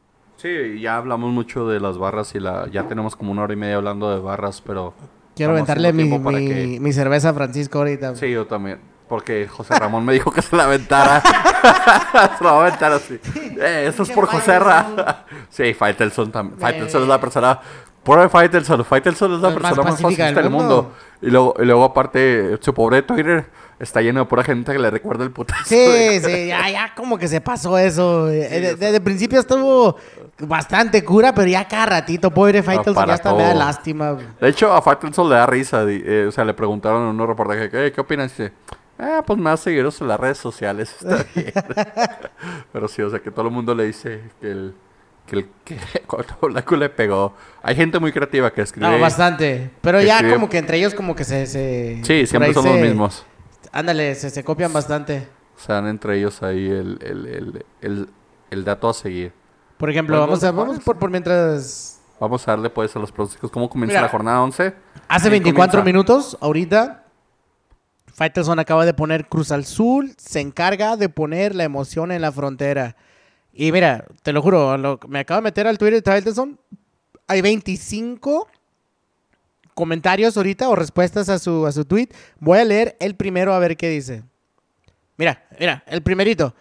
Sí, ya hablamos mucho de las barras y la ya tenemos como una hora y media hablando de barras, pero... Quiero aventarle mi, mi, que- mi cerveza a Francisco ahorita. Sí, yo también. Porque José Ramón me dijo que se la aventara. se la va a aventar así. Eh, eso es por José Ra. sí, Faitelson también. Faitelson es la persona... Pobre Faitelson. Faitelson es la más persona más pacífica del del mundo. mundo. Y luego, y luego aparte, su pobre Twitter está lleno de pura gente que le recuerda el putazo. Sí, sí, ya, ya como que se pasó eso. Eh, Sí, de- o sea- desde el principio estuvo bastante cura, pero ya cada ratito, pobre Faitelson, ya hasta me da todo. lástima. De hecho, a Faitelson le da risa. eh, o sea, le preguntaron en un reportaje, ¿qué, qué opinas? Y dice, ah, pues a seguiros en las redes sociales. Está bien. Pero sí, o sea, que todo el mundo le dice que el... Que el que Blanco le pegó. Hay gente muy creativa que escribe. No, bastante. Pero ya escribe- como que entre ellos como que se... se Sí, siempre son los se- mismos. Ándale, se, se copian bastante. O sea, entre ellos ahí el, el, el, el, dato a seguir. Por ejemplo, Pues, vamos a vamos por, por mientras... Vamos a darle pues a los pronósticos. ¿Cómo comienza Mira. la jornada 11? Hace ¿Quién 24 comienza? minutos, ahorita, Faitelson acaba de poner Cruz al Sur, se encarga de poner la emoción en la frontera. Y mira, te lo juro, lo- me acabo de meter al Twitter de Faitelson, hay 25 comentarios ahorita o respuestas a su, a su tweet. Voy a leer el primero a ver qué dice. Mira, mira, el primerito.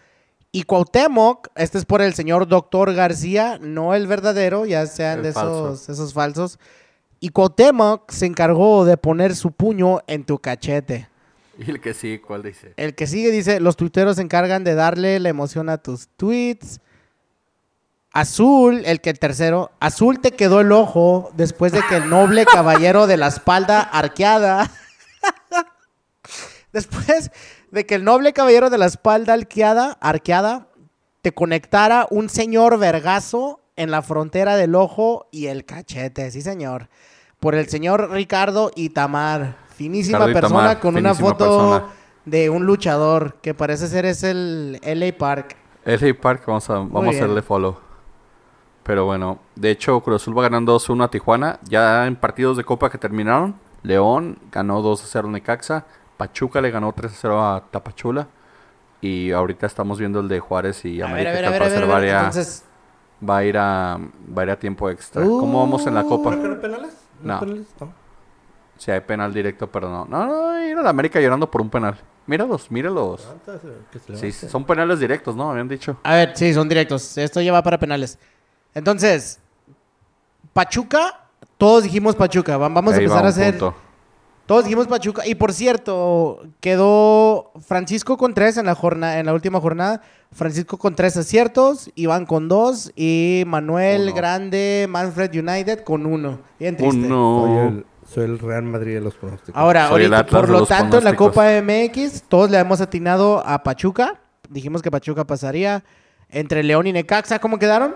Y Cuauhtémoc, este es por el señor Doctor García, no el verdadero, ya sean El de falso. esos, esos falsos. Y Cuauhtémoc se encargó de poner su puño en tu cachete. Y el que sí, ¿cuál dice? El que sigue dice, los tuiteros se encargan de darle la emoción a tus tweets. Azul, el que el tercero, Azul te quedó el ojo después de que el noble caballero de la espalda arqueada, después de que el noble caballero de la espalda arqueada, arqueada, te conectara un señor vergazo en la frontera del ojo y el cachete, sí señor, por el señor Ricardo Itamar, finísima persona Itamar, con una finísima foto persona. de un luchador que parece ser es el LA Park. LA Park, vamos a, vamos a hacerle follow. Pero bueno, de hecho, Cruz Azul va ganando 2-1 a Tijuana. Ya en partidos de Copa que terminaron, León ganó 2-0 a Necaxa. Pachuca le ganó 3-0 a Tapachula. Y ahorita estamos viendo el de Juárez y América, a ver, que a al ver, a ver, parecer a va, a ver. ir a- Entonces, va a ir a, va a ir a tiempo extra. ¿Cómo vamos en la Copa? ¿No penales? No. hay penales? No. Si hay penal directo, pero no. No, no, ir a la América llorando por un penal. Míralos, míralos. Se Sí, son penales directos, ¿no? Habían dicho. a ver, sí, son directos. Esto ya va para penales. Entonces, Pachuca, todos dijimos Pachuca. Va- Vamos a Ahí va empezar a hacer. punto. Todos dijimos Pachuca. Y por cierto, quedó Francisco con tres en la, jornada, en la última jornada. Francisco con tres aciertos, Iván con dos y Manuel Uno. Grande, Manfred United con uno. Bien triste. Uno. El, soy el Real Madrid de los pronósticos. Ahora, Soy ahorita, por lo tanto, en la. Copa MX, todos le hemos atinado a Pachuca. Dijimos que Pachuca pasaría. Entre León y Necaxa, ¿cómo quedaron?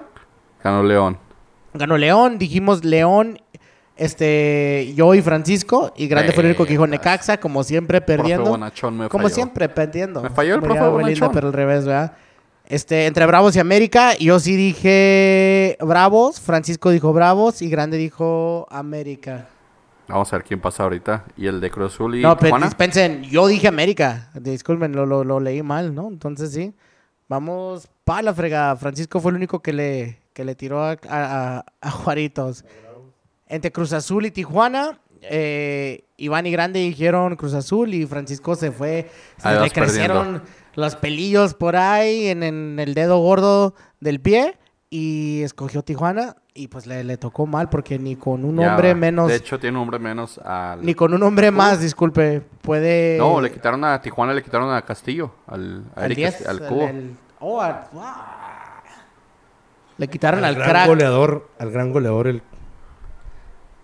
Ganó León. Ganó León, dijimos León, este, yo y Francisco, y Grande fue el único que dijo. Necaxa, como siempre Profe perdiendo. Bonachón me Como falló. siempre, perdiendo. Me falló el Como profe Bonachón. pero al revés, ¿verdad? Este, entre Bravos y América, yo sí dije Bravos, Francisco dijo Bravos y Grande dijo América. Vamos a ver quién pasa ahorita. Y el de Cruz Azul y No, pero Tijuana. dispensen, yo dije América. Disculpen, lo, lo, lo leí mal, ¿no? Entonces sí. Vamos para la fregada. Francisco fue el único que le, que le tiró a, a- a- Juaritos. Entre Cruz Azul y Tijuana, eh, Iván y Grande dijeron Cruz Azul y Francisco se fue. Se Ahí le vas crecieron los pelillos por ahí en, en el dedo gordo del pie. Y escogió Tijuana y pues le, le tocó mal porque ni con un Ya, hombre menos, De hecho, tiene un hombre menos al. ni con un hombre más, disculpe, puede... No, le quitaron a Tijuana, le quitaron a Castillo. Al, a al Eric 10, Casti- al el- cubo. el- oh, al-. Le quitaron al, gran crack. goleador, al gran goleador, el,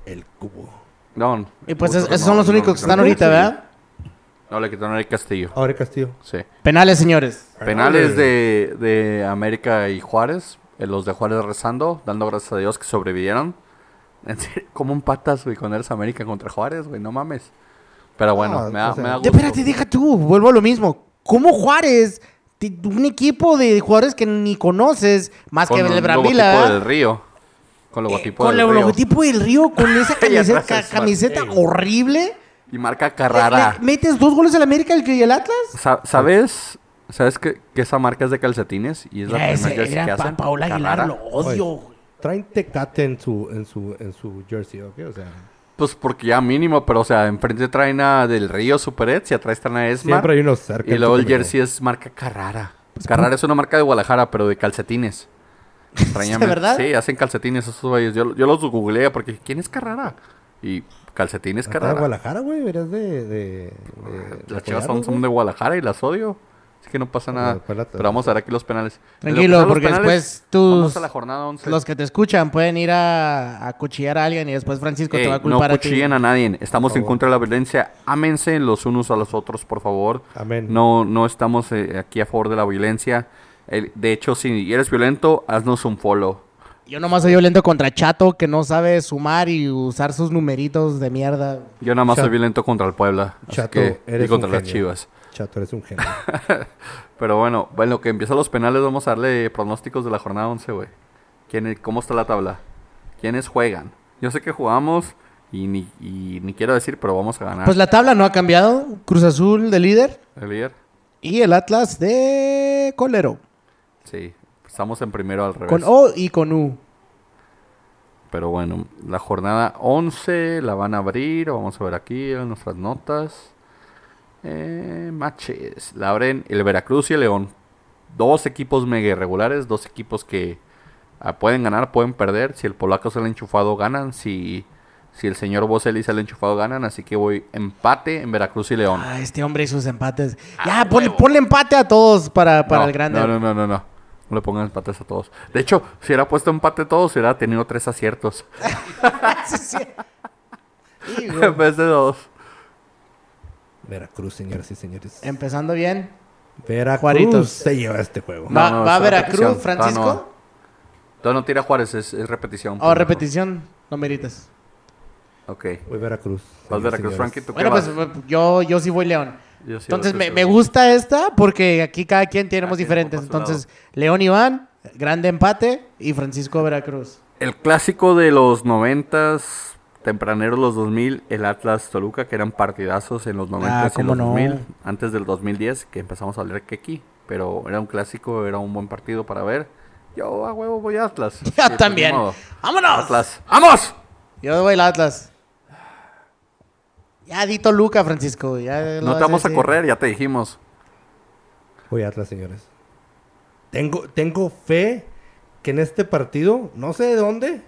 el cubo. No, Y pues no, esos son los no, únicos no, que están no, ahorita. ¿verdad? No, le quitaron a Eric Castillo. Ahora Castillo. Sí. Penales, señores. Penales de, de América y Juárez. Eh, Los de Juárez rezando, dando gracias a Dios que sobrevivieron. En serio, ¿Cómo empatas, güey, con eres América contra Juárez, güey? No mames. Pero bueno, No, me, da, o sea- me da De- gusto. Espérate, deja tú, vuelvo a lo mismo. ¿Cómo Juárez? Un equipo de jugadores que ni conoces, más Con que el un del Río. Con Eh, logotipo con del el Río. logotipo del Río, con esa camiseta, es horrible. Y marca Le- Carrara. le metes dos goles al América y el Atlas. Sa- ¿Sabes? ¿Sabes que, que esa marca es de calcetines? Y es la Ese, primera jersey era que Pa- hacen. Paola Aguilar, Carrara. lo odio. güey. Traen Tecate en su, en su, en su jersey, ¿ok? O sea, Pues porque ya mínimo, pero o sea, enfrente traen a Del Río Super Eds y atrás traen a Esmar. siempre hay unos cerca. Y en luego el jersey es marca Carrara. Carrara es una marca de Guadalajara, pero de calcetines. Extrañamente. verdad? Sí, hacen calcetines esos güeyes. Yo, yo los googleé porque ¿quién es Carrara? Y calcetines Acá de Carrara. Guadalajara, güey, verías de... de, de- de Las chivas son, son güey. de Guadalajara y las odio. Que no pasa nada. Pero vamos a ver aquí los penales. Tranquilo, los porque penales, después tus- Vamos a la jornada 11. Los que te escuchan pueden ir a, a cuchillar a alguien y después Francisco te Ey, va a no culpar a ti. cuchillen a nadie. Estamos en contra de la violencia. Ámense los unos a los otros, por favor. Amén. No, no estamos eh, aquí a favor de la violencia. El- de hecho, si eres violento, haznos un follow. Yo nomás soy violento contra Chato que no sabe sumar y usar sus numeritos de mierda. Yo nada más Chato. soy violento contra el Puebla. Chato, que- eres y contra las chivas. Chato, eres un genio. Pero bueno, bueno, que empiezan los penales, vamos a darle pronósticos de la jornada 11, güey. ¿Quién- ¿Cómo está la tabla? ¿Quiénes juegan? Yo sé que jugamos y ni, y ni quiero decir, pero vamos a ganar. Pues la tabla no ha cambiado. Cruz Azul de líder ¿El líder? y el Atlas de colero. Sí, estamos en primero al revés. Con O y con U. Pero bueno, la jornada 11 la van a abrir. Vamos a ver aquí en nuestras notas. Eh, matches. La abren el Veracruz y el León. Dos equipos mega irregulares. Dos equipos que ah, pueden ganar, pueden perder. Si el polaco sale enchufado, ganan. Si, si el señor Boselli sale enchufado, ganan. Así que voy empate en Veracruz y León. Ah, este hombre y sus empates. Ah, Ya, ponle, ponle empate a todos para, para no, el grande. No, no, no, no, no. No le pongan empates a todos. De hecho, si hubiera puesto empate a todos, hubiera tenido tres aciertos. Sí, sí. En vez de dos. Veracruz, señoras y señores. Empezando bien. Veracruz Juaritos. se lleva este juego. No, ¿Va, no, va a Veracruz, repetición. Francisco? No. Todavía no tira Juárez, es, es repetición. Oh, repetición. No meritas. Ok. Voy Veracruz. Vas Veracruz. Frankie, ¿tú qué Bueno, pues vas? yo, yo sí voy León. Yo sí Entonces voy me, me gusta esta porque aquí cada quien tenemos diferentes. Entonces, León Iván, grande empate y Francisco Veracruz. El clásico de los noventas, tempraneros los 2000, el Atlas Toluca, que eran partidazos en los noventas y Ah, cómo los no. 2000, antes del 2010, que empezamos a hablar que aquí. Pero era un clásico, era un buen partido para ver. Yo a huevo voy a Atlas. Yo pues, también. ¡Vámonos! Atlas. ¡Vamos! Yo voy al Atlas. Ya di Toluca, Francisco. Ya No te vamos a correr, ya te dijimos. Voy Atlas, señores. Tengo, tengo fe que en este partido, no sé de dónde,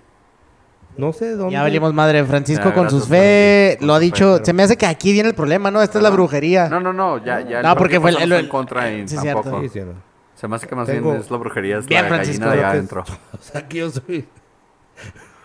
no sé de dónde. Ya valimos madre. Francisco Ya, con gracias, sus fe lo ha dicho. pero- Se me hace que aquí viene el problema, ¿no? Esta es la brujería. No, no, no, ya, ya. No, porque fue el- en contra y sí, cierto. tampoco. Sí, sí, no. Se me hace que más Tengo- bien es la brujería, es Bien, la Francisco. gallina de que adentro. o sea, que yo soy,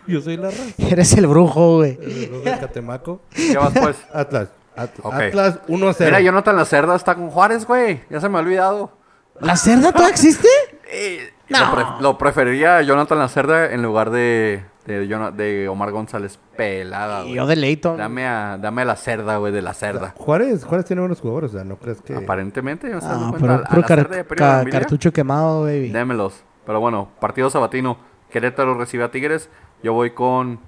yo soy la raza. Eres el brujo, güey. El de Catemaco. ¿Qué vas pues? Atlas. At- Ok. Atlas 1-0. Mira, Jonathan La Cerda está con Juárez, güey. Ya se me ha olvidado. ¿La cerda todavía existe? Eh, No. lo, pre- lo preferiría a Jonathan La Cerda en lugar de, de, Omar González. Pelada, Y yo de Leighton. Dame a, dame a La Cerda, güey, de La Cerda. Juárez, Juárez tiene buenos jugadores, o sea, no crees que... Aparentemente, estoy Ah, dando pero cuenta. A puro La car- ca- cartucho quemado, baby. Démelos. Pero bueno, partido sabatino. Querétaro recibe a Tigres. Yo voy con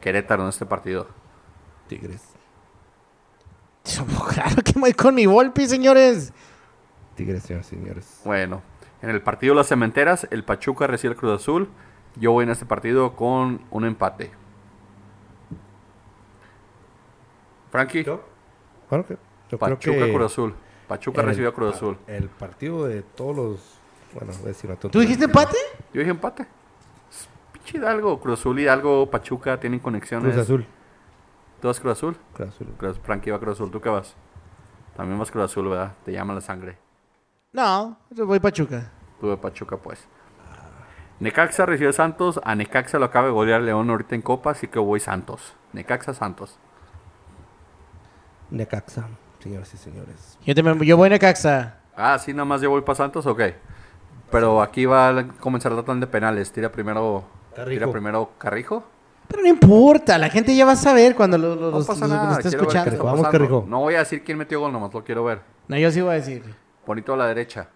Querétaro en este partido. Tigres. Claro que voy con mi Volpi, señores. Tigres, señores, señores. Bueno, en el partido de las cementeras, el Pachuca recibe el Cruz Azul. Yo voy en este partido con un empate. Frankie, ¿Yo? Bueno, que- yo creo Pachuca que Cruz Azul. Pachuca el- recibe a Cruz Azul. El partido de todos los... Bueno, voy a decir una ¿Tú dijiste empate? Yo dije empate. Hidalgo, Cruz Azul, Hidalgo, Pachuca tienen conexiones. Cruz Azul. ¿Tú vas Cruz Azul? Cruz Azul. Cruz, Frankie va Cruz Azul, ¿tú qué vas? También vas Cruz Azul, ¿verdad? Te llama la sangre. No, yo voy Pachuca. Tú de Pachuca, pues. Necaxa recibe a Santos. A Necaxa lo acaba de golear León ahorita en Copa, así que voy Santos. Necaxa Santos. Necaxa, señoras y señores. Yo, también, yo voy Necaxa. Ah, sí, nada más yo voy para Santos, ok. Pero aquí va a comenzar la tanda de penales. Tira primero. Carrijo. Tira primero Carrijo. Pero no importa, la gente ya va a saber cuando lo, lo- No los- pasa los- nada. lo esté quiero ver qué escuchando. Vamos. Carrijo. No voy a decir quién metió gol, nomás lo quiero ver. No, yo sí voy a decir. Bonito a la derecha.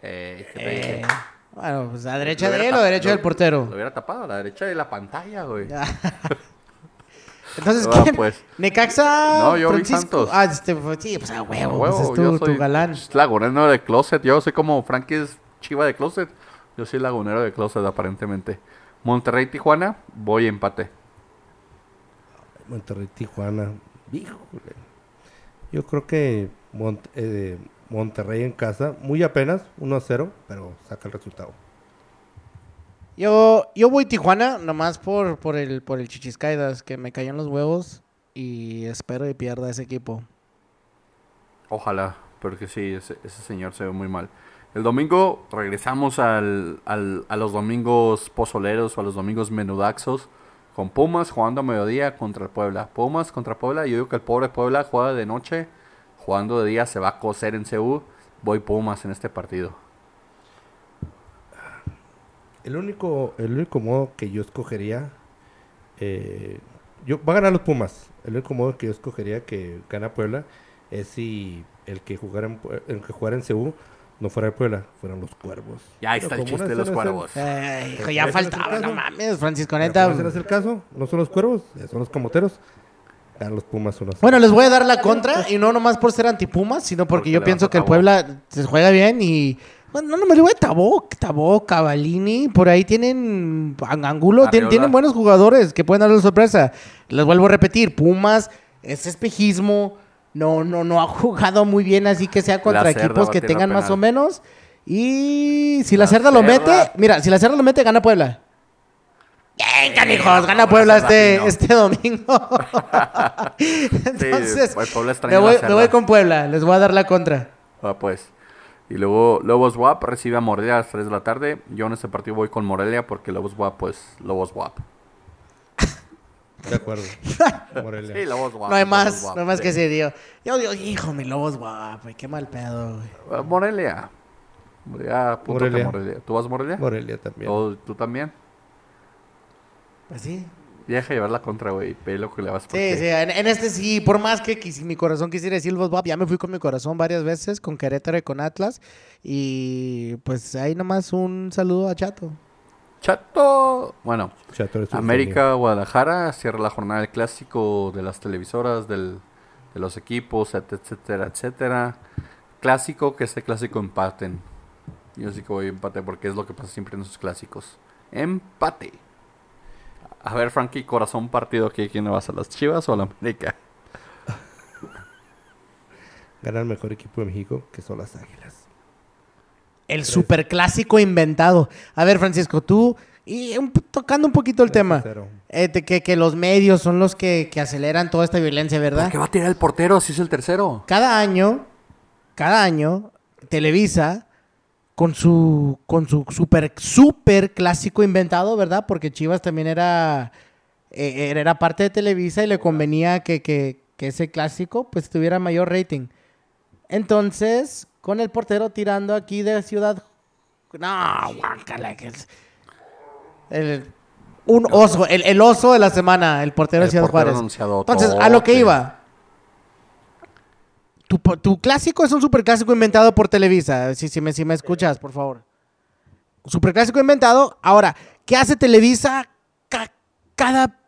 Eh, ¿qué te dije? Eh, bueno, pues a derecha de él o tap- derecha lo- del portero. Lo hubiera tapado a la derecha de la pantalla, güey. Entonces, Ah, ¿quién? pues. Necaxa. No, yo vi Francisco? Santos. Ah, este, fue- sí, pues a huevo, A huevo, pues es tu, yo tu soy galán. lagunero de closet. Yo soy como Frankie es chiva de closet. Yo soy lagunero de closet, aparentemente. Monterrey, Tijuana, voy empate. Monterrey, Tijuana. Híjole. Yo creo que Mont- eh, Monterrey en casa, muy apenas, 1 a 0, pero saca el resultado. Yo, yo voy Tijuana, nomás por, por el, por el Chichiscaidas, que me caían los huevos y espero y pierda ese equipo. Ojalá, porque sí, ese, ese señor se ve muy mal. El domingo regresamos al, al- a los domingos pozoleros o a los domingos menudaxos con Pumas jugando a mediodía contra el Puebla. Pumas contra Puebla, yo digo que el pobre Puebla juega de noche, jugando de día se va a coser en CU. Voy Pumas en este partido. El único, el único modo que yo escogería, eh, yo, va a ganar los Pumas. El único modo que yo escogería que gana Puebla es si el que jugara en, el que jugara en CU no fuera de Puebla, fueran los Cuervos. Ya ahí está el chiste de los cuervos. Ay, hijo, Pero ya faltaba, no mames, Francisco Neta. no es el caso, no son los Cuervos, eh, son los Camoteros. Ganan los Pumas 1 Bueno, les voy a dar la contra y no nomás por ser antipumas, sino porque Porque yo pienso que el. Puebla se juega bien y bueno, no, no me le voy a Tabó, Tabó, Cavalini, por ahí tienen An- Angulo, tien- Arriola. tienen buenos jugadores que pueden darle sorpresa. Les vuelvo a repetir, Pumas es espejismo, no no no ha jugado muy bien así que sea contra equipos que tengan más o menos y si la, La Cerda lo mete, mira, si la Cerda lo mete gana Puebla. Bien, canijos, gana Puebla este, este domingo. Entonces, pues, Puebla me voy, me voy con Puebla, les voy a dar la contra. Ah, pues. Y luego Lobos WAP recibe a Morelia a las 3 de la tarde. Yo en este partido voy con Morelia porque Lobos WAP, pues, Lobos WAP. De acuerdo. Morelia. Sí, Lobos WAP. no hay Lobos más, WAP, no hay más sí. que ese tío. Yo digo, hijo, mi lobo es guapo, qué mal pedo, güey. Ah, Morelia. Ya, Morelia. Morelia. ¿Tú vas a Morelia? Morelia también. ¿O tú también? Pues sí. Ya deja llevar la contra, güey. Ve lo que le vas Sí, porque- sí, en, en este sí, por más que quisi- mi corazón quisiera decir los Bob, ya me fui con mi corazón varias veces, con Querétaro y con Atlas. Y pues ahí nomás un saludo a Chato. Chato. Bueno, Chato América, Guadalajara cierra la jornada del clásico de las televisoras, del, de los equipos, et- etcétera, etcétera. Clásico, que este clásico empaten. Yo sí que voy a empate porque es lo que pasa siempre en esos clásicos. Empate. A ver, Frankie, corazón partido aquí. ¿Quién le vas a las Chivas o a la América? Gana el mejor equipo de México, que son las Águilas. El superclásico inventado. A ver, Francisco, tú, y un- tocando un poquito el tema, 3-0. eh, de que, que los medios son los que, que aceleran toda esta violencia, ¿verdad? ¿Por qué va a tirar el portero si es el tercero? cada año, cada año, Televisa, con su, con su super, super clásico inventado, ¿verdad? Porque Chivas también era, eh, era parte de Televisa y le convenía que, que- que ese clásico pues tuviera mayor rating. Entonces, con el portero tirando aquí de Ciudad... No, guácala, que es- el- un oso, el, el oso de la semana, el portero de Ciudad portero Juárez. Entonces, a lo que iba. Tu, clásico es un superclásico inventado por Televisa. Si, me, me escuchas, por favor. Superclásico inventado. Ahora, ¿qué hace Televisa ca- cada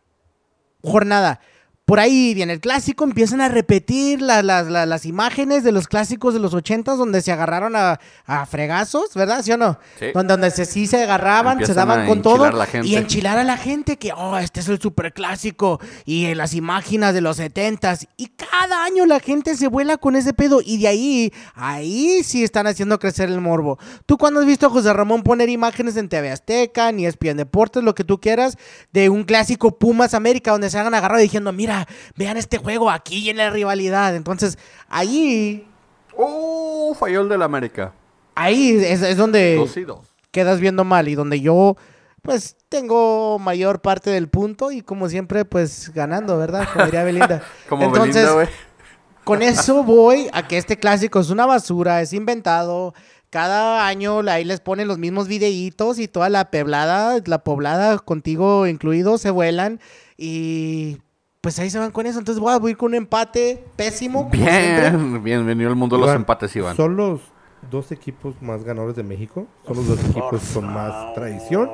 jornada? Por ahí viene el clásico, empiezan a repetir la- la- la- las imágenes de los clásicos de los ochentas donde se agarraron a, a fregazos, ¿verdad? ¿Sí o no? Sí. Donde, donde se, sí se agarraban, se daban con todo y enchilar a la gente que, oh, este es el super clásico y en las imágenes de los setentas y cada año la gente se vuela con ese pedo y de ahí, ahí sí están haciendo crecer el morbo. ¿Tú cuándo has visto a José Ramón poner imágenes en TV Azteca, ni ESPN Deportes, lo que tú quieras, de un clásico Pumas América donde se han agarrado diciendo, mira, vean este juego aquí en la rivalidad? Entonces, ahí, ¡Uh! Falló el del América. ahí es, es donde Dos y dos. quedas viendo mal y donde yo pues tengo mayor parte del punto y como siempre pues ganando, ¿verdad? Como diría Belinda. Como Entonces, Belinda, güey. con eso voy a que este clásico es una basura, es inventado. Cada año ahí les ponen los mismos videitos y toda la peblada, la poblada contigo incluido, se vuelan y pues ahí se van con eso. Entonces voy a voy con un empate pésimo. Bien, bienvenido al mundo de los Iván, empates, Iván. Son los dos equipos más ganadores de México. Son los dos equipos con más tradición.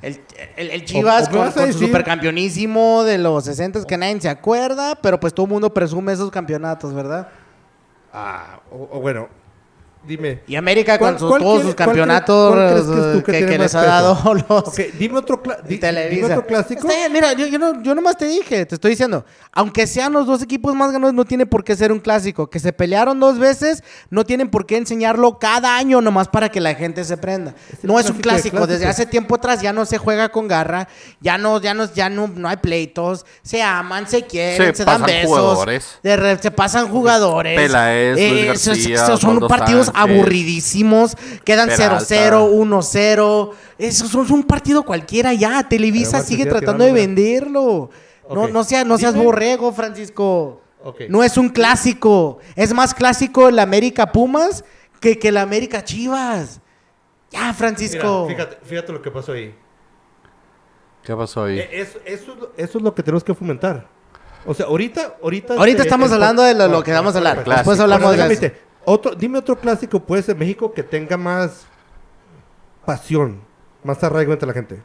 El, el- el Chivas O- con, su supercampeonísimo de los 60 que nadie se acuerda, pero pues todo el mundo presume esos campeonatos, ¿verdad? Ah, o, o bueno, dime. Y América ¿Cuál- con su- todos sus cuál crees- campeonatos cuál crees que es tú eh, que que, tiene que más les ha dado los dime otro, cla- di- dime Televisa. otro clásico. Bien, mira, yo, yo no, yo nomás te dije, te estoy diciendo, aunque sean los dos equipos más ganadores, no tiene por qué ser un clásico. Que se pelearon dos veces, no tienen por qué enseñarlo cada año nomás para que la gente se prenda. No es un clásico de clásico, desde hace tiempo atrás ya no se juega con garra, ya no, ya no, ya no, no hay pleitos, se aman, se quieren, Se se, dan besos, jugadores. de re- se pasan jugadores. Luis esos- García, esos son partidos. Aburridísimos, quedan Peralta. 0-0, 1-0. Eso es un partido cualquiera ya. Televisa Además, sigue tratando de tirando, venderlo. No, no, sea, no seas Dime- borrego, Francisco. No es un clásico. Es más clásico el América Pumas que, que el América Chivas. Ya, Francisco. Mira, fíjate, fíjate lo que pasó ahí. ¿Qué pasó ahí? Eh, Eso, eso, es lo- eso es lo que tenemos que fomentar. O sea, ahorita... Ahorita, Ahorita este, estamos el- hablando de lo, lo que vamos a hablar. Después hablamos Bueno, de eso. Otro, dime otro clásico, pues, en México que tenga más pasión, más arraigo entre la gente.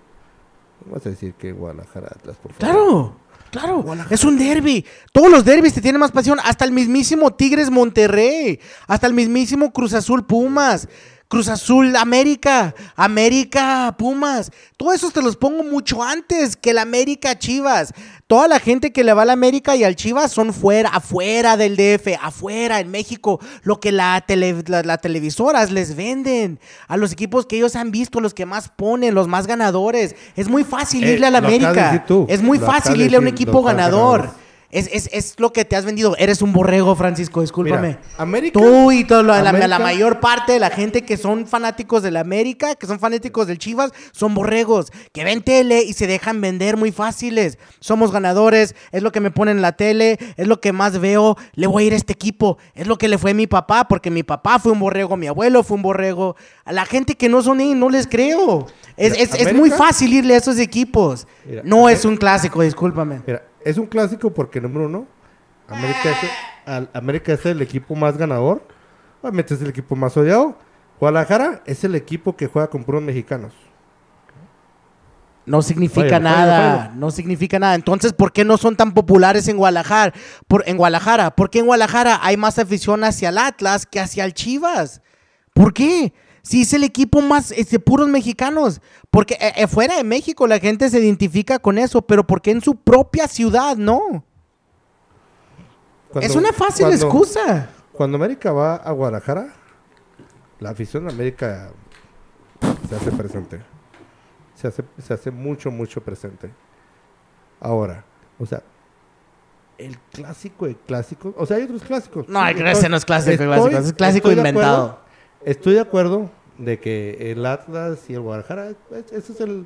No vas a decir que Guadalajara Atlas, por favor. Claro, claro. Es un derby. Todos los derbis te tienen más pasión. Hasta el mismísimo Tigres Monterrey. Hasta el mismísimo Cruz Azul Pumas. Cruz Azul América. América Pumas. Todos esos te los pongo mucho antes que el América Chivas. Toda la gente que le va al América y al Chivas son fuera, afuera del DF, afuera en México. Lo que la, tele- la- las televisoras les venden. A los equipos que ellos han visto, los que más ponen, los más ganadores. Es muy fácil Eh, irle acabas de América. tú. Es muy fácil irle a un equipo ganador. Es, es, es lo que te has vendido. Eres un borrego, Francisco, discúlpame. Mira, América- Tú y todo la, América- la mayor parte de la gente que son fanáticos de la América, que son fanáticos del Chivas, son borregos, que ven tele y se dejan vender muy fáciles. Somos ganadores, es lo que me ponen en la tele, es lo que más veo. Le voy a ir a este equipo. Es lo que le fue a mi papá, porque mi papá fue un borrego, mi abuelo fue un borrego. A la gente que no son ahí, no les creo. Es, Mira, es- es muy fácil irle a esos equipos. Mira, no es un clásico, discúlpame. Mira, es un clásico porque, número uno, América es, al- América es el equipo más ganador. Obviamente es el equipo más odiado. Guadalajara es el equipo que juega con puros mexicanos. No significa nada, no significa nada. Entonces, ¿por qué no son tan populares en Guadalajara? Por, en Guadalajara, porque en Guadalajara hay más afición hacia el Atlas que hacia el Chivas. ¿Por qué? Si es el equipo más es de puros mexicanos. Porque eh, eh, fuera de México la gente se identifica con eso, pero ¿por qué en su propia ciudad no? Cuando- es una fácil cuando- excusa. Cuando América va a Guadalajara, la afición de América se hace presente. Se hace, se hace mucho, mucho presente. Ahora, o sea, el clásico de clásicos, o sea, hay otros clásicos. No, Sí, ese no es clásico de estoy- clásicos, es clásico inventado. acuerdo- estoy de acuerdo de que el Atlas y el Guadalajara, es- ese es el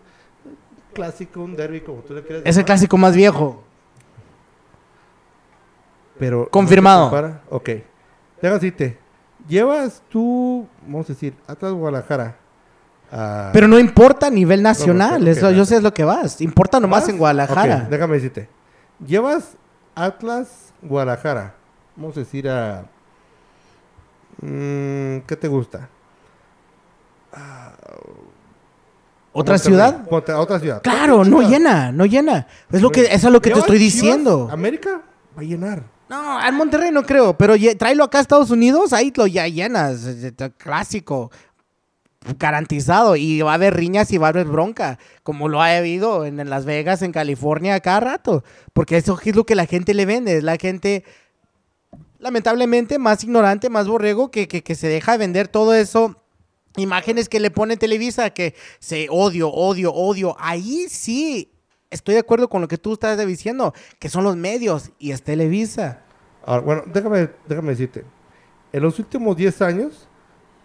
clásico, un derby, como tú le quieras Es el clásico más viejo. Pero Confirmado. no. Ok. Déjame decirte. Llevas tú, vamos a decir, Atlas Guadalajara. a- Pero no importa a nivel nacional, eso, yo sé es lo que vas. Importa nomás ¿Vas? en Guadalajara. Déjame decirte. Llevas Atlas Guadalajara. Vamos a decir a. mm, ¿Qué te gusta? Ah, ¿Otra ciudad? Otra ciudad. Claro, no llena, no llena. Es lo que, eso es lo que te estoy diciendo. América va a llenar. No, al Monterrey no creo, pero tráelo acá a Estados Unidos, ahí lo ya llenas, clásico, garantizado, y va a haber riñas y va a haber bronca, como lo ha habido en, Las Vegas, en California, cada rato, porque eso es lo que la gente le vende, es la gente, lamentablemente, más ignorante, más borrego, que, que, que se deja vender todo eso. Imágenes que le pone Televisa, que se odio, odio, odio. Ahí sí estoy de acuerdo con lo que tú estás diciendo, que son los medios y es Televisa. Ahora, bueno, déjame, déjame decirte. En los últimos 10 años,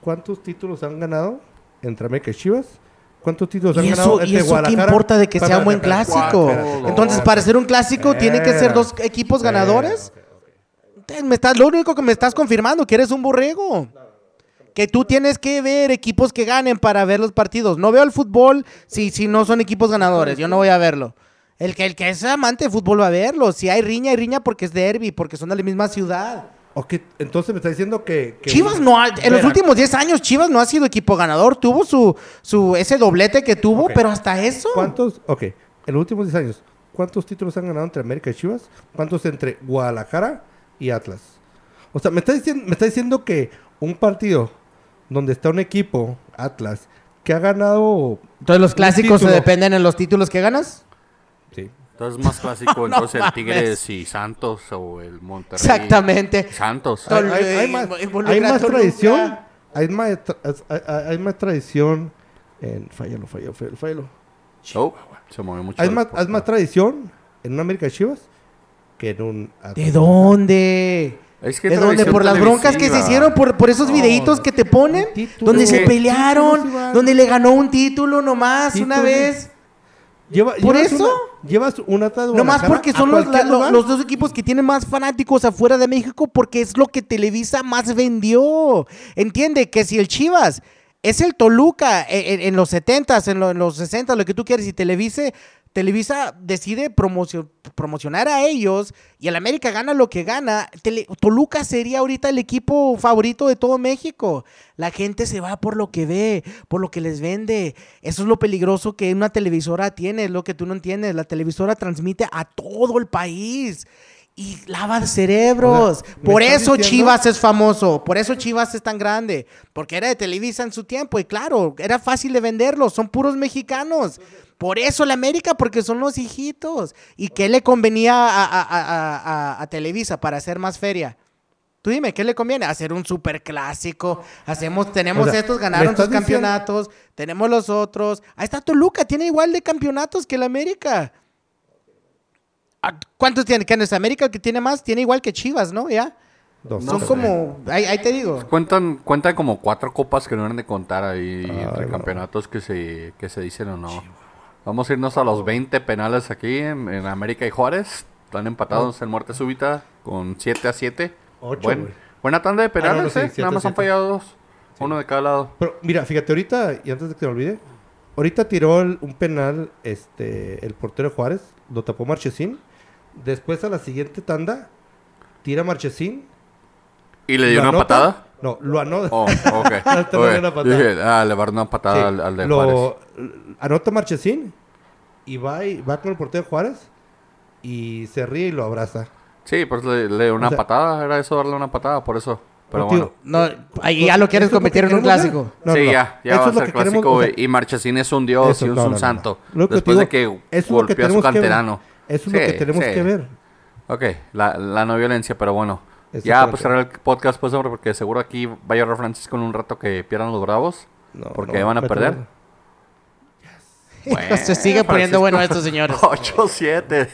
¿cuántos títulos han ganado entre América y Chivas? ¿Cuántos títulos han ¿Y ganado eso, entre y eso qué importa de que sea un buen clásico? Entonces, para ser un clásico, tienen que ser dos equipos ganadores. Te- Me estás, lo único que me estás confirmando, que eres un borrego. Que tú tienes que ver equipos que ganen para ver los partidos. No veo el fútbol si, si no son equipos ganadores. Yo no voy a verlo. El que, el que es amante de fútbol va a verlo. Si hay riña, hay riña porque es derby, porque son de la misma ciudad. Ok, entonces me está diciendo que... que Chivas no ha- en los últimos 10 años Chivas no ha sido equipo ganador, tuvo su, su ese doblete que tuvo, pero hasta eso. ¿Cuántos? Ok, en los últimos 10 años, ¿cuántos títulos han ganado entre América y Chivas? ¿Cuántos entre Guadalajara y Atlas? O sea, me está diciendo, me está diciendo que un partido donde está un equipo, Atlas, que ha ganado... Entonces los clásicos se dependen en los títulos que ganas. Sí. Entonces es más clásico No entonces el. Tigres y Santos o el Monterrey. Exactamente. Santos. Tol- Hay, hay- hay eh, más, hay más tradición. Hay más, hay- más tradición en... Fállalo, fállalo, fállalo, fállalo. Oh, se movió mucho. Hay más, podcast. hay más tradición en un América de Chivas que en un... ¿De dónde? Es que ¿De dónde? tradición Por las broncas que se hicieron, por, por esos No, videitos que te ponen, donde se pelearon, Títulos, donde le ganó un título nomás una Títulos. vez. Lleva- ¿Por llevas eso? una- llevas una Nomás porque son los, la- los dos equipos que tienen más fanáticos afuera de México porque es lo que Televisa más vendió. Entiende que si el Chivas es el Toluca eh, en, en los 70s, en, lo- en los 60 lo que tú quieres, y Televisa, Televisa decide promocio- promocionar a ellos y el América gana lo que gana, Tele- Toluca sería ahorita el equipo favorito de todo México. La gente se va por lo que ve, por lo que les vende. Eso es lo peligroso que una televisora tiene, es lo que tú no entiendes. La televisora transmite a todo el país. Y lava cerebros. O sea, ¿me por eso diciendo? Chivas es famoso. Por eso Chivas es tan grande. Porque era de Televisa en su tiempo. Y claro, era fácil de venderlos. Son puros mexicanos. Por eso la América, porque son los hijitos. ¿Y qué le convenía a, a- a- a- a Televisa para hacer más feria? Tú dime, ¿qué le conviene? Hacer un super clásico. Hacemos, tenemos O sea, estos, ¿me ganaron sus diciendo- campeonatos. Tenemos los otros. Ahí está Toluca, tiene igual de campeonatos que el América. ¿Cuántos tiene? ¿Qué no es América el que tiene más? Tiene igual que Chivas, ¿no? Ya. Dos. Son como. Ahí, ahí te digo. Cuentan, cuentan como cuatro copas que no eran de contar ahí Ay, entre no. campeonatos que se, que se dicen o no. Vamos a irnos a los 20 penales aquí en, en América y Juárez. Están empatados en muerte súbita con 7 a 7. Ocho, Buen- güey. buena tanda de penales, Ah, no, no, sí, ¿eh? Nada más han fallado dos. Uno de cada lado. Pero mira, fíjate, ahorita, y antes de que me olvide, ahorita tiró el- un penal este, el portero Juárez, lo tapó Marchesín. Después a la siguiente tanda, tira Marchesín. ¿Y le dio ¿Lo una anota? patada? No, lo anota. Oh, ok. Ahorita le Ok. dio una patada. Dije, ah, le va a dar una patada Sí, al, al de lo- Juárez. Anota Marchesín y va, y va con el portero Juárez y se ríe y lo abraza. Sí, pues le, le una O sea- patada. Era eso darle una patada, por eso. Pero Contigo. bueno. No, ahí ya lo quieres ¿Eso es convertir en un clásico. No, sí, no, ya, ya Eso va a es lo ser que clásico. queremos, o sea, y Marchesín es un dios Eso, y es no, un santo. Lo Después te de que digo, eso lo que golpeó a su canterano. Eso es lo Sí, que tenemos sí. que ver. Ok, la, la no violencia, pero bueno. Ya, pues cerrar el podcast, pues, hombre, porque seguro aquí va a llorar Francisco en un rato que pierdan los bravos. No, Porque no, van a perder. Se sigue poniendo bueno esto, señores. 8-7.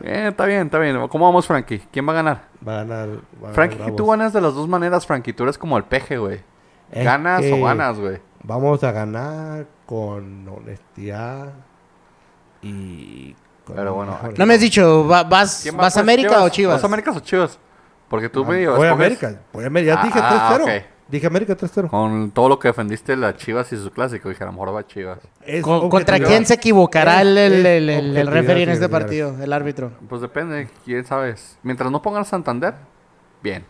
Bien, está bien, está bien. ¿Cómo vamos, Frankie? ¿Quién va a ganar? Va a ganar. va a Frankie, tú ganas de las dos maneras, Frankie. Tú eres como el peje, güey. Es ¿Ganas o ganas, güey? Vamos a ganar con honestidad y. con Pero bueno, No me has dicho, ¿va- ¿vas, ¿Quién va, vas pues? América ¿Qué o vas? Chivas? ¿Vas Américas o Chivas? Porque tú, Ah, me Voy a América. Voy a América. Ya Ah, dije ah, 3-0. ok. Dije América 3-0. Con todo lo que defendiste las Chivas y su clásico. Dije, a lo mejor va Chivas. Es ¿Contra objetividad. quién se equivocará Es- el, el, el, el- el objetividad, referee en este partido, el árbitro? Pues depende, quién sabe. Mientras no pongan Santander, bien.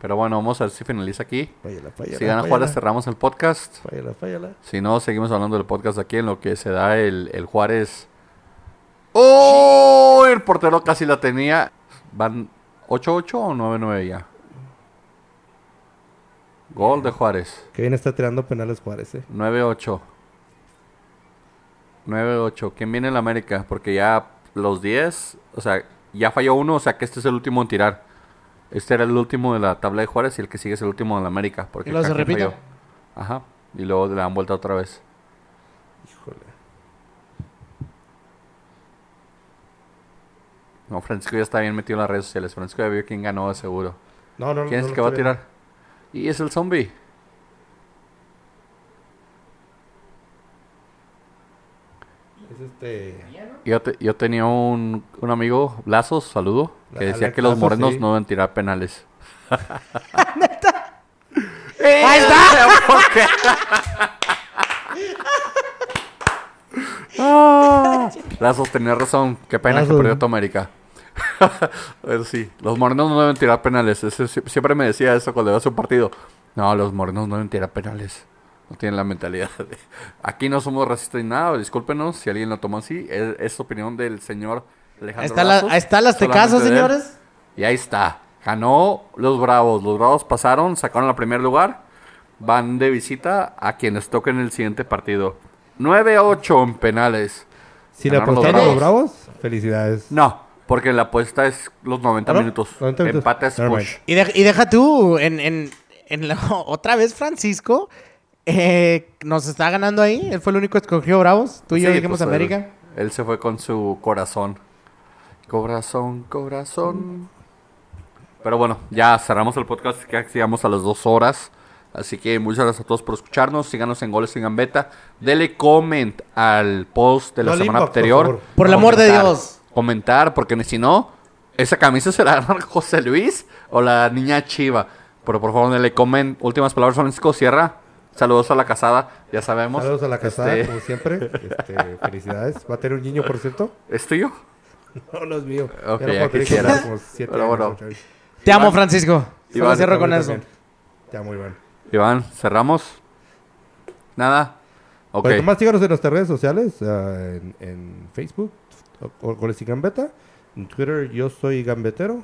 Pero bueno, vamos a ver si finaliza aquí. Fállala, fállala, Si gana. Juárez, cerramos el podcast. Fállala, fállala. Si no, seguimos hablando del podcast aquí en lo que se da el, el Juárez. ¡Oh! El portero casi la tenía. ¿Van 8-8 o 9-9 ya? Gol de Juárez. Que bien está tirando penales Juárez, eh. 9-8. 9-8. ¿Quién viene en la América? Porque ya los 10, o sea, ya falló uno, o sea que este es el último en tirar. Este era el último de la tabla de Juárez y el que sigue es el último de la América. Porque ¿Y luego se repite? falló. Ajá. Y luego le dan vuelta otra vez. No, Francisco ya está bien metido en las redes sociales. Francisco ya vio quién ganó de seguro. No, no, ¿Quién no es lo que va a tirar? Y es el zombie. Es este. Yo, te- yo tenía un, un amigo, Lazos, saludo, que decía Alex que los morenos sí. no deben tirar penales. ¡Ahí está! ¿Por qué? Ah, Lazos tenía razón. Qué pena que Lazos. perdió tu América. Pero sí, los morenos no deben tirar penales. Ese sie- siempre me decía eso cuando iba a su partido. No, los morenos no deben tirar penales. No tienen la mentalidad. de- Aquí no somos racistas ni nada. Discúlpenos si alguien lo tomó así. Es, es opinión del señor Alejandro Ahí está, la, ahí está de él. señores. Y ahí está. Ganó los Bravos. Los Bravos pasaron, sacaron el primer lugar. Van de visita a quienes toquen el siguiente partido. 9-8 en penales. Si le apostaron a los bravos, felicidades. No, porque la apuesta es los 90 ¿Ah, no? minutos. 90 minutos. Empate es Never push. Y, de- y deja tú, en, en, en la- otra vez Francisco eh, nos está ganando ahí. Él fue el único que escogió Bravos. Tú y yo Sí, dijimos pues, América. Él, él se fue con su corazón. Corazón, corazón. Pero bueno, ya cerramos el podcast. Que llegamos a las dos horas. Así que muchas gracias a todos por escucharnos. Síganos en Goles sin Gambeta. Dele comment al post de la No semana inbox, anterior. Por el amor de Dios. Comentar, porque si no, esa camisa se la gana José Luis o la niña Chiva. Pero por favor, dele comment. Últimas palabras, Francisco. Cierra. Saludos a la casada. Ya sabemos. Saludos a la casada, Este, como siempre. Este, felicidades. ¿Va a tener un niño, por cierto? ¿Es tuyo? No, no es mío. Ok, Ya no como siete Pero bueno. años. Te amo, Iván. Francisco. Iván, cierro con eso. Ya, muy bien. Iván, cerramos. Nada. Ok. Pues nomás síganos en nuestras redes sociales, ah, en, en Facebook, o- Goles y Gambeta. En Twitter yo soy Gambetero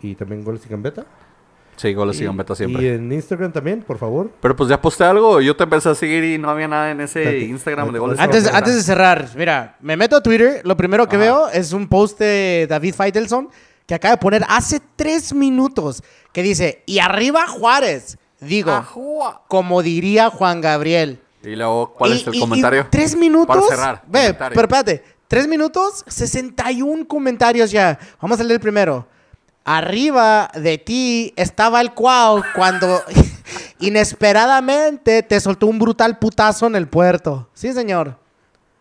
y también Goles y Gambeta. Sí, goles y Y- gambeta Y siempre. en Instagram también, por favor. Pero pues ya posté algo. Yo te empecé a seguir y no había nada en ese Espérate. Instagram de goles. y Antes, gambeta. antes de cerrar, mira, me meto a Twitter. Lo primero que Ajá. veo es un post de David Feitelson que acaba de poner hace tres minutos que dice: Y arriba Juárez. Digo, Ajua. como diría Juan Gabriel. Y luego, ¿cuál Y- es el y- y comentario? tres minutos. Para cerrar, Ve, pero espérate. Tres minutos, 61 comentarios ya. Vamos a leer el primero. Arriba de ti estaba el cuau cuando inesperadamente te soltó un brutal putazo en el puerto. Sí, señor.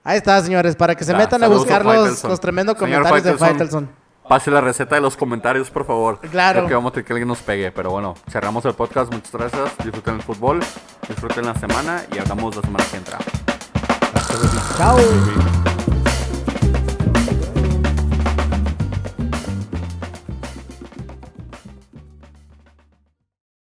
Ahí está, señores, para que se Ah, metan a buscar los, los tremendos Señor comentarios de Faitelson, Faitelson. Pase la receta de los comentarios, por favor. Claro. Creo que vamos a tener que alguien nos pegue. Pero bueno, cerramos el podcast. Muchas gracias. Disfruten el fútbol. Disfruten la semana y hablamos la semana que entra. Hasta luego. Chao.